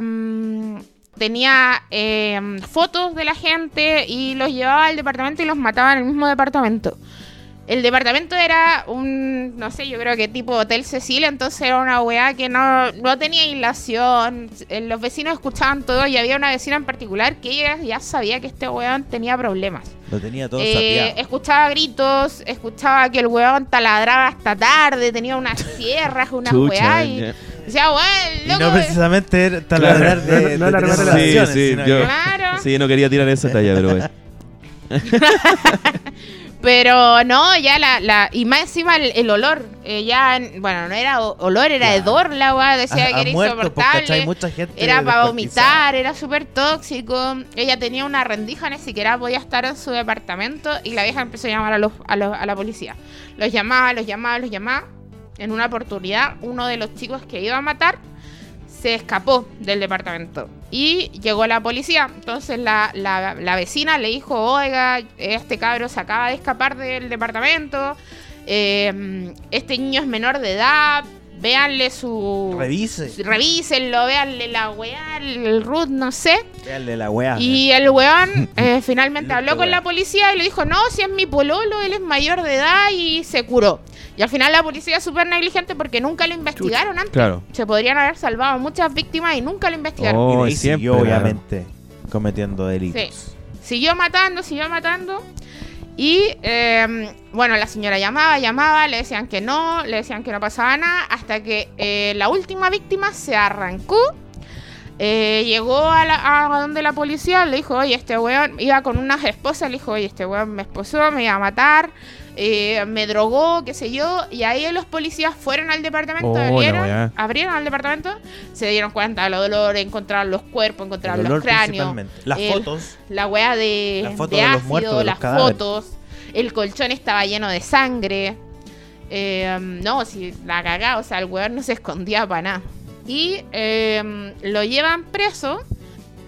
tenía eh, fotos de la gente y los llevaba al departamento y los mataba en el mismo departamento. El departamento era un, no sé, yo creo que tipo Hotel Cecil, entonces era una weá que no, no tenía aislación. Eh, Los vecinos escuchaban todo y había una vecina en particular que ella ya sabía que este weón tenía problemas. Lo tenía todo Eh, escuchaba gritos, escuchaba que el weón taladraba hasta tarde, tenía unas sierras, unas Chucha, weá y ya. weón, Y no precisamente era taladrar Claro, de, no- no de la tener remate la- relaciones, Sí, sí, yo- Claro. Sí, no quería tirar esa talla, pero bueno. Pero no, ya la, la y más encima el, el olor, eh, ya, bueno, no era olor, era Claro. hedor la weá, decía a- que era pues, insoportable. Mucha gente Era para vomitar, era súper tóxico. Ella tenía una rendija, ni siquiera podía estar en su departamento. Y la vieja empezó a llamar a, los, a, los- a la policía. Los llamaba, los llamaba, los llamaba. En una oportunidad, uno de los chicos que iba a matar se escapó del departamento. Y llegó la policía. Entonces la, la- vecina le dijo, oiga, este cabro se acaba de escapar del departamento. eh, este niño es menor de edad. Véanle su... Revise. Revísenlo, véanle la weá, el root, no sé. Véanle la weá. Y el weón eh, finalmente habló con la policía y le dijo, no, si es mi pololo, él es mayor de edad y se curó. Y al final la policía es súper negligente porque nunca lo investigaron antes. Claro. Se podrían haber salvado muchas víctimas y nunca lo investigaron. Oh, y siempre, siguió, claro. obviamente, cometiendo delitos. Sí. Siguió matando, siguió matando. Y eh, bueno, la señora llamaba, llamaba, le decían que no, le decían que no pasaba nada, hasta que eh, la última víctima se arrancó. eh, llegó a, a donde la policía, le dijo, oye, este weón iba con unas esposas, le dijo, oye, este weón me esposó, me iba a matar, eh, me drogó, qué sé yo. Y ahí los policías fueron al departamento, Oh, abrieron, weá. abrieron al departamento, se dieron cuenta del olor, encontraron los cuerpos, encontraron los cráneos. Las el- fotos. La weá de, de de los ácido, muertos, de los las fotos. El colchón estaba lleno de sangre. Eh, no, si la cagá, o sea, el weón no se escondía para nada. Y eh, lo llevan preso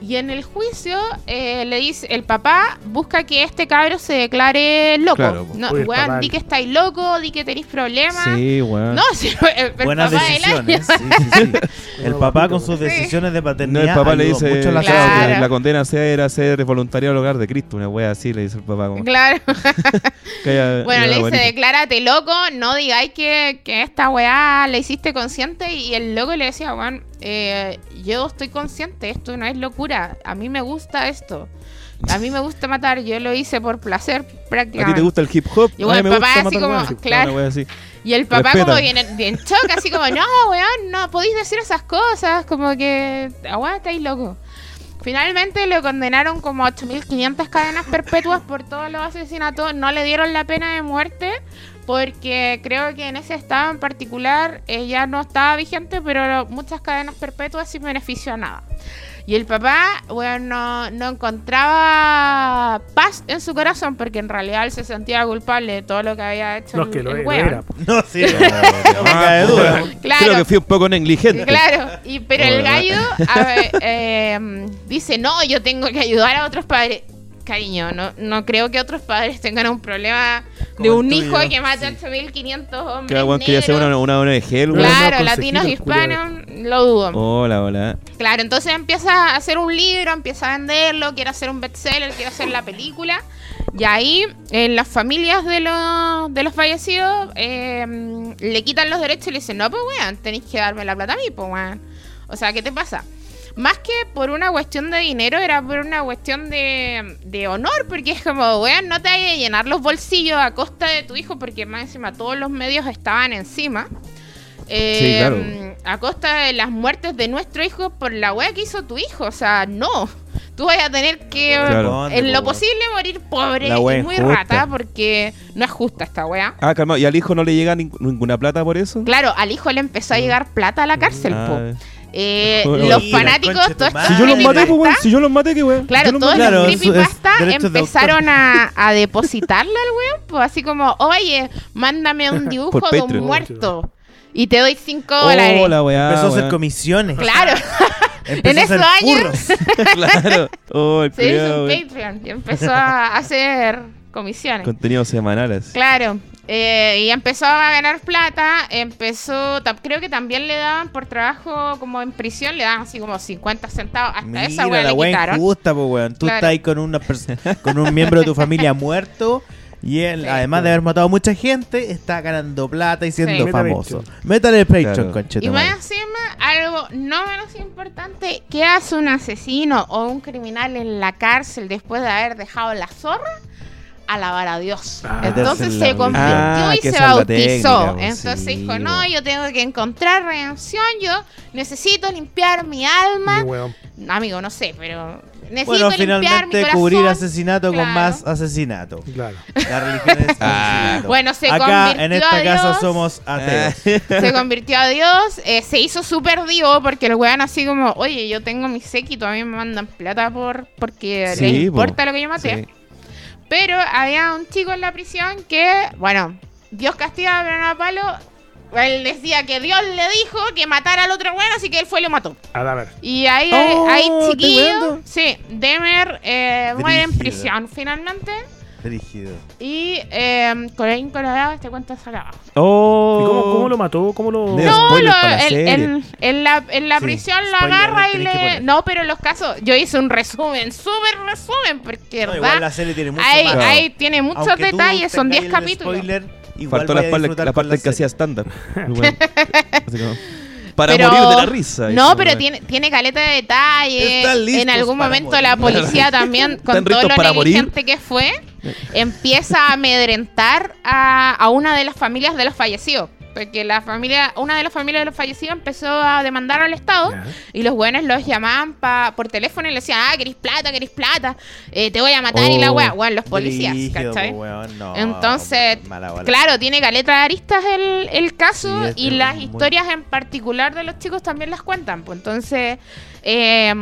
Y en el juicio eh, le dice, el papá busca que este cabro se declare loco. Claro, no, weón, di que estáis loco, di que tenéis problemas. Sí, weón. No, sí, el, el Buenas papá decisiones. sí, sí, sí. El papá con sus decisiones de No, paternidad. el papá le dice mucho la Claro. que la condena sea era ser voluntario al hogar de Cristo, una wea así, le dice el papá. Como, Claro. haya- Bueno, le dice, bonito. declárate loco, no digáis que, que esta weá la hiciste consciente. Y el loco le decía, Juan, eh, yo estoy consciente, esto no es locura. A mí me gusta esto. A mí me gusta matar, yo lo hice por placer ¿A ti prácticamente. te gusta el hip hop? Y bueno, el papá gusta así como, claro. Así. Y el papá Respeta. como viene bien choca, así como, no, weón, no podéis decir esas cosas, como que, estáis loco. Finalmente lo condenaron como a 8.500 cadenas perpetuas por todos los asesinatos. No le dieron la pena de muerte porque creo que en ese estado en particular eh, ya no estaba vigente, pero muchas cadenas perpetuas sin beneficio a nada. Y el papá, bueno, no, no encontraba paz en su corazón porque en realidad él se sentía culpable de todo lo que había hecho No, el, es que lo, el era. po. No, sí. No me cabe duda. Claro. Creo que fui un poco negligente. Claro, y, pero el gallo a ver, eh, dice, no, yo tengo que ayudar a otros padres. Cariño, no, no creo que otros padres tengan un problema de un tuyo, hijo que mata sí. 8.500 Que hombres weón quería hacer negros. una, una ONG. Claro, no, latinos hispanos, lo dudo. Hola, hola. Claro, entonces empieza a hacer un libro, empieza a venderlo, quiere hacer un bestseller, quiere hacer la película. Y ahí, en las familias de los, de los fallecidos, eh, le quitan los derechos y le dicen, no, pues weón, tenéis que darme la plata a mí, pues weón. O sea, ¿qué te pasa? Más que por una cuestión de dinero, era por una cuestión de, de honor, porque es como, weón, no te vayas a llenar los bolsillos a costa de tu hijo, porque más encima todos los medios estaban encima. Eh, Sí, claro. A costa de las muertes de nuestro hijo por la wea que hizo tu hijo. O sea, no. Tú vas a tener que, Claro. en lo posible, morir pobre y muy rata, porque no es justa esta wea. Ah, calma. ¿Y al hijo no le llega ning- ninguna plata por eso? Claro, al hijo le empezó a llegar plata a la cárcel, po. Eh, los mira, fanáticos, estos madre. Si yo los maté, pues, Si yo los maté, qué weón. Claro, los todos. Claro, los es creepypasta de empezaron a, a depositarle al weón, pues así como, oye, mándame un dibujo de un muerto y te doy 5 dólares. Hola, weá. Empezó a hacer comisiones. Claro, en esos años claro. Oh, el se hizo un. Patreon y empezó a hacer comisiones. Contenidos semanales. Claro, eh, y empezó a ganar plata, empezó, creo que también le daban por trabajo como en prisión, le daban así como 50 centavos, hasta esa Mira, weá la le quitaron. injusta, pues, weón. Tú Claro. estás ahí con, una con un miembro de tu familia muerto y él, Sí. además de haber matado a mucha gente, está ganando plata y siendo Sí. Famoso. Métale el Patreon, Claro. Y más encima, algo no menos importante, ¿qué hace un asesino o un criminal en la cárcel después de haber dejado la zorra? Alabar a Dios. Ah. Entonces se convirtió Ah, y se bautizó. técnica, pues, Entonces sí, dijo, no, yo tengo que encontrar redención, yo necesito limpiar mi alma. Mi weón. Amigo, no sé, pero necesito Bueno, limpiar mi finalmente corazón. cubrir asesinato Claro. con más asesinato. Claro. La religión es Ah. Bueno, se Acá convirtió en esta a casa Dios. somos ateos. se convirtió a Dios, eh, se hizo súper divo porque el weón así como, oye, yo tengo mi séquito, a mí me mandan plata por porque Sí, les po. importa lo que yo maté. Sí. Pero había un chico en la prisión que, bueno, Dios castiga pero no a palo. Él decía que Dios le dijo que matara al otro weón, así que él fue y lo mató. A ver. Y ahí Oh, hay ¿te chiquillo. Sí, Demer eh, muere en prisión finalmente. Rígido. Y eh, Coraín Colorado, este cuento se acaba. Oh. ¿Y cómo, cómo lo mató? ¿Cómo lo.? No, lo- la el- en, en la, en la Sí, prisión lo spoiler, agarra y que le... No, pero en los casos... Yo hice un resumen, súper resumen, porque No, igual la serie tiene mucho más. ahí tiene muchos Aunque detalles, son 10 tengáis el capítulos. spoiler, igual Faltó la, parte- la parte que serie. hacía estándar. Para Pero- morir de la risa. No, Eso, pero tiene, tiene caleta de detalle. Están listos En algún momento morir. la policía también, con ¿Están todo lo para morir? negligente que fue, empieza a amedrentar a, a una de las familias de los fallecidos. Porque la familia, una de las familias de los fallecidos empezó a demandar al Estado y los buenos los llamaban pa, por teléfono y le decían, ah, querés plata, querés plata, eh, te voy a matar y la weá, weón, los policías, Brígido, ¿cachai? weón, no, Entonces. Claro, tiene caleta de aristas el, el caso Sí, y las muy- historias en particular de los chicos también las cuentan. Pues entonces, eh,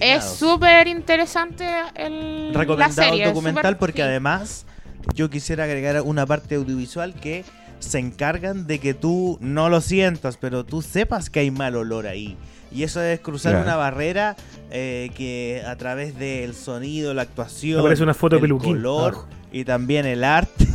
es súper interesante el, la recomendado serie. el documental porque sí. además yo quisiera agregar una parte audiovisual que se encargan de que tú no lo sientas, pero tú sepas que hay mal olor ahí. Y eso es cruzar Claro. una barrera eh, que a través del sonido, la actuación, Aparece una foto el peluquín color abajo. y también el arte.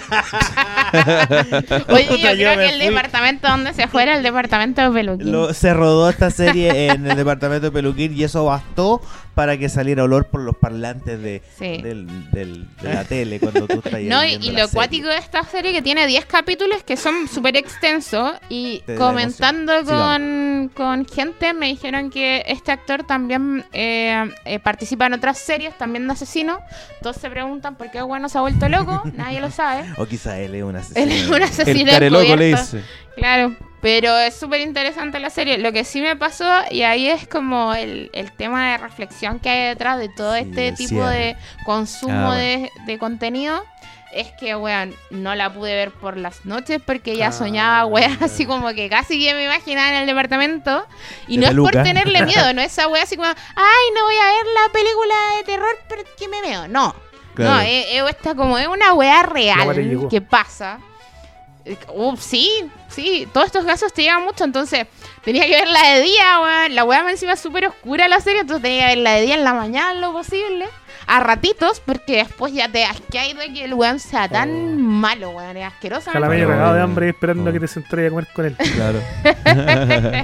Oye, yo creo que el fui. departamento donde se fuera, el departamento de peluquín. Lo- se rodó esta serie en el departamento de Peluquín y eso bastó para que saliera olor por los parlantes de, Sí. del- del- de la tele cuando tú estás No, y, lo serie. cuático de esta serie que tiene 10 capítulos que son súper extensos y Te comentando con, con gente me dijeron que este actor también eh, eh, participa en otras series, también de asesino. Todos se preguntan por qué bueno se ha vuelto loco, nadie lo sabe. O quizá él es un asesino. Él es un El asesino care loco le dice. Claro, pero es súper interesante la serie. Lo que sí me pasó, y ahí es como el, el tema de reflexión que hay detrás de todo Sí, este tipo cierre. de consumo Ah, bueno. de, de contenido, es que, weón, no la pude ver por las noches porque ya Ah, soñaba, weón, así como que casi que me imaginaba en el departamento. Y De no es por tenerle miedo, no es esa weá así como, ay, no voy a ver la película de terror porque me veo. No, Claro. no, es, es esta como es una weá real que pasa. Uh, sí, sí, todos estos casos te llegan mucho, entonces tenía que verla de día, weón. La weá encima súper oscura la serie, entonces tenía que verla de día en la mañana lo posible. A ratitos, porque después ya te asqueáis de que el weón sea tan Oh. malo, weón. Es asqueroso. Jalameño Claro. regado de hambre esperando Oh. a que te sentres a comer con él. Claro.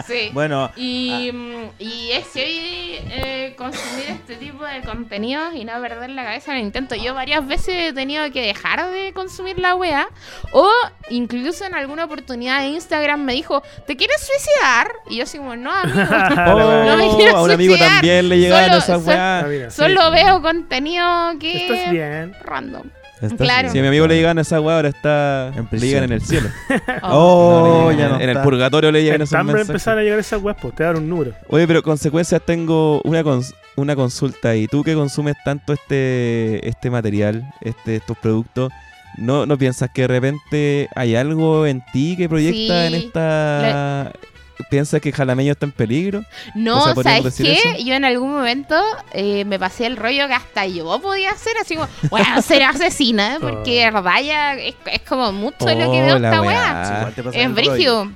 Sí. Bueno, Y, mm, y es eh, consumir este tipo de contenidos y no perder la cabeza en el intento. Yo varias veces he tenido que dejar de consumir la wea. O incluso en alguna oportunidad de Instagram me dijo, ¿te quieres suicidar? Y yo así como, no, amigo. Oh, No me quiero a un amigo suicidar. también le llegaban Solo- esas sol- Ah, weas. mira, Solo veo contenido que Estás bien. random. Estás Claro. bien. Si a mi amigo le llegan esas weas, ahora está. En le llegan en el cielo. Oh, No, ya no En el purgatorio le llegan esos mensajes. empezaron a llegar esas weas, pues te dan un número. Oye, pero consecuencias tengo una cons- una consulta y tú que consumes tanto este este material, este estos productos, ¿no, no piensas que de repente hay algo en ti que proyecta en esta piensas que Jalameño está en peligro? No, O sea, ¿podríamos ¿sabes qué? eso? Yo en algún momento eh, me pasé el rollo que hasta yo podía hacer, así como, bueno, ser asesina, porque de verdad ya es, es como mucho lo que veo Oh, la esta weá. Es rollo. brígido.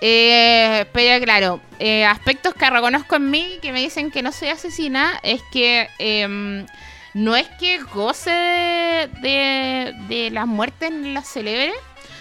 Eh, pero claro, eh, aspectos que reconozco en mí que me dicen que no soy asesina es que em, no es que goce de, de, de las muertes ni las celebre,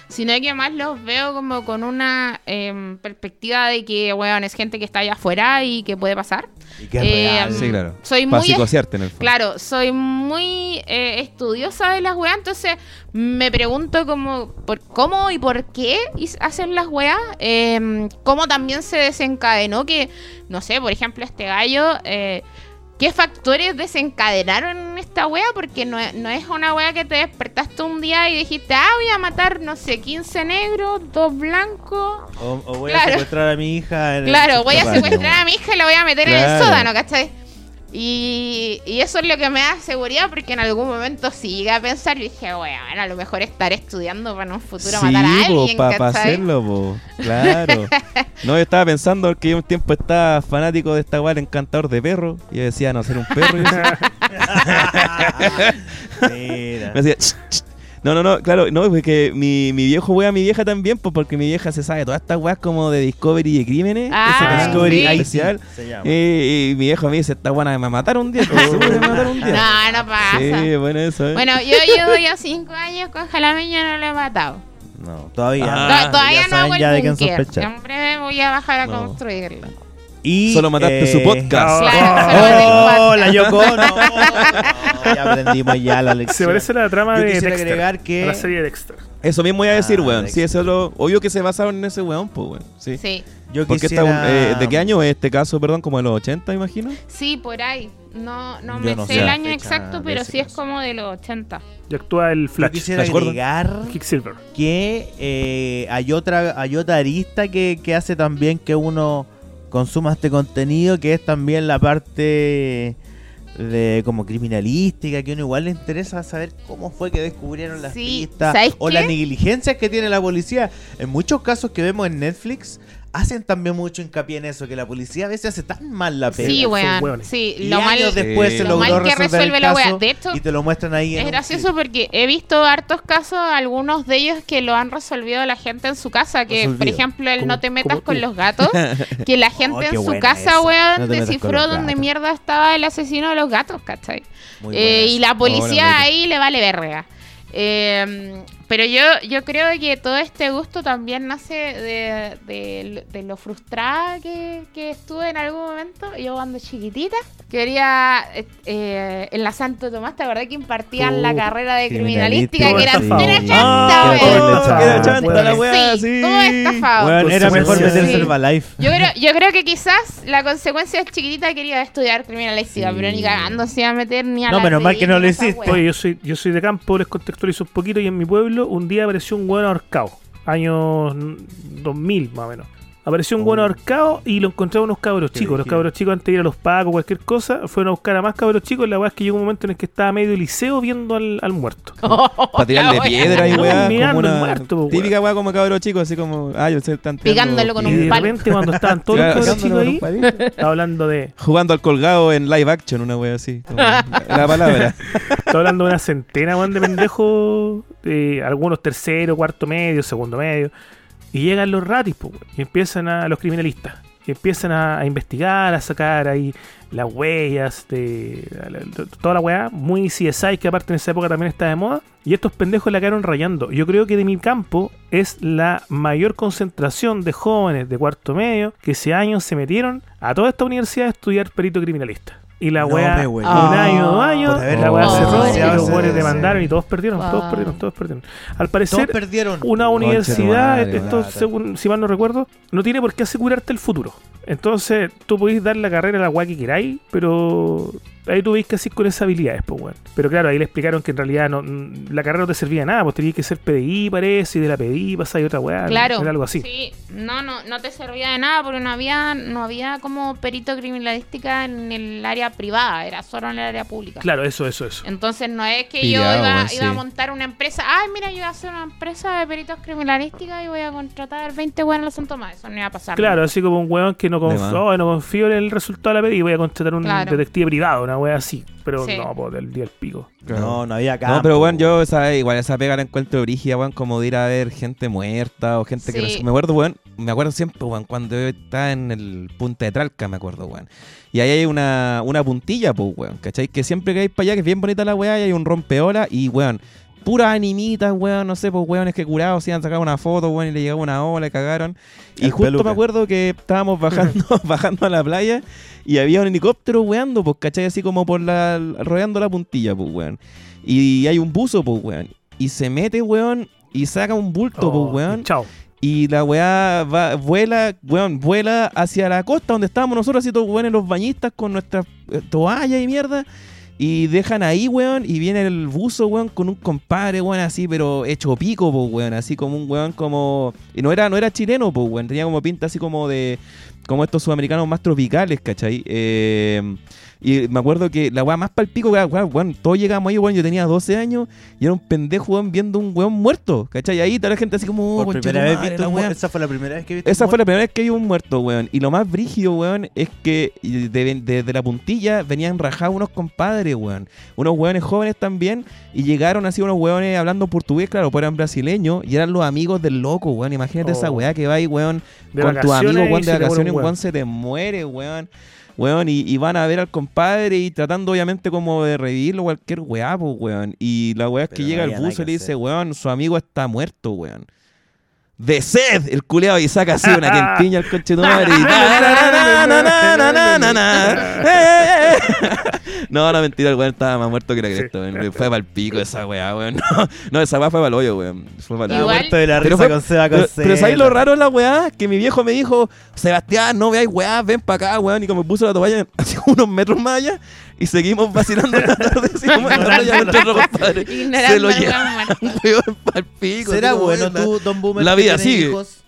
sino que más los veo como con una em, perspectiva de que, weón, es gente que está allá afuera y que puede pasar. Y que es Eh, real. Sí, claro. Soy muy en el fondo. Claro, soy muy eh, estudiosa de las weas, entonces me pregunto como, por cómo y por qué hacen las weas, eh, cómo también se desencadenó que, no sé, por ejemplo, este gallo, eh, ¿qué factores desencadenaron esta wea? Porque no, es- no es una wea que te despertaste un día y dijiste, ah, voy a matar, no sé, 15 negros, dos blancos. O, o voy a secuestrar a mi hija. en el Claro, voy a secuestrar a mi hija y la voy a meter en el sótano, ¿cachai? Y, y eso es lo que me da seguridad porque en algún momento sí llegué a pensar y dije, bueno, a lo mejor estaré estudiando para en un futuro matar a alguien, para hacerlo, po. Claro. no, yo estaba pensando que yo un tiempo estaba fanático de esta el encantador de perro. Y yo decía, no, ser un perro. y yo decía- Mira. me decía, "Ch, ch". No, no, no, claro, no, porque mi, mi viejo wea a mi vieja también, pues porque mi vieja se sabe todas estas weas como de Discovery y de crímenes. Ah, ese Discovery sí. especial. Se llama. Y, y mi viejo me dice, esta buena me va a matar un día. va a matar un día. No, no pasa. Sí, bueno, eso, ¿eh? Bueno, yo llevo ya cinco años con Jalameño y no lo he matado. No, todavía. Ah, To- Todavía ya no hago saben ya de el quién búnker. sospechar. Siempre voy a bajar a No. construirlo. Y, Solo mataste eh, su podcast. Claro, Oh, podcast. la Yoko. No, ya aprendimos ya la lección. Se parece a la trama Yo de quisiera Dexter. agregar que- a la serie de Dexter. Eso mismo iba a decir, Ah, weón. Dexter. Sí, eso es lo. Obvio que se basaron en ese weón, pues, weón. Sí. Sí, Yo Porque quisiera... eh, ¿De qué año es este caso, perdón? Como de los 80, imagino. sí, por ahí. No, no Yo me no sé sé el año exacto, pero sí es como de los 80. Y actúa el Yo Flash. quisiera ¿Flash agregar que eh, hay otra hay otra arista que, que hace también que uno consuma este contenido, que es también la parte de como criminalística, que a uno igual le interesa saber cómo fue que descubrieron las Sí, pistas ¿sabes o qué? las negligencias que tiene la policía. En muchos casos que vemos en Netflix hacen también mucho hincapié en eso, que la policía a veces hace tan mal la pega. Sí, weón. Sí, Y lo mal, años después Sí. se Lo logró mal que resolver resuelve el la caso wea. De hecho, y te lo muestran ahí en es un gracioso porque he visto hartos casos, algunos de ellos que lo han resolvido la gente en su casa. Que, por ejemplo, el no te metas con los gatos. Que la gente qué en su casa, esa. weón, No descifró dónde mierda estaba el asesino de los gatos, ¿cachai? Muy Eh, y la Hola, policía ahí le vale verga. Eh, pero yo, yo creo que todo este gusto también nace de, de- de lo frustrada que, que estuve en algún momento. Yo cuando chiquitita quería, eh, eh, en la Santo Tomás, ¿te acordás que impartían la Puta, carrera de criminalística. Que era chanta, Ah, era chanta la Sí, sí. todo estafado. Era mejor meterse Sí. el Herbalife. Yo creo, yo creo que quizás la consecuencia es chiquitita quería estudiar criminalística, Sí. pero ni cagando se iba a meter ni a No, la menos mal que no lo hiciste. yo soy, yo soy de campo, les contextualizo un poquito y en mi pueblo un día apareció un hueón ahorcado, años 2000 más o menos. Apareció un hueón Oh. ahorcado y lo encontraron unos cabros Qué chicos. Los cabros chicos antes de ir a los pagos, cualquier cosa, fueron a buscar a más cabros chicos. La weá es que llegó un momento en el que estaba medio liceo viendo al, al muerto. Para tirarle piedra y No, weá. mirando una muerto, típica weá como cabro chico, así como. Ah, yo sé, están tirando Picándolo con Y un piedra. de palo. repente cuando estaban todos los cabros chicos ahí, estaba hablando de... Jugando al colgado en live action, una wea así. como la palabra. Estaba hablando de una centena, weón, de pendejos, de algunos tercero, cuarto medio, segundo medio. Y llegan los ratis, y empiezan a los criminalistas. Y empiezan a, investigar, a sacar ahí las huellas de, toda la weá. Muy CSI, que aparte en esa época también está de moda. Y estos pendejos la quedaron rayando. Yo creo que de mi campo es la mayor concentración de jóvenes de cuarto medio que ese año se metieron a toda esta universidad a estudiar perito criminalista. Y la No weá, un año, dos años, la weá Oh. cerró y los ese- demandaron y todos perdieron, todos perdieron, todos perdieron. Al Todos parecer, perdieron. una universidad, madre, esto según, si mal no recuerdo, no tiene por qué asegurarte el futuro. Entonces, tú podéis dar la carrera a la weá que queráis, pero ahí tú veis que así con esas habilidades, pues weón. Pero claro, ahí le explicaron que en realidad no, la carrera no te servía de nada, pues tenías que ser PDI, parece, y de la PDI pasáis otra weá. Claro. Era algo así. Sí, no, no, no te servía de nada porque no había, no había como perito criminalística en el área privada, era solo en el área pública. Claro, eso, eso, eso. Entonces no es que Pillado, yo iba, weón, iba a montar una empresa, ay mira, yo voy a hacer una empresa de peritos criminalística y voy a contratar 20 buenos en los Santo Tomás, eso no iba a pasar. Claro, así como un weón que no confío, más. no confío en el resultado de la PDI, voy a contratar un Claro. detective privado, una weá así. Pero Sí. no, pues del día del pico. No, no había campo. No, pero bueno, yo esa, igual esa pega la encuentro brígida, weón, como de ir a ver gente muerta o gente que... Sí. Me acuerdo, weón, me acuerdo siempre, weón, cuando yo estaba en el Punta de Tralca, me acuerdo, weón. Y ahí hay una, una puntilla, pues, weón, ¿cachai? Que siempre que hay para allá, que es bien bonita la weá, y hay un rompeola y, weón, puras animitas, weón, no sé, pues, weones que curados se iban a sacar una foto, weón, y le llegaba una ola y cagaron. Y El justo peluca. me acuerdo que estábamos bajando, bajando a la playa y había un helicóptero weando, pues, ¿cachai? Así como por la, rodeando la puntilla, pues, weón. Y hay un buzo, pues, weón. Y se mete, weón, y saca un bulto, Oh, pues, weón. Chao. Y la weá va, vuela, weón, vuela hacia la costa donde estábamos nosotros, así todos, weón, en los bañistas con nuestras eh, toallas y mierda. Y dejan ahí, weón, y viene el buzo, weón, con un compadre, weón, así, pero hecho pico, pues, weón, así como un weón como... Y no era, no era chileno, pues, weón, tenía como pinta así como de... Como estos sudamericanos más tropicales, ¿cachai? Eh, y me acuerdo que la weá más palpico, weón, weón, todos llegamos ahí, weón, yo tenía 12 años y era un pendejo, weón, viendo un weón muerto, ¿cachai? Ahí toda la gente así como... oh, Por primera vez madre, la weá. Esa fue la primera vez que viste Esa un fue la primera vez que vi un muerto, weón. Y lo más brígido, weón, es que de, de- de la puntilla venían rajados unos compadres, weón. Unos weones jóvenes también. Y llegaron así unos weones hablando portugués, claro, pues eran brasileños. Y eran los amigos del loco, weón. Imagínate esa Oh. weá que va ahí, weón, De con tus amigos, weón, de vacaciones, weón, se te muere, weón. Weón, y, y van a ver al compadre y tratando obviamente como de revivirlo cualquier weá, pues, weón. Y la weá es que Pero no llega el buzo y le dice, hacer. weón, su amigo está muerto, weón. De sed, el culeado y saca así una quentiña al coche de madre y. Eh, eh, eh. No, no, mentira, el weón estaba más muerto que la cresta, weón. Fue para el pico esa weá, weón. No, no, esa weá fue para el hoyo, weón. Fue pa'l Estaba Igual- muerto de la Pero risa fue- con Seba pero, con pero ¿sabes lo raro de la weá? Que mi viejo me dijo, Sebastián, no veáis weá, ven para acá, weón. Y como me puso la toalla hacia unos metros más allá, y seguimos vacilando la tarde. se lo al lleva. weón muerto. Un weón pa'l pico. ¿Será como, bueno tú, Don Boomer, la vida sigue. hijos?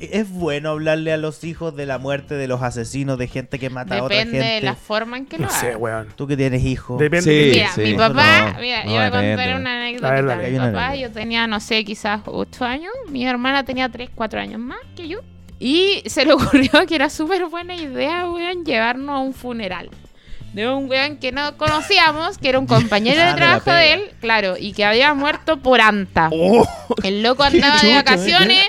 ¿Es bueno hablarle a los hijos de la muerte de los asesinos, de gente que mata a otra Depende de gente? la forma en que lo No sé, haga. weón. Tú que tienes hijos. Depende. Sí, Mira, sí. mi papá, No, mira, no yo voy a depende. contar una A ver, anécdota. dale. Mi papá, anécdota. yo tenía, no sé, quizás 8 años. Mi hermana tenía 3, 4 años más que yo. Y se le ocurrió que era súper buena idea, weón, llevarnos a un funeral. De un weón que no conocíamos, que era un compañero Ah, de trabajo de él, claro, y que había muerto por anta. Oh, El loco andaba de vacaciones,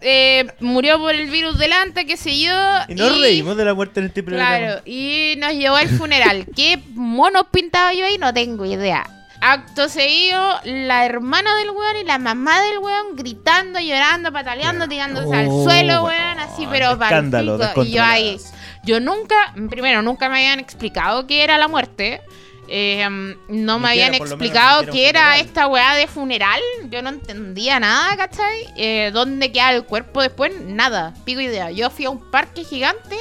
eh, murió por el virus del anta, qué sé yo. y nos reímos de la muerte en este programa. Claro, y nos llevó al funeral. ¿Qué monos pintaba yo ahí? No tengo idea. Acto seguido, la hermana del weón y la mamá del weón gritando, llorando, pataleando, tirándose al Oh, suelo, weón, weón, así, pero para escándalo, Y yo ahí, yo nunca, primero, nunca me habían explicado qué era la muerte. eh, no me habían explicado qué era esta weá de funeral. Yo no entendía nada, ¿cachai? Eh, ¿Dónde queda el cuerpo después? Nada, pico idea. Yo fui a un parque gigante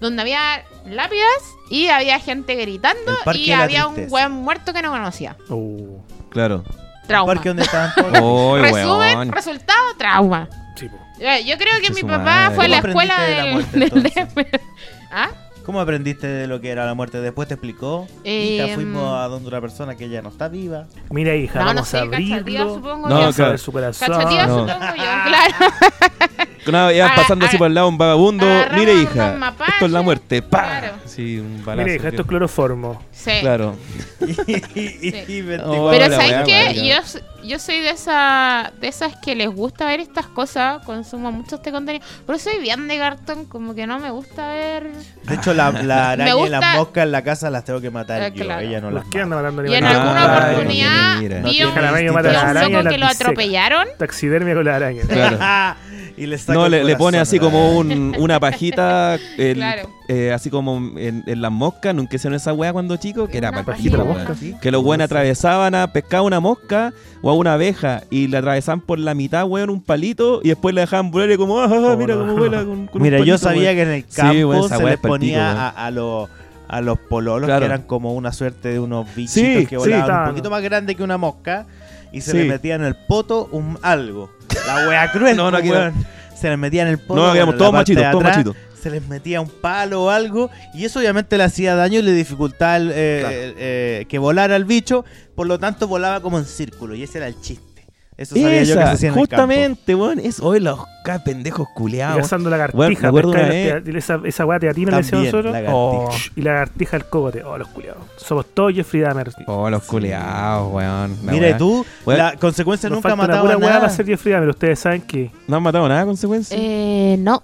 donde había lápidas y había gente gritando y había un weón muerto que no conocía. Uh, Claro. El Trauma. parque donde estaban todos. Oh, Resumen, weón. resultado, trauma. sí, po. Eh, Yo creo que mi papá madre. fue a la ¿Cómo escuela de la del, muerte. ¿Ah? ¿Cómo aprendiste de lo que era la muerte? Después te explicó. Eh, Hija, fuimos a donde una persona que ya no está viva. Mira, hija, No, no vamos sé, a abrirlo. supongo No, yo. Claro. su corazón. No. supongo yo, claro. No, Ah, pasando así ah, por el lado un vagabundo. Mire, hija, esto es la muerte. ¡Pa! Claro. Sí, un balazo. Mira, hija, esto es cloroformo. Sí. Claro. y, y 24 Oh, Pero ¿sabes qué? Yo, yo soy de esa de esas que les gusta ver estas cosas, consumo mucho este contenido. Pero soy bien de cartón, como que no me gusta ver. De hecho, la, la araña y gusta- las moscas en la casa las tengo que matar Eh, yo. claro. Ella no ¿Por las qué anda mata. matando Y en alguna Ay, oportunidad. No vi tiene un, y que lo atropellaron. Taxidermia con la araña. Claro. y le No, le, le pone así como un, una pajita, el- Claro. Eh, así como en, en las moscas, nunca hicieron esa weá cuando chico, que era para la weón. sí. Que los buenos atravesaban a pescar una mosca o a una abeja y le atravesaban por la mitad, weón, un palito y después le dejaban volar y como, ah, ah, ah, Oh, mira cómo vuela con, con un Mira, yo palito, sabía weón. que en el Sí, campo weón, esa se les ponía a, a los a los pololos Claro. que eran como una suerte de unos bichitos Sí, que sí, volaban un poquito más grande que una mosca y se Sí. le metía en el poto un algo. La wea cruel, No, no, pues, weón. Se les metía en el poto. No, quedamos la todos machitos, todos machitos. Se les metía un palo o algo y eso obviamente le hacía daño y le dificultaba el, eh, Claro. eh, eh, que volara el bicho, por lo tanto volaba como en círculo y ese era el chiste. Eso sabía yo que se Esa, hacía en justamente, weón, es hoy los ca- pendejos Y culiados. cazando la Bueno, acuerdo pescar una la- vez- esa, esa weá teatina le decíamos También, nosotros. Oh, Y la lagartija del cogote. Oh, los culiados. Somos todos Jeffrey Dahmer. oh, los culiados, weón. la Mira, y tú, Weón. la consecuencia Nos nunca falta una mataba pura weá nada. para ser Jeffrey Dahmer. Ustedes saben que ¿No han matado nada a consecuencia? Eh, no.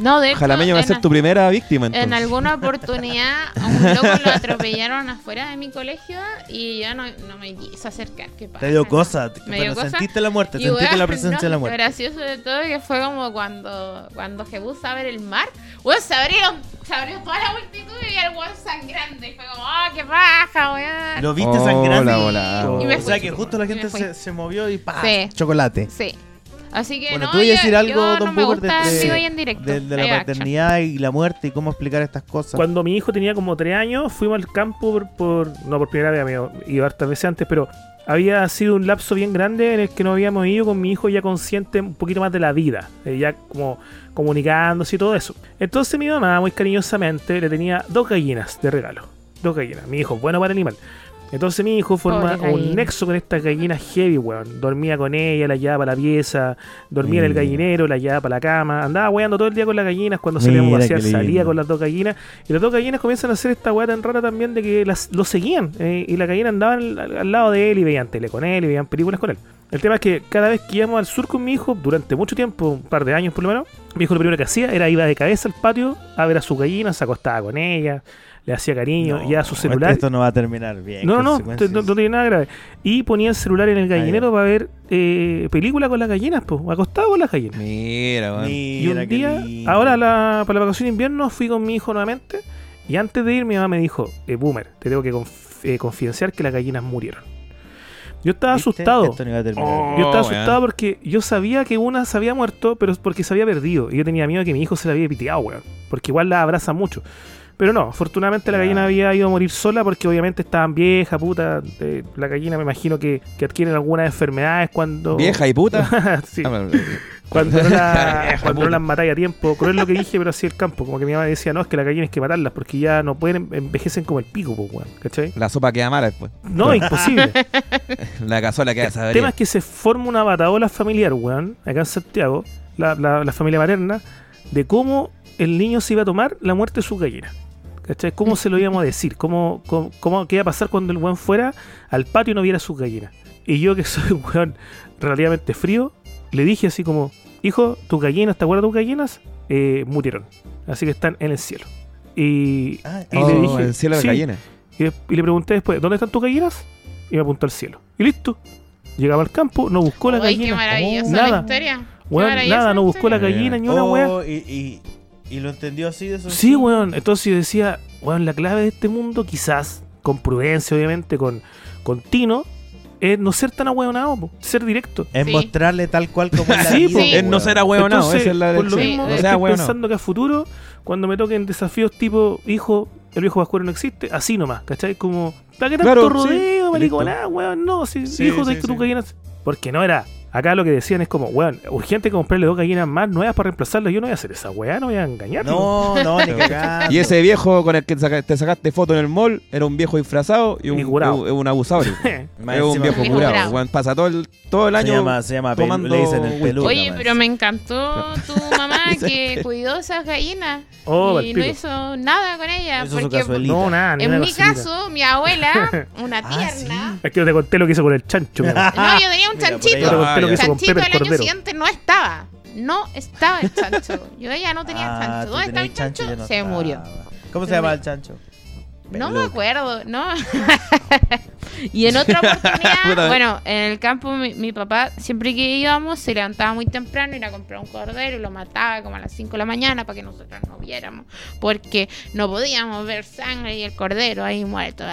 No, de hecho, Jalameño va a en- ser tu primera víctima, entonces. En alguna oportunidad a un loco lo atropellaron afuera de mi colegio y yo no, no me quise acercar. ¿Qué pasa? Te dio cosa, Me pero dio cosa. sentiste la muerte, Y, sentiste la presencia no, de la Lo muerte. gracioso de todo que fue como cuando, cuando Jebus a ver el mar. Weón, se abrieron, se abrió toda la multitud y al weón sangrante. Y fue como, ah, qué baja, weón. Lo viste Oh, sangrando. la volada, Y me O sea que justo la gente se, se movió y ¡pah! Sí. Chocolate. Sí. Así que Bueno, no, tú ibas a decir algo, yo Don no me Boomer, gusta de- en directo. De, de la action. paternidad y la muerte y cómo explicar estas cosas. Cuando mi hijo tenía como tres años, fuimos al campo por, por- no por primera vez, amigo, iba hartas veces antes, pero había sido un lapso bien grande en el que no habíamos ido con mi hijo ya consciente un poquito más de la vida, eh, ya como comunicándose y todo eso. Entonces mi mamá, muy cariñosamente, le tenía dos gallinas de regalo. Dos gallinas. Mi hijo, bueno para el animal. Entonces mi hijo forma Pobre un gallina. nexo con estas gallinas heavy, weón. Dormía con ella, la llevaba para la pieza, dormía en el Mm. gallinero, la llevaba para la cama, andaba weando todo el día con las gallinas, cuando salíamos a Mira, pasear qué lindo. salía con las dos gallinas, y las dos gallinas comienzan a hacer esta weá tan rara también de que las, lo seguían, eh, y la gallina andaban al, al lado de él y veían tele con él y veían películas con él. El tema es que cada vez que íbamos al sur con mi hijo, durante mucho tiempo, un par de años por lo menos, mi hijo lo primero que hacía era iba de cabeza al patio a ver a sus gallinas, se acostaba con ellas, le hacía cariño, No, y a su celular. Esto no va a terminar bien. No, no, no, consecuencias. no, no tiene nada grave. Y ponía el celular en el gallinero para ver eh, película con las gallinas, pues, acostado con las gallinas. Mira, weón. Y un día, lindo. ahora la- para la vacación de invierno, fui con mi hijo nuevamente. Y antes de ir, mi mamá me dijo: eh, Boomer, te tengo que conf- eh, confidenciar que las gallinas murieron. Yo estaba ¿Viste? asustado. Esto no iba a terminar Oh. Yo estaba weón. asustado porque yo sabía que una se había muerto, pero porque se había perdido. Y yo tenía miedo de que mi hijo se la había piteado, weón. Porque igual la abraza mucho. Pero no, afortunadamente la Ya. gallina había ido a morir sola porque obviamente estaban viejas, puta. eh, la gallina me imagino que, que adquieren algunas enfermedades cuando. Vieja y puta. sí. Ah, Cuando no, la, Vieja cuando no las matáis a tiempo. Cruel lo que dije, pero así el campo. Como que mi mamá decía, no, es que la gallina hay que matarlas porque ya no pueden, envejecen como el pico, pues, weón. ¿Cachai? La sopa queda mala después. No, imposible. La cazuela queda El saber. tema es que se forma una bataola familiar, weón, acá en Santiago. la, la- la familia materna, de cómo el niño se iba a tomar la muerte de su gallina. ¿Cachai? ¿Cómo se lo íbamos a decir? ¿Cómo, cómo, cómo- qué iba a pasar cuando el weón fuera al patio y no viera sus gallinas? Y yo, que soy un weón relativamente frío, le dije así como: Hijo, tus gallinas, ¿te acuerdas de tus gallinas? Eh, murieron. Así que están en el cielo. Y, Ah, y Oh, le dije: el cielo de "Sí". gallinas. Y, le pregunté después, ¿dónde están tus gallinas? Y me apuntó al cielo. Y listo. Llegaba al campo, no buscó la Ay, gallina. qué maravillosa Oh, la nada. historia. Weón, nada, no buscó la gallina ni una Oh, weá. y, y, lo entendió así de eso. Sí, weón. Entonces yo decía, weón, la clave de este mundo, quizás, con prudencia, obviamente, con, con tino, es no ser tan ahueonado, po, ser directo. Es Sí. mostrarle tal cual como es la Sí, vida, po. Sí. Es no ser ahueonado, Entonces, esa es la por lo mismo, No estoy pensando que a futuro, cuando me toquen desafíos tipo, hijo, el viejo vascuero no existe, así nomás, ¿cachai? Como, ¿para qué tanto Claro, rodeo, marico? listo. Nada, weón, no, si Sí, hijo, sí, de que gallina... Porque no era... Acá lo que decían es como, weón, urgente comprarle dos gallinas más nuevas para reemplazarlas. Yo no voy a hacer esa weá, no voy a engañar. No, no, ni cagando. Y ese viejo con el que te sacaste foto en el mall era un viejo disfrazado y un, Y curado. un, un abusador. Es un viejo curado. weón, pasa todo el, todo el Se año. llama, se llama tomando le dicen el peluca. Oye, pero me encantó tu mamá que cuidó esas gallinas Oh, y no hizo nada con ellas. Su porque. No, nada, ni en mi caso, mi abuela, una Ah, tierna. Es que no te conté lo que hizo con el chancho. No, yo tenía un Mira, chanchito. Lo que El hizo con chanchito Pepe el el año siguiente no estaba. No estaba el chancho. Yo ya no tenía Ah, chancho. ¿Dónde estaba el chancho? no Se estaba. murió. ¿Cómo se llama el chancho? No me acuerdo, ¿no? y en otra oportunidad, bueno, en el campo mi, mi papá, siempre que íbamos, se levantaba muy temprano, ir a comprar un cordero y lo mataba como a las 5 de la mañana para que nosotros no viéramos, porque no podíamos ver sangre y el cordero ahí muerto.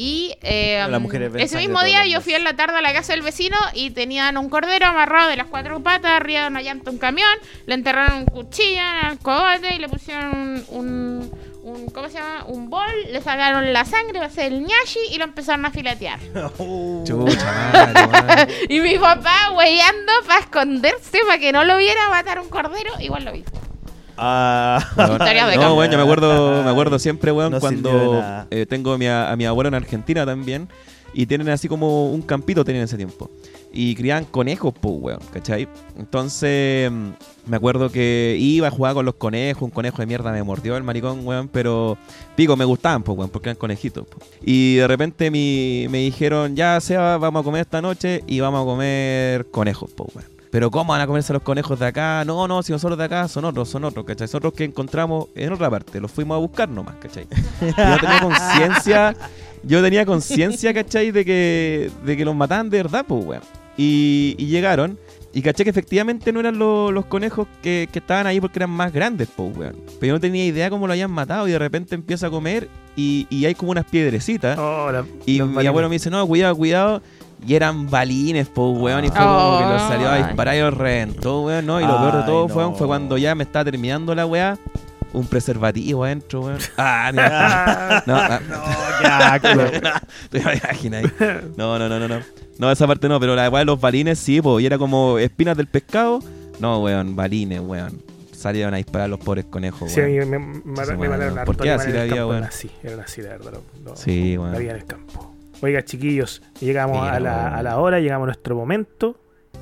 Y eh, ese mismo día yo fui en la tarde a la casa del vecino y tenían un cordero amarrado de las cuatro patas arriba de una llanta un camión, le enterraron un cuchillo en el cogote y le pusieron un, un, un- ¿cómo se llama? Un bol, le sacaron la sangre, va a ser el ñashi y lo empezaron a filetear. Chucha madre, weón. Y mi papá huellando para esconderse, para que no lo viera matar un cordero, igual lo vi. Ah, de No, bueno, yo me acuerdo, me acuerdo siempre, weón, No cuando eh, tengo a mi, a mi abuelo en Argentina también. Y tienen así como un campito tenían en ese tiempo. Y criaban conejos, pues, weón, ¿cachai? Entonces, me acuerdo que iba a jugar con los conejos. Un conejo de mierda me mordió el maricón, weón. Pero, pico, me gustaban, pues, weón, porque eran conejitos. po. Y de repente mi- me dijeron, ya, Seba, vamos a comer esta noche y vamos a comer conejos, pues, weón. Pero ¿cómo van a comerse los conejos de acá? No, no, si nosotros de acá son otros, son otros, ¿cachai? Son otros que encontramos en otra parte, los fuimos a buscar nomás, ¿cachai? Yo tenía conciencia, yo tenía conciencia, ¿cachai? De que, de que los mataban de verdad, pues, weón. Y, y llegaron, y caché que efectivamente no eran lo- los conejos que, que estaban ahí porque eran más grandes, pues, weón. Pero yo no tenía idea cómo lo habían matado y de repente empiezo a comer y, y hay como unas piedrecitas. Oh, la- Y los mi abuelo me dice, no, cuidado, cuidado. Y eran balines, po, weón. Y fue como que los salió a disparar y los reventó, weón. ¿no? Y lo peor de todo, no. weón, fue cuando ya me estaba terminando la weá. Un preservativo adentro, weón. Ah, mira. No, ah, no, ya. No, no, no, no, no. No, esa parte no, pero la weá de los balines sí, po. Y era como espinas del pescado. No, weón, balines, weón. Salieron a disparar los pobres conejos, Sí, a mí weón. me, me, me, Sí, me bueno, mataron ¿por qué así la vida, weón? Eran así, eran así, la verdad. lo- lo- Sí, weón. La vida en el campo. Oiga, chiquillos, llegamos Mira, a, la, a la hora, llegamos a nuestro momento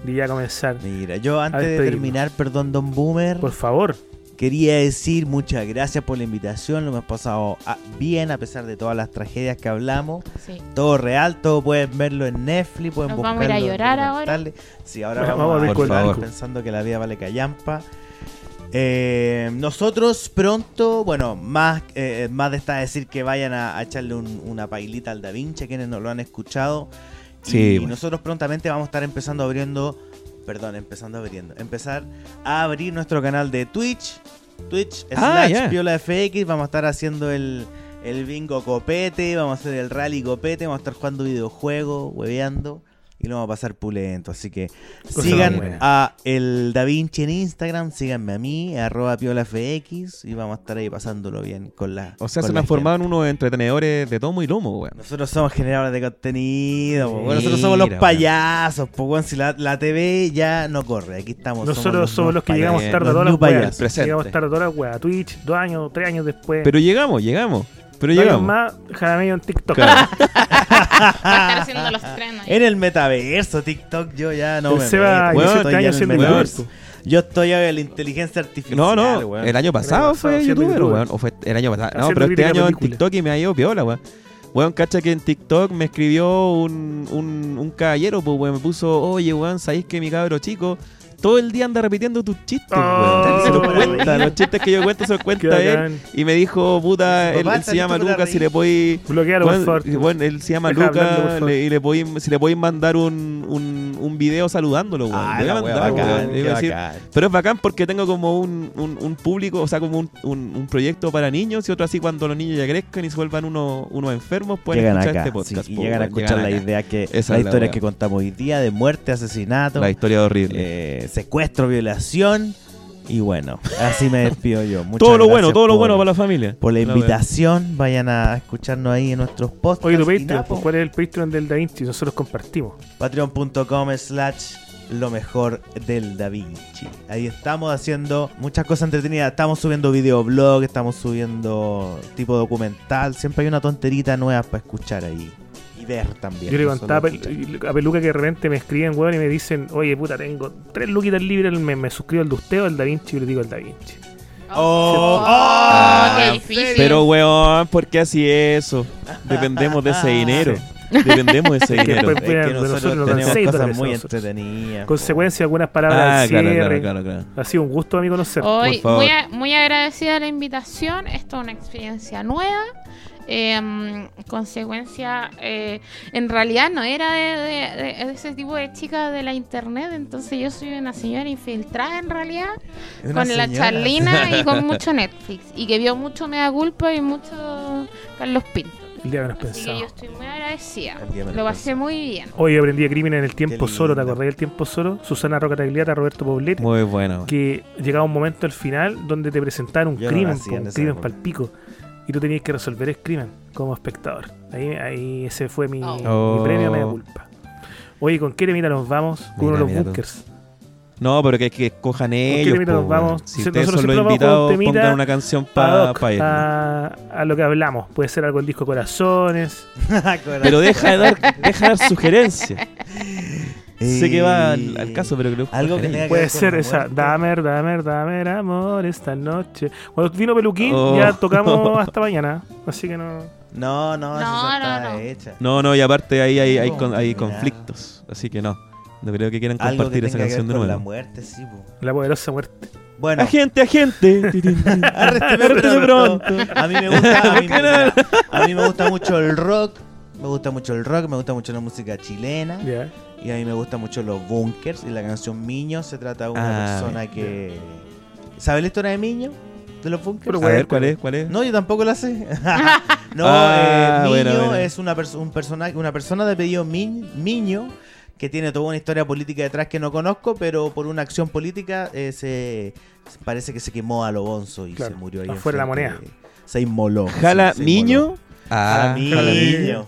de ya comenzar. Mira, yo antes de terminar, perdón, Don Boomer, Por favor, quería decir muchas gracias por la invitación. Lo hemos pasado ah, bien a pesar de todas las tragedias que hablamos. Sí. Todo real, todo pueden verlo en Netflix, pueden Nos vamos a ir a buscarlo en llorar ahora. Sí, ahora Bueno, vamos, vamos a a ver pensando que la vida vale callampa. Eh, nosotros pronto, bueno, más, eh, más de esta decir que vayan a, a echarle un- una pailita al Da Vinci, quienes no lo han escuchado. Sí, y bueno. nosotros prontamente vamos a estar empezando abriendo, perdón, empezando abriendo, empezar a abrir nuestro canal de Twitch, Twitch Ah, slash ya. Piola FX, vamos a estar haciendo el, el bingo copete, vamos a hacer el rally copete, vamos a estar jugando videojuegos, hueveando. Y lo vamos a pasar pulento. Así que Cosa sigan a el Da Vinci en Instagram, síganme a mí, arroba piolafx, y vamos a estar ahí pasándolo bien con la. O sea, se gente. unos entretenedores de tomo y lomo, weón. Nosotros somos generadores de contenido, nosotros somos los payasos, weón. si la, la TV ya no corre, aquí estamos. nosotros somos los que llegamos tarde a todas las weas. Llegamos tarde a todas las weas. Twitch, dos años, tres años después. Pero llegamos, llegamos. Pero años llegamos. más, Jaramillo en TikTok. Claro. Va a estar haciendo los trenes. En el metaverso, TikTok, yo ya no El me Seba meto, este estoy año ya en el metaverso. Yo estoy en la inteligencia artificial. No, no, weón. el año pasado fue youtuber, weón. O fue el año pasado. No, pero este año en. TikTok y me ha ido piola, weón. Weón, cacha que en TikTok me escribió un, un, un caballero, pues, weón. Me puso, oye, weón, ¿sabéis que mi cabro chico todo el día anda repitiendo tus chistes, Oh? Se los cuenta, los chistes que yo cuento se los cuenta él. Y me dijo, puta, él, se llama Lucas, si le podéis... Bloquealo, por Bueno, favor. bueno, él se llama por Lucas y le podéis, si le podéis mandar un, un, un video saludándolo, weón. Ah, Le voy a la wea mandar, bacán, weón. Decir, pero es bacán porque tengo como un, un, un público, o sea, como un, un, un proyecto para niños y otro así cuando los niños ya crezcan y se vuelvan unos, unos enfermos, pueden Llegan escuchar acá, este podcast. sí, y po, llegan a escuchar la llegan acá. idea que Esa la es la historia que contamos hoy día de muerte, asesinato, La historia horrible. eh, secuestro, violación y bueno, así me despido yo. Muchas todo lo bueno, todo lo bueno para la familia. por la invitación. Vayan a escucharnos ahí en nuestros podcasts. Oye, tu y Patreon, pues, ¿cuál es el Patreon del Da Vinci? Nosotros compartimos. Patreon.com slash lo mejor del Da Vinci. Ahí estamos haciendo muchas cosas entretenidas. Estamos subiendo videoblog, estamos subiendo tipo documental. Siempre hay una tonterita nueva para escuchar ahí. Ver también. Yo le no contaba a, solo Pel- a Peluca que de repente me escriben, weón, y me dicen, oye, puta, tengo tres luquitas libres al mes, me suscribo al de usted o al Da Vinci, y le digo al Da Vinci. Oh, Oh, qué ah, difícil. Pero, weón, ¿por qué así eso? Dependemos de ese dinero. Dependemos de ese dinero. Es que de nosotros nosotros nos dan tenemos seis cosas muy entretenidas. Consecuencia, algunas palabras Ah, al claro, cierre. claro, claro, claro. Ha sido un gusto a mí conocer. Hoy, por favor. muy, a- muy agradecida la invitación. Esto es una experiencia nueva. Eh, consecuencia, eh, en realidad no era de, de- de- de ese tipo de chica de la internet. Entonces, yo soy una señora infiltrada en realidad. Una con la charlina y con mucho Netflix. Y que vio mucho Mea Culpa y mucho Carlos Pinto. El día menos Así que yo estoy muy agradecida. Lo pasé muy bien. Hoy aprendí a crimen en el tiempo solo, ¿te acordás del tiempo solo? Susana Roca Tagliata, Roberto Poblete. Muy bueno. que llegaba un momento al final donde te presentaban un Yo no crimen, en un crimen época. Y tú tenías que resolver el crimen como espectador. Ahí, ahí ese fue mi, Oh. mi premio, me da Oh. culpa. Oye, ¿con qué temita nos vamos? Con Mira, uno de los mira tú. bunkers. No, pero que, que escojan ellos. temita po, nos weón. vamos? Si ustedes nosotros son los siempre vamos con un invitados, temita pongan una canción para pa a, a lo que hablamos. Puede ser algo del disco Corazones. Pero deja de dar, deja de dar sugerencias. sé que va al, Eh, al caso, pero que lo algo que tenga. Puede con ser esa. Damer, damer, damer, amor, esta noche. Cuando vino Peluquín, Oh. ya tocamos hasta mañana. Así que no. No, no, No, esa no, está no. hecha. No, no, y aparte ahí hay, hay, con- hay terminar. conflictos. Así que no. No creo que quieran Algo que compartir esa que canción de con la nuevo. muerte, sí, po. La poderosa muerte. Bueno, Agente, agente. Arrésteme pronto. pronto. A mí me gusta, a mí, ¿Por qué no? a mí me gusta mucho el rock. Me gusta mucho el rock, me gusta mucho la música chilena. Ya. Y a mí me gustan mucho los bunkers. Y la canción Miño se trata de una Ah, persona que. ¿Sabe la historia de Miño? ¿De los bunkers? Pero A ver, ¿cuál es? ¿Cuál es? No, yo tampoco la sé. no, Ah, eh, Miño bueno, bueno. es una, perso- un personaje, una persona de apellido Mi- Miño que tiene toda una historia política detrás que no conozco, pero por una acción política eh, se parece que se quemó a lo bonzo y Claro, se murió ahí. afuera la moneda. de- Se inmoló. Jala se Miño. inmoló. Ah, Jala Jala Miño.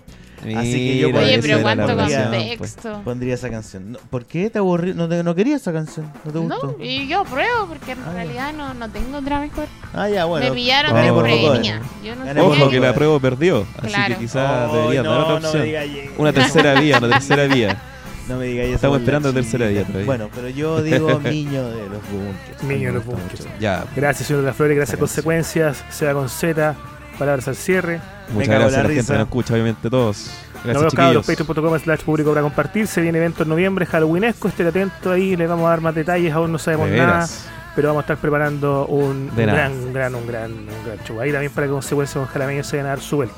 Así que yo Mira, Oye, pero cuánto canción, pues. contexto. Pondría esa canción. No, ¿Por qué te aburrí? No, te- no quería esa canción. ¿No te gustó? No, y yo apruebo porque en Ah, realidad no, no tengo otra mejor. Ah, ya, bueno. Me pillaron Yo no Gané sé por Ojo que la prueba perdió. Así Claro. que quizás Ay, deberían dar no, otra no me opción. Una tercera vía, una tercera vía. No me digas eso. Estamos esperando tercera vía todavía. Bueno, pero yo digo niño de los bunkers. Niño de los mucho. Ya. Gracias, señor de las Flores. Gracias, Esa Consecuencias. Sea con Z. Palabras al cierre. Muchas gracias a la gente que nos escucha, obviamente todos. Nos Gracias, vemos, cabros. chiquillos. Patreon.com slash público para compartir. Se viene evento en noviembre, Halloweenesco. Estén atentos ahí. Les vamos a dar más detalles. Aún no sabemos nada. Pero vamos a estar preparando un, gran, un gran, un gran, un gran show. Ahí también para que Consecuencias con Jalameño se vayan a dar su vuelta.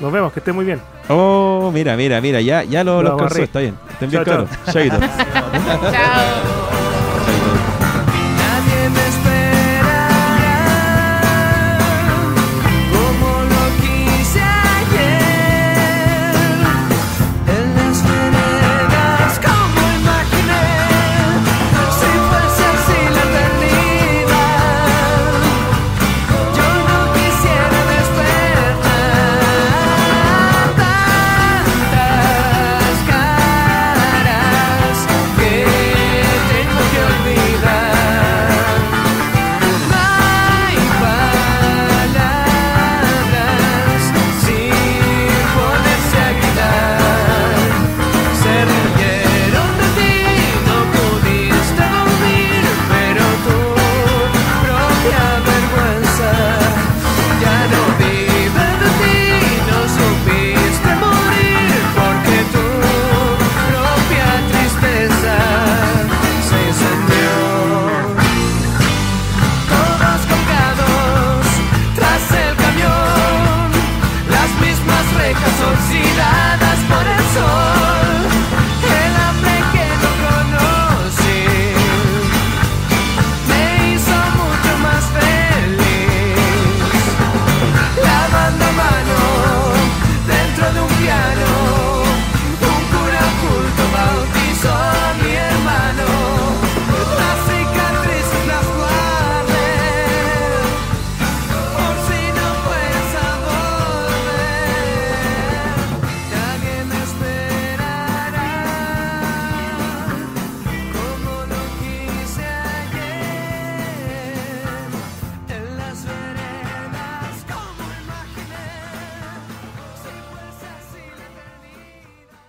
Nos vemos. Que estén muy bien. Oh, mira, mira, mira. Ya, ya lo, Lo lo vamos a alcanzó. reír. Está bien. Estén bien, Chao, claros. Chao.